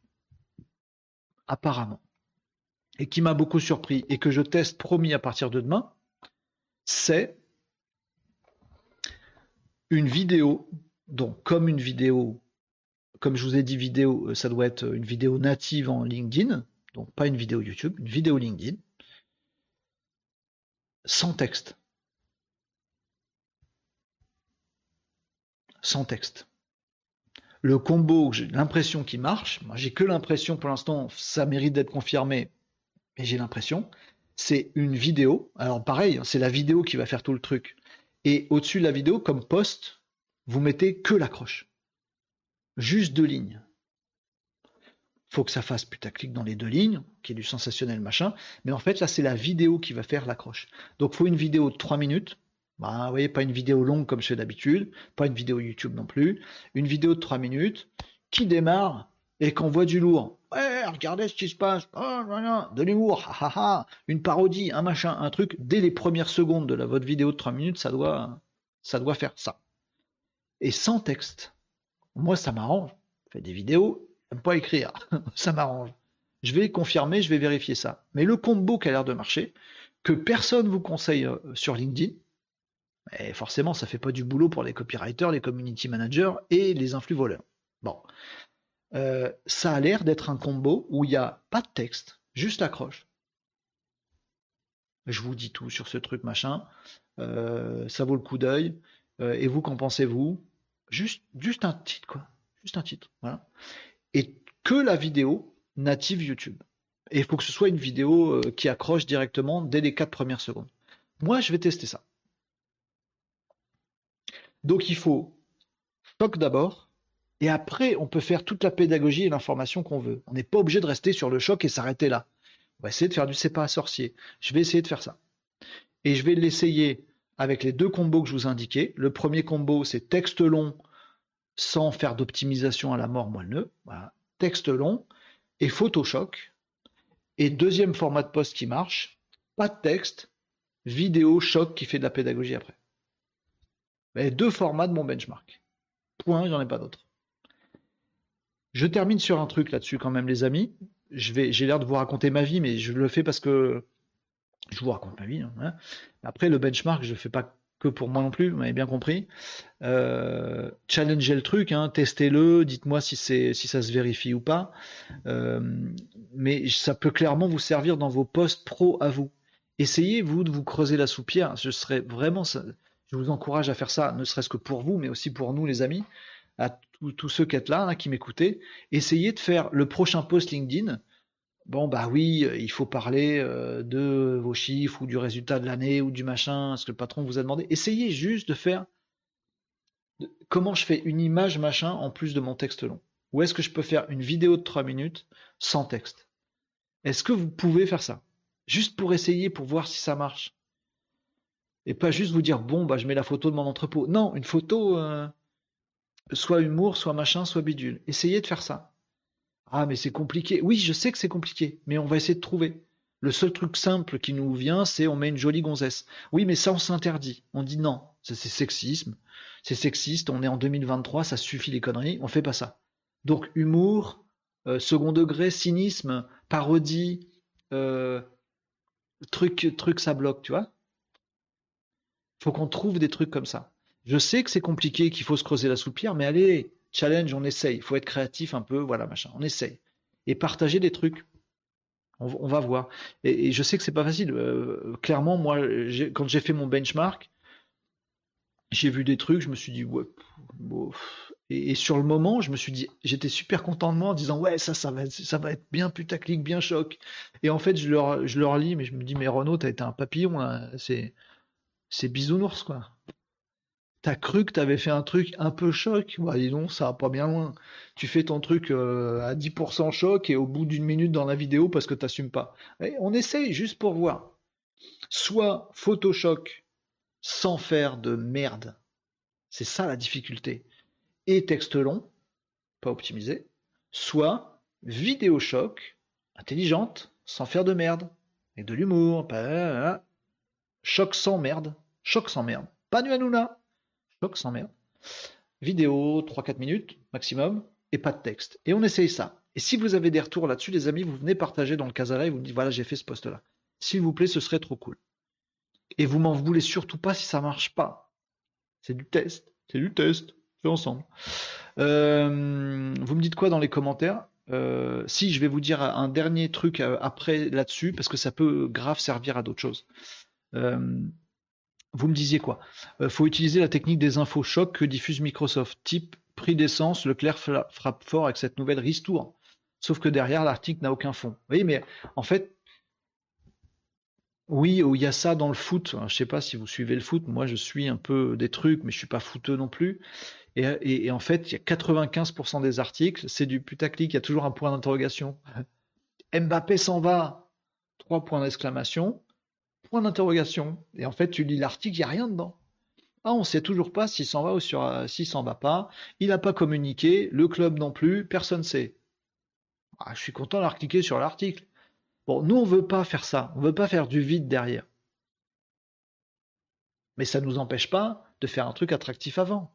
apparemment, et qui m'a beaucoup surpris et que je teste promis à partir de demain, c'est une vidéo, donc comme une vidéo, comme je vous ai dit vidéo, euh, ça doit être une vidéo native en LinkedIn, donc pas une vidéo YouTube, une vidéo LinkedIn, sans texte. Sans texte. Le combo, j'ai l'impression qu'il marche, moi j'ai que l'impression pour l'instant, ça mérite d'être confirmé, mais j'ai l'impression, c'est une vidéo. Alors pareil, c'est la vidéo qui va faire tout le truc. Et au-dessus de la vidéo, comme post, vous mettez que l'accroche. Juste deux lignes. Faut que ça fasse putaclic dans les deux lignes, qui est du sensationnel machin. Mais en fait, là, c'est la vidéo qui va faire l'accroche. Donc, faut une vidéo de 3 minutes. Bah, vous voyez, pas une vidéo longue comme c'est d'habitude, pas une vidéo YouTube non plus. Une vidéo de 3 minutes qui démarre et qu'on voit du lourd. Ouais, regardez ce qui se passe. Oh, de l'humour, une parodie, un machin, un truc. Dès les premières secondes de votre vidéo de 3 minutes, ça doit, ça doit faire ça. Et sans texte. Moi, ça m'arrange. Je fais des vidéos, j'aime pas écrire. [laughs] ça m'arrange. Je vais confirmer, je vais vérifier ça. Mais le combo qui a l'air de marcher, que personne vous conseille euh, sur LinkedIn, et forcément, ça fait pas du boulot pour les copywriters, les community managers et les influx voleurs. Bon, euh, ça a l'air d'être un combo où il n'y a pas de texte, juste l'accroche. Je vous dis tout sur ce truc machin. Euh, ça vaut le coup d'œil. Et vous, qu'en pensez-vous? Juste un titre, quoi. Juste un titre. Voilà. Et que la vidéo native YouTube. Et il faut que ce soit une vidéo qui accroche directement dès les 4 premières secondes. Moi, je vais tester ça. Donc il faut stock d'abord, et après, on peut faire toute la pédagogie et l'information qu'on veut. On n'est pas obligé de rester sur le choc et s'arrêter là. On va essayer de faire du c'est pas sorcier. Je vais essayer de faire ça. Et je vais l'essayer avec les deux combos que je vous indiquais. Le premier combo, c'est texte long sans faire d'optimisation à la mort moelle Voilà. Texte long et Photoshop. Et deuxième format de poste qui marche, pas de texte, vidéo choc qui fait de la pédagogie après. Et deux formats de mon benchmark. Point, j'en ai pas d'autres. Je termine sur un truc là-dessus quand même, les amis. J'ai l'air de vous raconter ma vie, mais je le fais parce que je vous raconte ma vie. Hein. Après, le benchmark, je ne le fais pas que pour moi non plus, vous m'avez bien compris. Euh, challengez le truc, hein, testez-le, dites-moi si, si ça se vérifie ou pas. Euh, mais ça peut clairement vous servir dans vos postes pro à vous. Essayez, vous, de vous creuser la soupière. Je serais vraiment, je vous encourage à faire ça, ne serait-ce que pour vous, mais aussi pour nous, les amis à tous ceux qui êtes là, qui m'écoutaient, essayez de faire le prochain post LinkedIn. Bon, bah oui, il faut parler euh, de vos chiffres ou du résultat de l'année ou du machin, ce que le patron vous a demandé. Essayez juste de faire comment je fais une image machin en plus de mon texte long. Ou est-ce que je peux faire une vidéo de 3 minutes sans texte? Est-ce que vous pouvez faire ça? Juste pour essayer, pour voir si ça marche. Et pas juste vous dire, bon, bah je mets la photo de mon entrepôt. Non, une photo, euh, soit humour, soit machin, soit bidule. Essayez de faire ça. Ah, mais c'est compliqué. Oui, je sais que c'est compliqué, mais on va essayer de trouver. Le seul truc simple qui nous vient, c'est on met une jolie gonzesse. Oui, mais ça, on s'interdit. On dit non, c'est sexisme. C'est sexiste, on est en 2023, ça suffit les conneries, on fait pas ça. Donc, humour, euh, second degré, cynisme, parodie, euh, truc, truc, ça bloque, tu vois. Faut qu'on trouve des trucs comme ça. Je sais que c'est compliqué, qu'il faut se creuser la soupière, mais allez, challenge, on essaye. Il faut être créatif un peu, voilà, machin. On essaye. Et partager des trucs. On, va voir. Et, je sais que c'est pas facile. Euh, clairement, moi, quand j'ai fait mon benchmark, j'ai vu des trucs, je me suis dit, ouais, Et, sur le moment, je me suis dit, j'étais super content de moi en disant, ouais, ça, ça va, ça va être bien putaclic, bien choc. Et en fait, je leur, je leur lis, mais je me dis, mais Renaud, t'as été un papillon, c'est, c'est bisounours, quoi. T'as cru que t'avais fait un truc un peu choc, bah dis donc, ça va pas bien loin. Tu fais ton truc euh, à 10% choc et au bout d'une minute dans la vidéo parce que t'assumes pas. on essaye juste pour voir. Soit Photoshop sans faire de merde. C'est ça la difficulté et texte long, pas optimisé, soit vidéo choc, intelligente, sans faire de merde, et de l'humour, pas... choc sans merde, choc sans merde, pas nu Hanouna, choc sans merde, vidéo 3-4 minutes maximum, et pas de texte. Et on essaye ça. Et si vous avez des retours là-dessus, les amis, vous venez partager dans le Casala et vous me dites voilà, j'ai fait ce poste-là. S'il vous plaît, ce serait trop cool. Et vous m'en voulez surtout pas si ça marche pas. C'est du test. C'est du test ensemble. Euh, vous me dites quoi dans les commentaires? Euh, Si, je vais vous dire un dernier truc euh, après là-dessus, parce que ça peut grave servir à d'autres choses. Vous me disiez quoi? Faut utiliser la technique des infos chocs que diffuse Microsoft. Type prix d'essence, Leclerc frappe fort avec cette nouvelle ristour. Sauf que derrière, l'article n'a aucun fond. Voyez, mais en fait, oui, il y a ça dans le foot. Je ne sais pas si vous suivez le foot. Moi, je suis un peu des trucs, mais je suis pas footeux non plus. Et, en fait, il y a 95% des articles, c'est du putaclic, il y a toujours un point d'interrogation. [laughs] Mbappé s'en va, trois points d'exclamation, point d'interrogation. Et en fait, tu lis l'article, il n'y a rien dedans. Ah, on ne sait toujours pas s'il s'en va ou s'il s'en va pas. Il n'a pas communiqué, le club non plus, personne ne sait. Ah, je suis content d'avoir cliqué sur l'article. Bon, nous, on ne veut pas faire ça. On ne veut pas faire du vide derrière. Mais ça ne nous empêche pas de faire un truc attractif avant.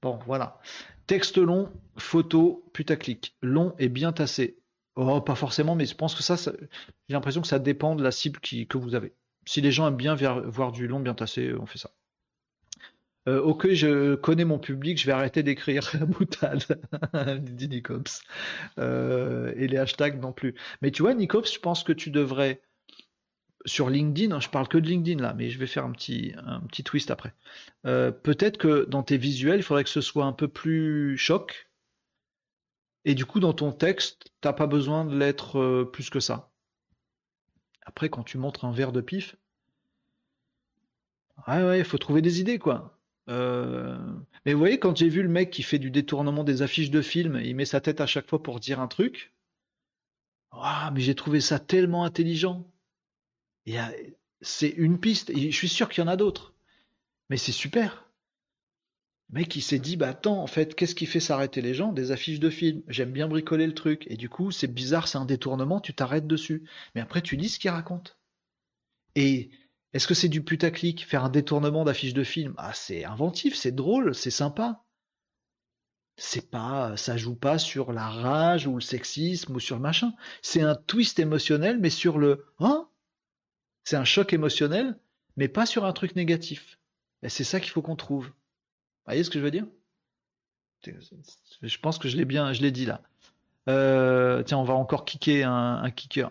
Bon, voilà. Texte long, photo, putaclic. Long et bien tassé. Oh, pas forcément, mais je pense que ça, j'ai l'impression que ça dépend de la cible que vous avez. Si les gens aiment bien voir du long bien tassé, on fait ça. Euh, ok, je connais mon public, je vais arrêter d'écrire [laughs] boutade, [laughs] dit Nicops. Euh, et les hashtags non plus. Mais tu vois, Nicops, je pense que tu devrais sur LinkedIn, hein, je parle que de LinkedIn là, mais je vais faire un petit, twist après. Euh, peut-être que dans tes visuels, il faudrait que ce soit un peu plus choc. Et du coup, dans ton texte, t'as pas besoin de l'être euh, plus que ça. Après, quand tu montres un verre de pif, ouais, il faut trouver des idées, quoi. Euh, mais vous voyez, quand j'ai vu le mec qui fait du détournement des affiches de films, il met sa tête à chaque fois pour dire un truc. mais j'ai trouvé ça tellement intelligent. C'est une piste, je suis sûr qu'il y en a d'autres. Mais c'est super. Mec, il s'est dit, bah attends, en fait, qu'est-ce qui fait s'arrêter les gens? Des affiches de films. J'aime bien bricoler le truc. Et du coup, c'est bizarre, c'est un détournement, tu t'arrêtes dessus. Mais après, tu lis ce qu'il raconte. Et est-ce que c'est du putaclic Faire un détournement d'affiches de films? Ah, c'est inventif, c'est drôle, c'est sympa. C'est pas, ça joue pas sur la rage ou le sexisme ou sur le machin. C'est un twist émotionnel, mais sur le, hein? C'est un choc émotionnel, mais pas sur un truc négatif. Et c'est ça qu'il faut qu'on trouve. Vous voyez ce que je veux dire? Je pense que je l'ai bien, je l'ai dit là. Euh, tiens, on va encore kicker un, kicker.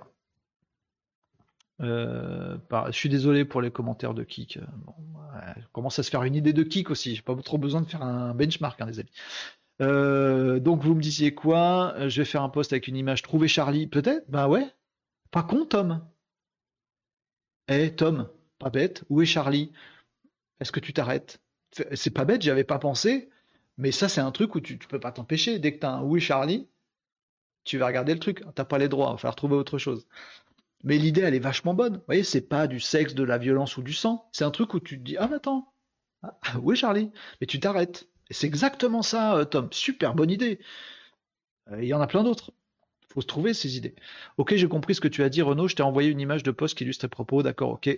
Euh, je suis désolé pour les commentaires de kick. On commence à se faire une idée de kick aussi. J'ai pas trop besoin de faire un benchmark, hein, les amis. Euh, donc vous me disiez quoi? Je vais faire un post avec une image. Trouver Charlie, peut-être? Bah ouais. Pas con, Tom. Eh Tom, pas bête, où est Charlie? Est-ce que tu t'arrêtes? C'est pas bête, j'y avais pas pensé, mais ça c'est un truc où tu, peux pas t'empêcher. Dès que tu as un est Charlie, tu vas regarder le truc. T'as pas les droits, il va falloir trouver autre chose. Mais l'idée elle est vachement bonne. Vous voyez, c'est pas du sexe, de la violence ou du sang. C'est un truc où tu te dis ah mais attends, ah, où est Charlie Mais tu t'arrêtes. Et c'est exactement ça, euh, Tom. Super bonne idée. Euh, il y en a plein d'autres faut se trouver ces idées. Ok, j'ai compris ce que tu as dit, Renaud. Je t'ai envoyé une image de poste qui illustre tes propos. D'accord, ok.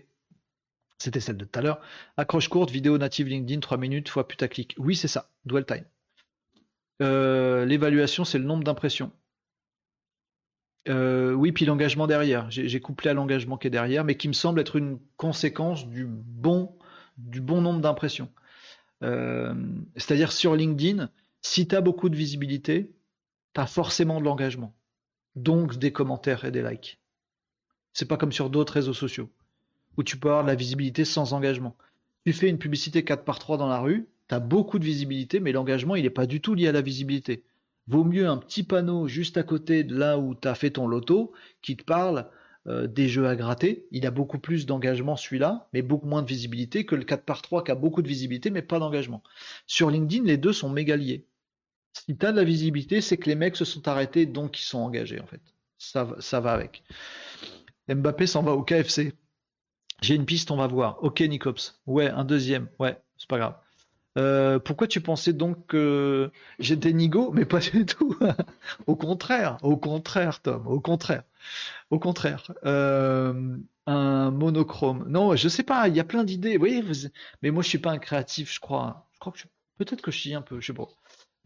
C'était celle de tout à l'heure. Accroche courte, vidéo native LinkedIn, 3 minutes fois putaclic. Oui, c'est ça, dwell time. Euh, l'évaluation, c'est le nombre d'impressions. Euh, oui, puis l'engagement derrière. J'ai couplé à l'engagement qui est derrière, mais qui me semble être une conséquence du bon, nombre d'impressions. Euh, c'est-à-dire sur LinkedIn, si tu as beaucoup de visibilité, tu as forcément de l'engagement donc des commentaires et des likes. C'est pas comme sur d'autres réseaux sociaux où tu peux avoir de la visibilité sans engagement. Tu fais une publicité 4 par 3 dans la rue, tu as beaucoup de visibilité, mais l'engagement, il n'est pas du tout lié à la visibilité. Vaut mieux un petit panneau juste à côté de là où tu as fait ton loto qui te parle euh, des jeux à gratter. Il a beaucoup plus d'engagement celui-là, mais beaucoup moins de visibilité que le 4 par 3 qui a beaucoup de visibilité, mais pas d'engagement. Sur LinkedIn, les deux sont méga liés. Si tu as de la visibilité, c'est que les mecs se sont arrêtés, donc ils sont engagés en fait. Ça, ça va avec. Mbappé s'en va au KFC. J'ai une piste, on va voir. Ok, Nicops. Ouais, un deuxième. Ouais, c'est pas grave. Euh, pourquoi tu pensais donc que j'étais nigo Mais pas du tout? [laughs] au contraire, au contraire, Tom, au contraire. Au contraire. Euh, un monochrome. Non, je sais pas, il y a plein d'idées. Oui, mais moi je suis pas un créatif, je crois. Je crois que peut-être que je suis un peu, je sais pas.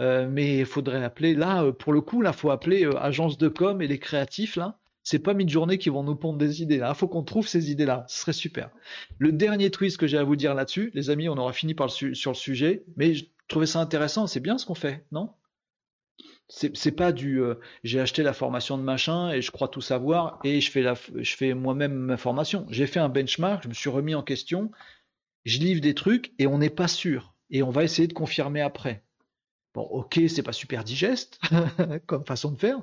Euh, mais il faudrait appeler là, pour le coup, là, faut appeler agence de com et les créatifs là c'est pas mid-journée qui vont nous pondre des idées. Il faut qu'on trouve ces idées-là. Ce serait super. Le dernier twist que j'ai à vous dire là-dessus, les amis, on aura fini sur le sujet, mais je trouvais ça intéressant. C'est bien ce qu'on fait, non? C'est pas du euh, j'ai acheté la formation de machin et je crois tout savoir et je fais, la, je fais moi-même ma formation. J'ai fait un benchmark, je me suis remis en question, je livre des trucs et on n'est pas sûr. Et on va essayer de confirmer après. Bon, ok, c'est pas super digeste [laughs] comme façon de faire,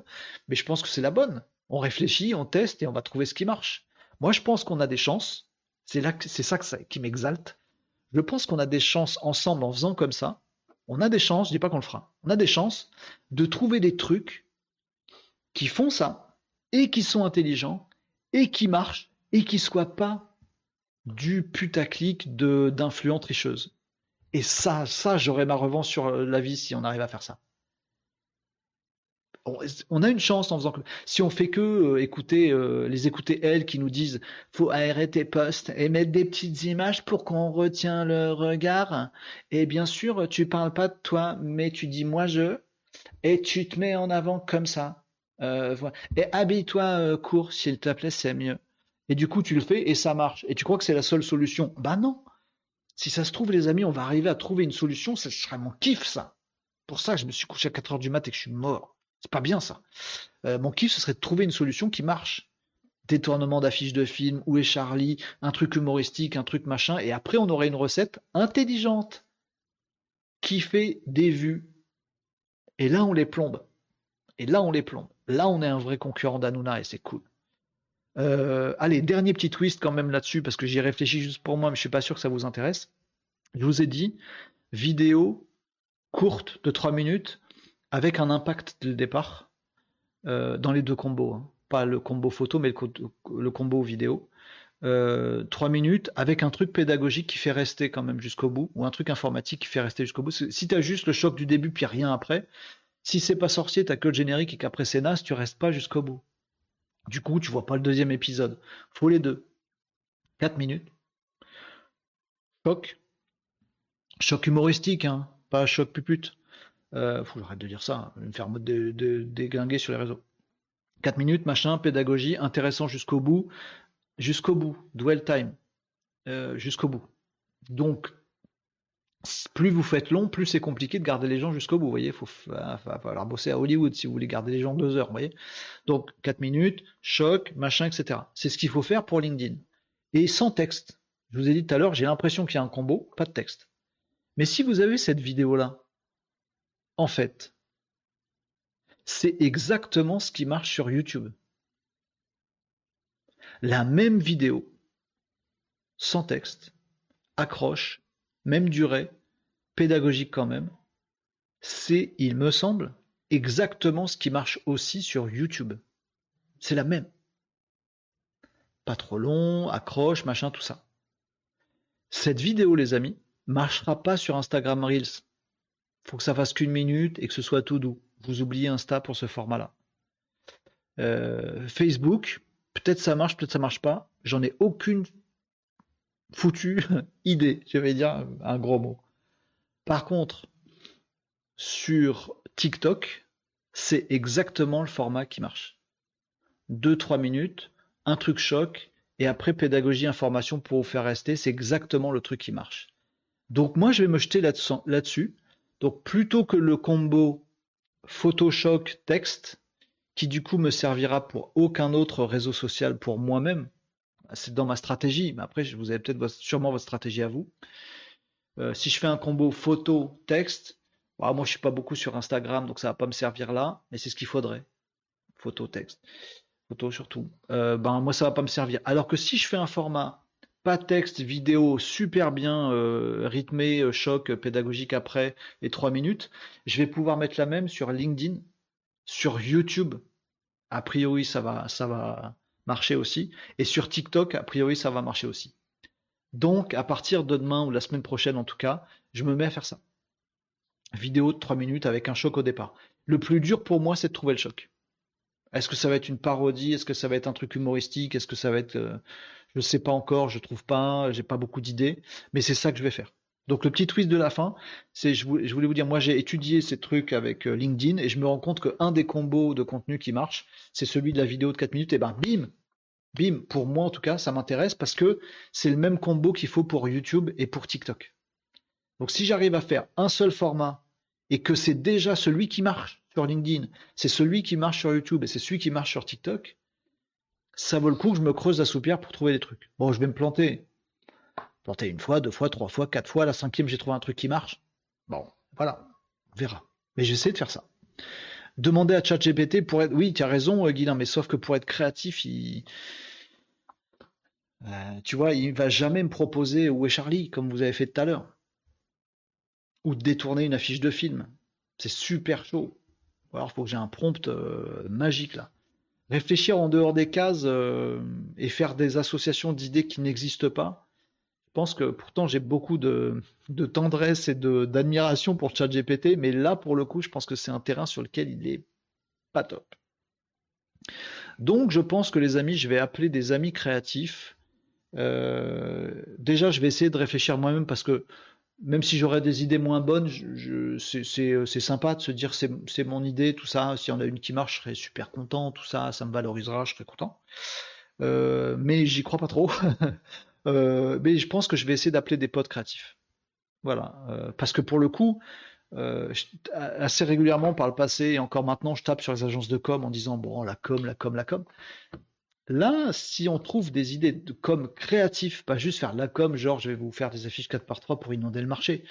mais je pense que c'est la bonne on réfléchit, on teste et on va trouver ce qui marche. Moi, je pense qu'on a des chances. C'est là, c'est ça, qui m'exalte. Je pense qu'on a des chances ensemble en faisant comme ça. On a des chances, je dis pas qu'on le fera. On a des chances de trouver des trucs qui font ça et qui sont intelligents et qui marchent et qui soient pas du putaclic de d'influents tricheuses. Et ça, ça, j'aurais ma revanche sur la vie si on arrive à faire ça on a une chance en faisant que si on fait que euh, écouter euh, les écouter elles qui nous disent faut aérer tes postes et mettre des petites images pour qu'on retient le regard. Et bien sûr tu parles pas de toi mais tu dis moi je et tu te mets en avant comme ça. Euh, et habille-toi court s'il te plaît c'est mieux. Et du coup tu le fais et ça marche. Et tu crois que c'est la seule solution? Bah non. Si ça se trouve les amis on va arriver à trouver une solution ce sera mon kiff ça. Pour ça que je me suis couché à 4 heures du mat et que je suis mort c'est pas bien ça. Euh, mon kiff, ce serait de trouver une solution qui marche. Détournement d'affiches de films, où est Charlie, un truc humoristique, un truc machin, et après on aurait une recette intelligente qui fait des vues. Et là on les plombe. Et là on les plombe. Là on est un vrai concurrent d'Anouna et c'est cool. Euh, allez, dernier petit twist quand même là-dessus, parce que j'y réfléchis juste pour moi, mais je suis pas sûr que ça vous intéresse. Je vous ai dit, vidéo courte de 3 minutes, avec un impact dès le départ euh, dans les deux combos. Hein. Pas le combo photo, mais le, combo vidéo. Euh, trois minutes avec un truc pédagogique qui fait rester quand même jusqu'au bout, ou un truc informatique qui fait rester jusqu'au bout. Si tu as juste le choc du début puis rien après, si c'est pas sorcier, t'as que le générique et qu'après c'est naze, tu restes pas jusqu'au bout. Du coup, tu vois pas le deuxième épisode. Faut les deux. Quatre minutes. Choc. Choc humoristique, hein. Pas choc pupute. Euh, faut que j'arrête de dire ça, hein. me faire de, de, sur les réseaux. 4 minutes, machin, pédagogie, intéressant jusqu'au bout, jusqu'au bout, dwell time, euh, jusqu'au bout. Donc, plus vous faites long, plus c'est compliqué de garder les gens jusqu'au bout. Vous voyez, il faut, falloir bosser à Hollywood si vous voulez garder les gens deux heures. Vous voyez Donc, 4 minutes, choc, machin, etc. C'est ce qu'il faut faire pour LinkedIn. Et sans texte. Je vous ai dit tout à l'heure, j'ai l'impression qu'il y a un combo, pas de texte. Mais si vous avez cette vidéo-là, en fait, c'est exactement ce qui marche sur YouTube. La même vidéo, sans texte, accroche, même durée, pédagogique quand même, c'est, il me semble, exactement ce qui marche aussi sur YouTube. C'est la même. Pas trop long, accroche, machin, tout ça. Cette vidéo, les amis, marchera pas sur Instagram Reels faut que ça fasse qu'une minute et que ce soit tout doux. Vous oubliez Insta pour ce format-là. Euh, Facebook, peut-être ça marche, peut-être ça marche pas. J'en ai aucune foutue [laughs] idée, je vais dire un gros mot. Par contre, sur TikTok, c'est exactement le format qui marche. 2-3 minutes, un truc choc, et après pédagogie, information pour vous faire rester, c'est exactement le truc qui marche. Donc moi, je vais me jeter là-dessus. Donc plutôt que le combo Photoshop texte, qui du coup me servira pour aucun autre réseau social pour moi-même, c'est dans ma stratégie, mais après vous avez peut-être sûrement votre stratégie à vous. Euh, si je fais un combo photo-texte, bah, moi je suis pas beaucoup sur Instagram, donc ça va pas me servir là, mais c'est ce qu'il faudrait. Photo-texte. Photo surtout. Euh, ben moi ça va pas me servir. Alors que si je fais un format pas texte, vidéo super bien euh, rythmé, choc pédagogique après et 3 minutes, je vais pouvoir mettre la même sur LinkedIn, sur YouTube. A priori ça va, ça va marcher aussi. Et sur TikTok, a priori ça va marcher aussi. Donc, à partir de demain ou la semaine prochaine en tout cas, je me mets à faire ça. Vidéo de 3 minutes avec un choc au départ. Le plus dur pour moi, c'est de trouver le choc. Est-ce que ça va être une parodie? Est-ce que ça va être un truc humoristique? Est-ce que ça va être... Euh, je ne sais pas encore, je trouve pas, j'ai pas beaucoup d'idées, mais c'est ça que je vais faire. Donc le petit twist de la fin, c'est je voulais vous dire, moi j'ai étudié ces trucs avec euh, LinkedIn et je me rends compte qu'un des combos de contenu qui marche, c'est celui de la vidéo de 4 minutes, et ben bim, Bim, pour moi en tout cas, ça m'intéresse parce que c'est le même combo qu'il faut pour YouTube et pour TikTok. Donc si j'arrive à faire un seul format et que c'est déjà celui qui marche sur LinkedIn, c'est celui qui marche sur YouTube et c'est celui qui marche sur TikTok, ça vaut le coup que je me creuse la soupière pour trouver des trucs. Bon, je vais me planter. Planter une fois, deux fois, trois fois, quatre fois, la cinquième, j'ai trouvé un truc qui marche. Bon, voilà, on verra. Mais j'essaie de faire ça. Demander à ChatGPT pour être. Oui, tu as raison, Guilain, mais sauf que pour être créatif, il euh, tu vois, il va jamais me proposer Où est Charlie, comme vous avez fait tout à l'heure. Ou détourner une affiche de film. C'est super chaud. Alors, il faut que j'ai un prompt euh, magique là. Réfléchir en dehors des cases euh, et faire des associations d'idées qui n'existent pas. Je pense que pourtant j'ai beaucoup de, tendresse et d'admiration pour ChatGPT, mais là pour le coup, je pense que c'est un terrain sur lequel il est pas top. Donc je pense que les amis, je vais appeler des amis créatifs euh, déjà, je vais essayer de réfléchir moi-même parce que même si j'aurais des idées moins bonnes, c'est sympa de se dire c'est mon idée, tout ça. Si on a une qui marche, je serais super content, tout ça, ça me valorisera, je serais content. Euh, mais j'y crois pas trop. [laughs] Euh, mais je pense que je vais essayer d'appeler des potes créatifs. Voilà, parce que pour le coup, assez régulièrement par le passé et encore maintenant, je tape sur les agences de com en disant bon la com, la com, la com. Là, si on trouve des idées de com créatifs, pas juste faire la com, genre je vais vous faire des affiches 4 par 3 pour inonder le marché,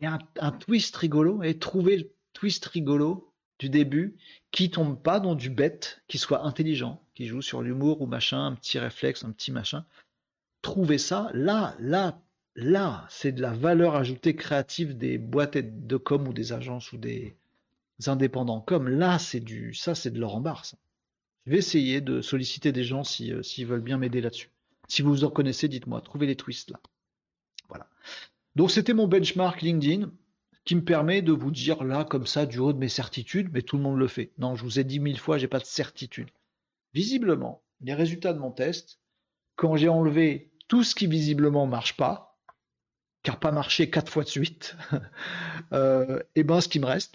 mais un, twist rigolo, et trouver le twist rigolo du début qui tombe pas dans du bête, qui soit intelligent, qui joue sur l'humour ou machin, un petit réflexe, un petit machin. Trouver ça, là, là, là, c'est de la valeur ajoutée créative des boîtes de com ou des agences ou des indépendants comme là, c'est du, ça, c'est de l'or en barre. Je vais essayer de solliciter des gens euh, s'ils veulent bien m'aider là-dessus. Si vous vous en connaissez, dites-moi. Trouvez les twists là. Voilà. Donc c'était mon benchmark LinkedIn qui me permet de vous dire là comme ça du haut de mes certitudes, mais tout le monde le fait. Non, je vous ai dit mille fois, j'ai pas de certitude. Visiblement, les résultats de mon test, quand j'ai enlevé tout ce qui visiblement marche pas, car pas marché quatre fois de suite, et [laughs] euh, eh ben ce qui me reste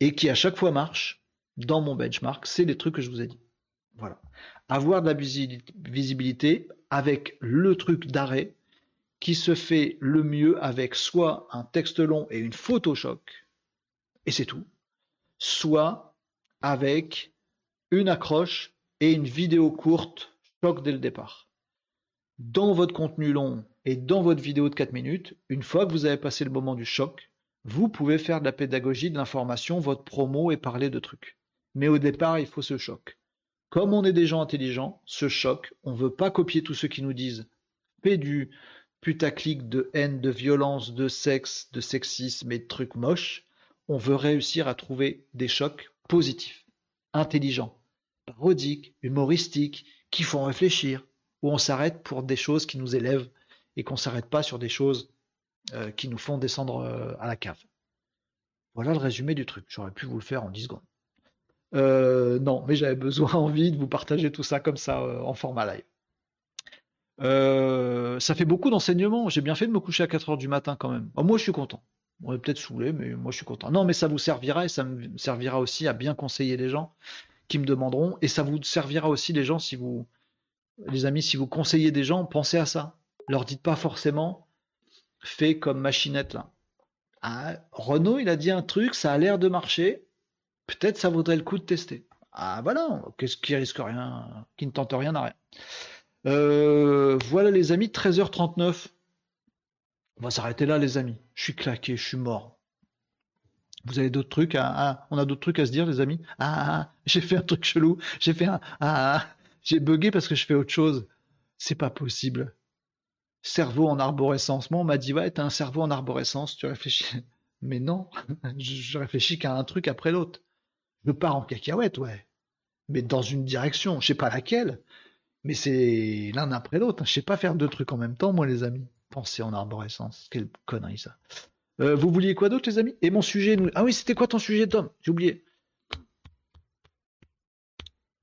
et qui à chaque fois marche dans mon benchmark, c'est les trucs que je vous ai dit. Voilà. Avoir de la visibilité avec le truc d'arrêt qui se fait le mieux avec soit un texte long et une photo choc, et c'est tout, soit avec une accroche et une vidéo courte choc dès le départ. Dans votre contenu long et dans votre vidéo de 4 minutes, une fois que vous avez passé le moment du choc, vous pouvez faire de la pédagogie, de l'information, votre promo et parler de trucs. Mais au départ, il faut ce choc. Comme on est des gens intelligents, ce choc, on ne veut pas copier tous ceux qui nous disent fais du putaclic de haine, de violence, de sexe, de sexisme et de trucs moches. On veut réussir à trouver des chocs positifs, intelligents, parodiques, humoristiques, qui font réfléchir, où on s'arrête pour des choses qui nous élèvent et qu'on ne s'arrête pas sur des choses euh, qui nous font descendre euh, à la cave. Voilà le résumé du truc. J'aurais pu vous le faire en 10 secondes. Euh, non, mais j'avais besoin, [laughs] envie de vous partager tout ça comme ça euh, en format live. Euh, ça fait beaucoup d'enseignements. J'ai bien fait de me coucher à 4 heures du matin quand même. moi, je suis content. On est peut-être saoulé, mais moi, je suis content. Non, mais ça vous servira et ça me servira aussi à bien conseiller les gens qui me demanderont. Et ça vous servira aussi les gens si vous, les amis, si vous conseillez des gens, pensez à ça. Leur dites pas forcément, fais comme machinette là. Ah, Renault, il a dit un truc, ça a l'air de marcher peut-être ça vaudrait le coup de tester. Ah voilà, qu'est-ce qui risque rien, qui ne tente rien à rien. Euh, voilà les amis, 13h39. On va s'arrêter là, les amis. Je suis claqué, je suis mort. Vous avez d'autres trucs à, on a d'autres trucs à se dire, les amis? Ah, ah, ah, j'ai fait un truc chelou. J'ai fait un, ah, j'ai bugué parce que je fais autre chose. C'est pas possible. Cerveau en arborescence. Moi, on m'a dit, ouais, t'as un cerveau en arborescence, tu réfléchis. Mais non, [laughs] je réfléchis qu'à un truc après l'autre. Je pars en cacahuète, ouais. Mais dans une direction, je sais pas laquelle. Mais c'est l'un après l'autre. Je sais pas faire deux trucs en même temps, moi, les amis. Penser en arborescence. Quelle connerie, ça. Euh, vous vouliez quoi d'autre, les amis? Et mon sujet. Ah oui, c'était quoi ton sujet, Tom? J'ai oublié.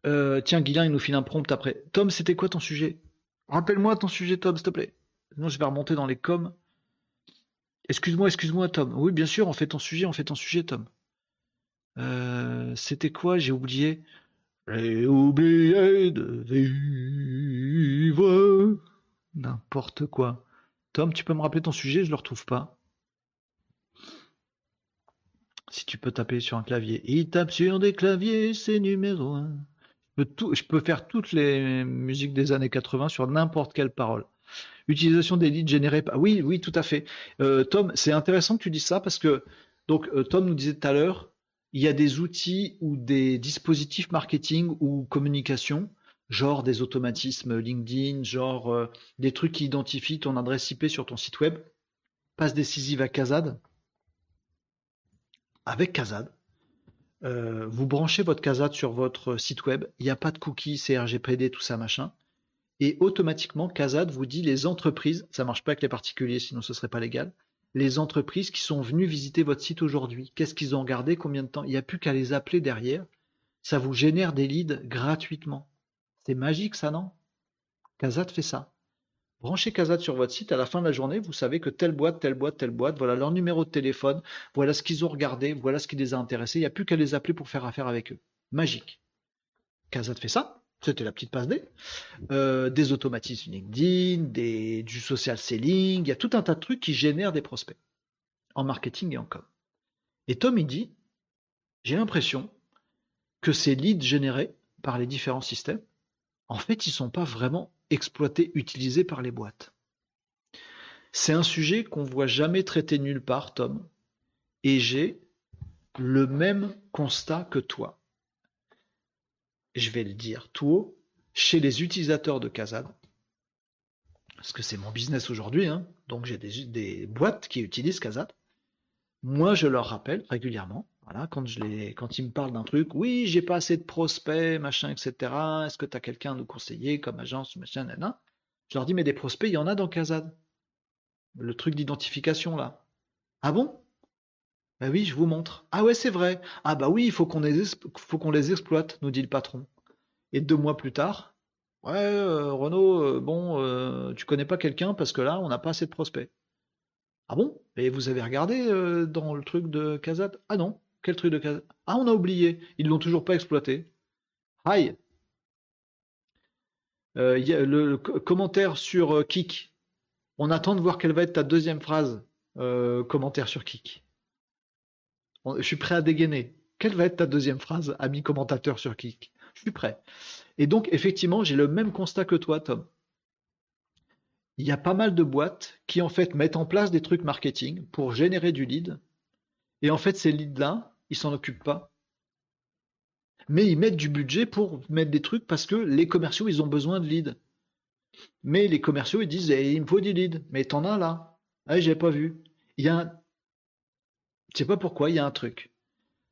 Euh, tiens, Guilain, il nous file un prompt après. Tom, c'était quoi ton sujet? Rappelle-moi ton sujet, Tom, s'il te plaît. Sinon, je vais remonter dans les coms. Excuse-moi, excuse-moi, Tom. Oui, bien sûr, on fait ton sujet, on fait ton sujet, Tom. Euh, c'était quoi J'ai oublié. J'ai oublié de vivre. N'importe quoi. Tom, tu peux me rappeler ton sujet Je le retrouve pas. Si tu peux taper sur un clavier. Il tape sur des claviers, c'est numéro un. Je peux, je peux faire toutes les musiques des années 80 sur n'importe quelle parole. Utilisation des leads générés par. Oui, oui, tout à fait. Euh, Tom, c'est intéressant que tu dises ça parce que donc euh, Tom nous disait tout à l'heure, il y a des outils ou des dispositifs marketing ou communication, genre des automatismes LinkedIn, genre euh, des trucs qui identifient ton adresse IP sur ton site web. Passe décisive à Kazad. Avec Kazad, vous branchez votre Kazad sur votre site web. Il n'y a pas de cookies, CRGPD, tout ça machin et automatiquement Kazad vous dit les entreprises, ça marche pas avec les particuliers sinon ce serait pas légal, les entreprises qui sont venues visiter votre site aujourd'hui, qu'est-ce qu'ils ont regardé, combien de temps, il n'y a plus qu'à les appeler derrière, ça vous génère des leads gratuitement. C'est magique ça non? Kazad fait ça. Branchez Kazad sur votre site, à la fin de la journée, vous savez que telle boîte, telle boîte, telle boîte, voilà leur numéro de téléphone, voilà ce qu'ils ont regardé, voilà ce qui les a intéressés, il n'y a plus qu'à les appeler pour faire affaire avec eux. Magique. Kazad fait ça, c'était la petite passe D. Euh, des automatismes LinkedIn, des, du social selling, il y a tout un tas de trucs qui génèrent des prospects en marketing et en com. Et Tom, il dit, j'ai l'impression que ces leads générés par les différents systèmes, en fait, ils ne sont pas vraiment exploités, utilisés par les boîtes. C'est un sujet qu'on voit jamais traité nulle part, Tom, et j'ai le même constat que toi je vais le dire tout haut, chez les utilisateurs de Kazad, parce que c'est mon business aujourd'hui, hein, donc j'ai des, boîtes qui utilisent Kazad. Moi, je leur rappelle régulièrement, voilà, quand, je ils me parlent d'un truc, oui, j'ai pas assez de prospects, machin, etc. Est-ce que tu as quelqu'un à nous conseiller comme agence, machin, nana Je leur dis, mais des prospects, il y en a dans Kazad. Le truc d'identification là. Ah bon? Bah oui, je vous montre. Ah ouais, c'est vrai. Ah bah oui, il faut qu'on les, exploite, nous dit le patron. Et deux mois plus tard, ouais, euh, Renaud, euh, bon, euh, tu connais pas quelqu'un parce que là, on n'a pas assez de prospects. Ah bon? Et vous avez regardé dans le truc de Kazat Ah non, quel truc de Kazat Ah, on a oublié, ils l'ont toujours pas exploité. Aïe a le, commentaire sur Kik. On attend de voir quelle va être ta deuxième phrase. commentaire sur Kik. Je suis prêt à dégainer. Quelle va être ta deuxième phrase, ami commentateur sur Kik? Je suis prêt. Et donc, effectivement, j'ai le même constat que toi, Tom. Il y a pas mal de boîtes qui, en fait, mettent en place des trucs marketing pour générer du lead. Et en fait, ces leads-là, ils s'en occupent pas. Mais ils mettent du budget pour mettre des trucs parce que les commerciaux, ils ont besoin de leads. Mais les commerciaux, ils disent, eh, il me faut du lead. Mais t'en as là. Ah, j'ai pas vu. Il y a je sais pas pourquoi, il y a un truc.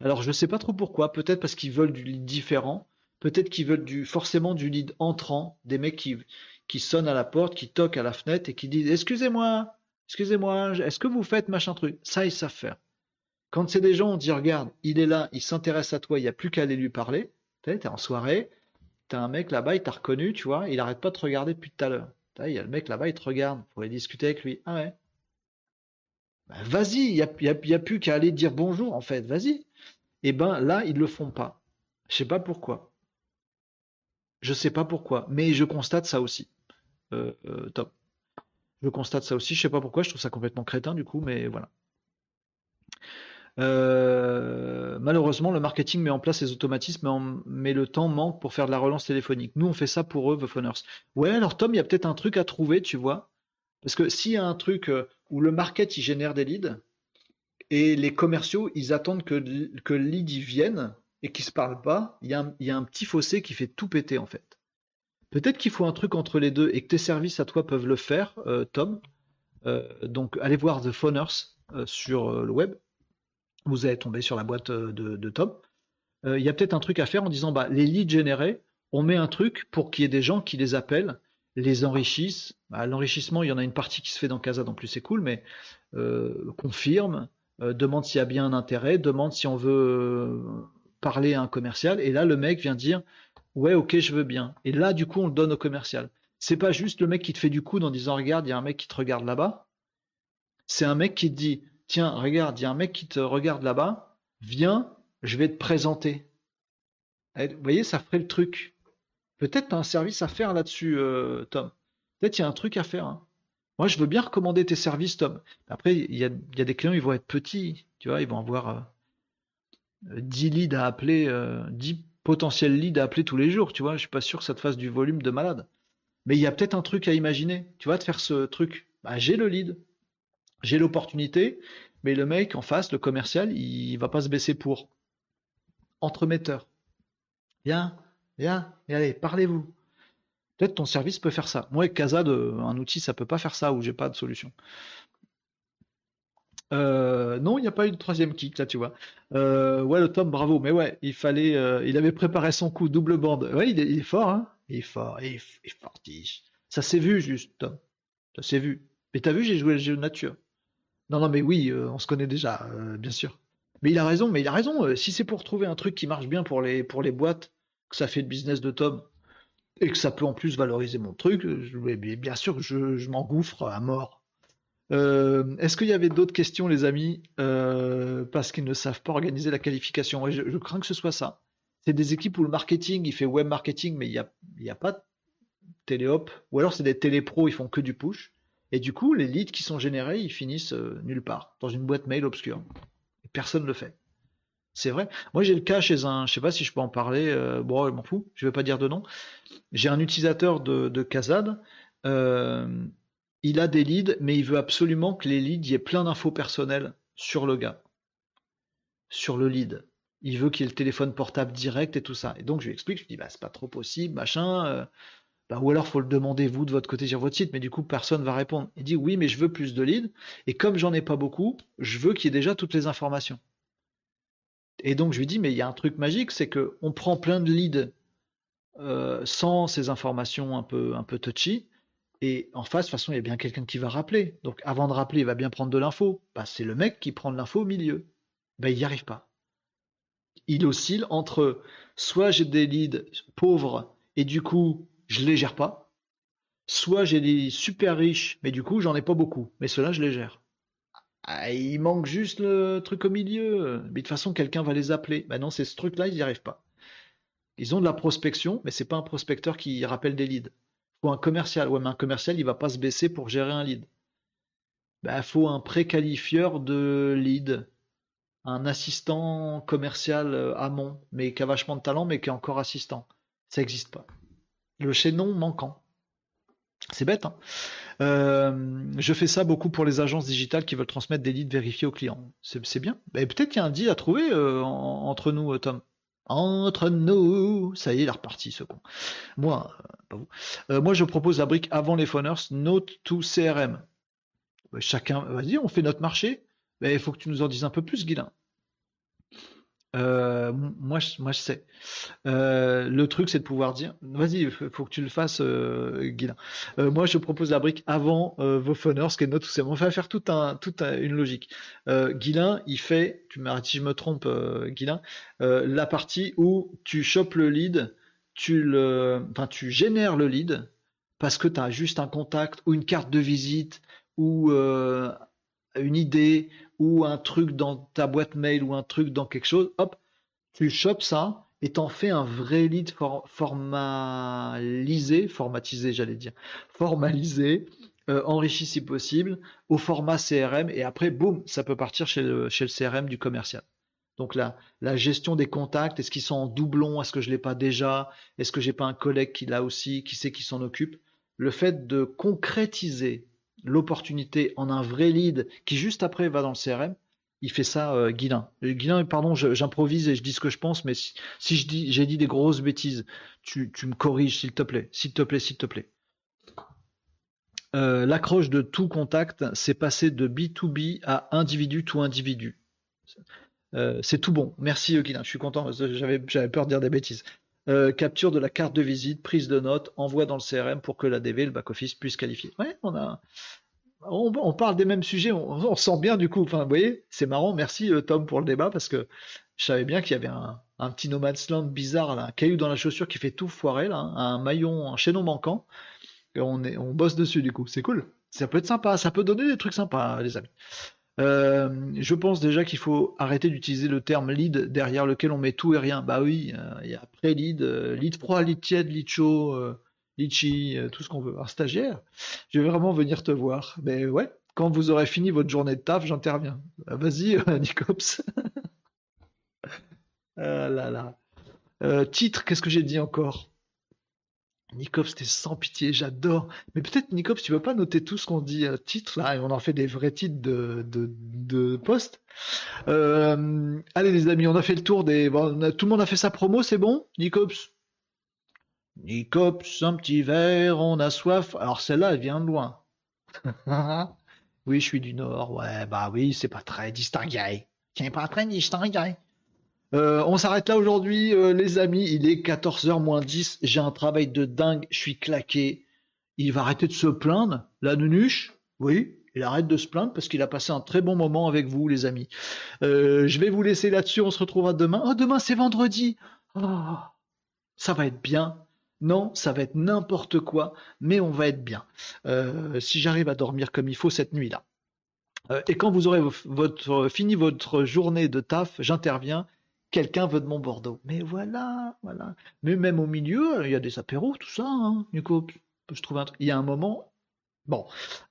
Alors je sais pas trop pourquoi, peut-être parce qu'ils veulent du lead différent, peut-être qu'ils veulent du, forcément du lead entrant, des mecs qui, sonnent à la porte, qui toquent à la fenêtre et qui disent Excusez-moi, excusez-moi, est-ce que vous faites machin truc? Ça, ils savent faire. Quand c'est des gens, on dit Regarde, il est là, il s'intéresse à toi, il n'y a plus qu'à aller lui parler. Tu es en soirée, tu as un mec là-bas, il t'a reconnu, tu vois, il arrête pas de te regarder depuis tout à l'heure. Il y a le mec là-bas, il te regarde, vous pourrait discuter avec lui. Ah ouais, bah, vas-y, il n'y a, plus qu'à aller dire bonjour, en fait, vas-y. Et eh ben là, ils ne le font pas. Je sais pas pourquoi. Je sais pas pourquoi, mais je constate ça aussi. Euh, euh, top. Je constate ça aussi, je sais pas pourquoi, je trouve ça complètement crétin du coup, mais voilà. Euh, malheureusement, le marketing met en place les automatismes, mais le temps manque pour faire de la relance téléphonique. Nous, on fait ça pour eux, The Phoners. Ouais, alors Tom, il y a peut-être un truc à trouver, tu vois. Parce que s'il y a un truc, où le market il génère des leads et les commerciaux ils attendent que, que le lead y vienne et qu'ils se parlent pas, il y, a un, petit fossé qui fait tout péter en fait. Peut-être qu'il faut un truc entre les deux et que tes services à toi peuvent le faire, euh, Tom. Euh, donc allez voir The Phoners euh, sur le web. Vous allez tomber sur la boîte de, Tom. Il y a peut-être un truc à faire en disant bah, les leads générés, on met un truc pour qu'il y ait des gens qui les appellent, les enrichissent. Bah, L'enrichissement, il y en a une partie qui se fait dans Casa, en plus c'est cool, mais euh, confirme, euh, demande s'il y a bien un intérêt, demande si on veut euh, parler à un commercial, et là le mec vient dire ouais ok je veux bien. Et là du coup on le donne au commercial. C'est pas juste le mec qui te fait du coude en disant regarde il y a un mec qui te regarde là-bas. C'est un mec qui te dit tiens regarde il y a un mec qui te regarde là-bas, viens je vais te présenter. Vous voyez ça ferait le truc. Peut-être t'as un service à faire là-dessus euh, Tom. Peut-être il y a un truc à faire. hein. Moi, je veux bien recommander tes services, Tom. Après, il y a, des clients, ils vont être petits, tu vois, ils vont avoir euh, euh, 10 leads à appeler, euh, 10 potentiels leads à appeler tous les jours, tu vois. Je suis pas sûr que ça te fasse du volume de malade. Mais il y a peut-être un truc à imaginer, tu vois, de faire ce truc. Bah, j'ai le lead, j'ai l'opportunité, mais le mec en face, le commercial, il va pas se baisser pour. Entremetteur. Viens, viens, allez, parlez-vous. Peut-être ton service peut faire ça. Moi, avec Casad, un outil, ça peut pas faire ça ou j'ai pas de solution. Euh, non, il n'y a pas eu de troisième kick là, tu vois. Euh, ouais, le Tom, bravo. Mais ouais, il fallait, euh, il avait préparé son coup, double bande. Ouais, il est, fort, hein. Il est fort, il est, il. Ça s'est vu juste, Tom. Ça s'est vu. Mais t'as vu, j'ai joué le jeu de nature. Non, non, mais oui, on se connaît déjà, bien sûr. Mais il a raison, mais il a raison. si c'est pour trouver un truc qui marche bien pour les boîtes, que ça fait le business de Tom, et que ça peut en plus valoriser mon truc, je, bien sûr que je, m'engouffre à mort. Euh, Est-ce qu'il y avait d'autres questions, les amis? Euh, Parce qu'ils ne savent pas organiser la qualification. Je, crains que ce soit ça. C'est des équipes où le marketing, il fait web marketing, mais il n'y a, y a pas de téléop. Ou alors c'est des télépros, ils font que du push. Et du coup, les leads qui sont générés, ils finissent euh, nulle part, dans une boîte mail obscure. Et personne ne le fait. C'est vrai. Moi, j'ai le cas chez un, je sais pas si je peux en parler, euh, bon, je m'en fous, je vais pas dire de nom. J'ai un utilisateur de, Kazad, euh, il a des leads, mais il veut absolument que les leads, il y ait plein d'infos personnelles sur le gars, sur le lead. Il veut qu'il y ait le téléphone portable direct et tout ça. Et donc, je lui explique, je lui dis, bah, c'est pas trop possible, machin, euh, bah, ou alors faut le demander vous de votre côté sur votre site, mais du coup, personne va répondre. Il dit, oui, mais je veux plus de leads, et comme j'en ai pas beaucoup, je veux qu'il y ait déjà toutes les informations. Et donc je lui dis, mais il y a un truc magique, c'est que on prend plein de leads euh, sans ces informations un peu, un peu touchy, et en face, de toute façon, il y a bien quelqu'un qui va rappeler. Donc avant de rappeler, il va bien prendre de l'info. Bah, c'est le mec qui prend de l'info au milieu. Bah, il n'y arrive pas. Il oscille entre soit j'ai des leads pauvres et du coup je les gère pas, soit j'ai des super riches, mais du coup j'en ai pas beaucoup, mais ceux-là je les gère. Ah, il manque juste le truc au milieu. Mais de toute façon, quelqu'un va les appeler. Ben non, c'est ce truc-là, ils n'y arrivent pas. Ils ont de la prospection, mais c'est pas un prospecteur qui rappelle des leads. Faut un commercial. Ouais, mais un commercial, il va pas se baisser pour gérer un lead. Ben, faut un préqualifieur de lead. Un assistant commercial euh, amont, mais qui a vachement de talent, mais qui est encore assistant. Ça n'existe pas. Le chaînon manquant. C'est bête, hein euh, je fais ça beaucoup pour les agences digitales qui veulent transmettre des leads vérifiés aux clients. C'est bien. Peut-être qu'il y a un deal à trouver euh, en- entre nous, euh, Tom. Entre nous, ça y est, il est reparti ce con. Moi, pas vous. Moi, je propose la brique avant les phoners, Note to CRM. Euh, Chacun, vas-y, on fait notre marché. Mais il faut que tu nous en dises un peu plus, Guilain. Euh, moi, je, moi, je sais. Euh, le truc, c'est de pouvoir dire, vas-y, faut que tu le fasses, euh, Guilain. Euh, moi, je propose la brique avant vos phoners, ce qui est notre On va faire toute un- une logique. Guilain, il fait, tu m'arrêtes si je me trompe, euh, la partie où tu chopes le lead, tu le, enfin, tu génères le lead parce que tu as juste un contact ou une carte de visite ou une idée ou un truc dans ta boîte mail ou un truc dans quelque chose, hop, tu chopes ça et t'en fais un vrai lead for- formalisé, formatisé j'allais dire, formalisé, euh, enrichi si possible, au format CRM et après, boum, ça peut partir chez le, CRM du commercial. Donc la, la gestion des contacts, est-ce qu'ils sont en doublon, est-ce que je l'ai pas déjà, est-ce que j'ai pas un collègue qui l'a aussi, qui sait qui s'en occupe. Le fait de concrétiser l'opportunité en un vrai lead qui juste après va dans le CRM, il fait ça, euh, Guilin. Guilin, pardon, j'improvise et je dis ce que je pense, mais si, je dis, j'ai dit des grosses bêtises, tu, me corriges, s'il te plaît, s'il te plaît, s'il te plaît. Euh, l'accroche de tout contact, c'est passer de B2B à individu to individu. Euh, c'est tout bon. Merci, Guilin. Je suis content. J'avais peur de dire des bêtises. Capture de la carte de visite, prise de notes, envoi dans le CRM pour que la DV, le back-office, puisse qualifier. Ouais, on a, on, parle des mêmes sujets, on, sent bien du coup. Enfin, vous voyez, c'est marrant. Merci euh, Tom pour le débat parce que je savais bien qu'il y avait un, petit No Man's Land bizarre, un caillou dans la chaussure qui fait tout foirer, hein, un maillon, un chaînon manquant. Et on, est, on bosse dessus du coup. C'est cool. Ça peut être sympa, ça peut donner des trucs sympas, les amis. Euh, je pense déjà qu'il faut arrêter d'utiliser le terme lead derrière lequel on met tout et rien. Bah oui, euh, il y a pré-lead, lead froid, lead tiède, lead chaud, litchi, euh, tout ce qu'on veut. Un stagiaire, je vais vraiment venir te voir. Mais ouais, quand vous aurez fini votre journée de taf, j'interviens. Vas-y, euh, [laughs] Nicops. [laughs] ah là là. Euh, titre, qu'est-ce que j'ai dit encore? Nicops, t'es sans pitié, j'adore. Mais peut-être, Nicops, tu veux pas noter tout ce qu'on dit titre, là, et on en fait des vrais titres de, de, poste. allez, les amis, on a fait le tour des. tout le monde a fait sa promo, c'est bon? Nicops Nicops, un petit verre, on a soif. Alors celle-là, elle vient de loin. [laughs] oui, je suis du Nord. Ouais, bah oui, c'est pas très distingué. C'est pas très distingué. Euh, on s'arrête là aujourd'hui, euh, les amis. Il est 14h moins 10. J'ai un travail de dingue. Je suis claqué. Il va arrêter de se plaindre. La nunuche, oui, il arrête de se plaindre parce qu'il a passé un très bon moment avec vous, les amis. Euh, je vais vous laisser là-dessus. On se retrouvera demain. Oh, demain, c'est vendredi. Oh, ça va être bien. Non, ça va être n'importe quoi, mais on va être bien. Si j'arrive à dormir comme il faut cette nuit-là. Et quand vous aurez fini votre journée de taf, j'interviens. Quelqu'un veut de mon Bordeaux. Mais voilà, voilà. Mais même au milieu, il y a des apéros, tout ça, hein, Nico. Je trouve un Il y a un moment. Bon.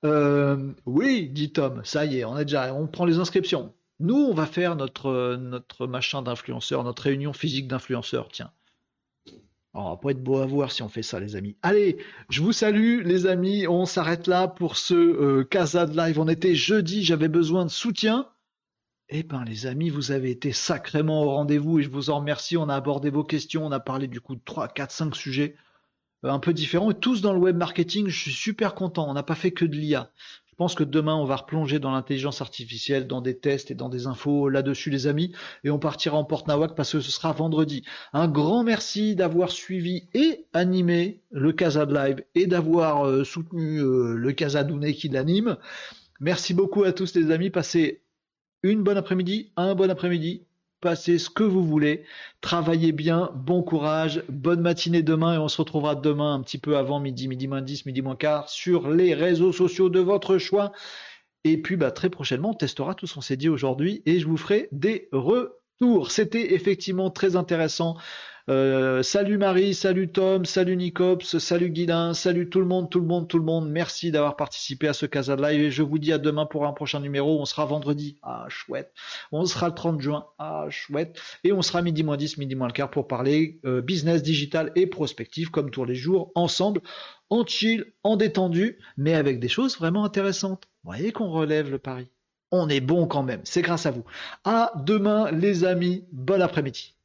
Euh, oui, dit Tom, ça y est, on est déjà. On prend les inscriptions. Nous, on va faire notre, notre machin d'influenceur, notre réunion physique d'influenceurs, tiens. Oh, on va pas être beau à voir si on fait ça, les amis. Allez, je vous salue, les amis. On s'arrête là pour ce euh, Casa de Live. On était jeudi, j'avais besoin de soutien. Eh ben, les amis, vous avez été sacrément au rendez-vous et je vous en remercie. On a abordé vos questions, on a parlé du coup de 3, 4, 5 sujets euh, un peu différents et tous dans le web marketing. Je suis super content. On n'a pas fait que de l'IA. Je pense que demain, on va replonger dans l'intelligence artificielle, dans des tests et dans des infos là-dessus, les amis. Et on partira en porte Nawak parce que ce sera vendredi. Un grand merci d'avoir suivi et animé le Casa Live et d'avoir euh, soutenu euh, le Casa Douné qui l'anime. Merci beaucoup à tous, les amis. Passez une bonne après-midi, un bon après-midi passez ce que vous voulez, travaillez bien, bon courage, bonne matinée demain et on se retrouvera demain un petit peu avant midi, midi moins 10, midi moins quart sur les réseaux sociaux de votre choix. Et puis bah, très prochainement, on testera tout ce qu'on s'est dit aujourd'hui et je vous ferai des retours. C'était effectivement très intéressant. Euh, salut Marie, salut Tom, salut Nicops, salut Guilin, salut tout le monde, tout le monde, tout le monde. Merci d'avoir participé à ce Casa de Live et je vous dis à demain pour un prochain numéro. On sera vendredi. Ah, chouette. On sera le 30 juin. Ah, chouette. Et on sera midi moins 10, midi moins le quart pour parler euh, business digital et prospective comme tous les jours ensemble, en chill, en détendu, mais avec des choses vraiment intéressantes. Vous voyez qu'on relève le pari. On est bon quand même. C'est grâce à vous. À demain, les amis. Bon après-midi.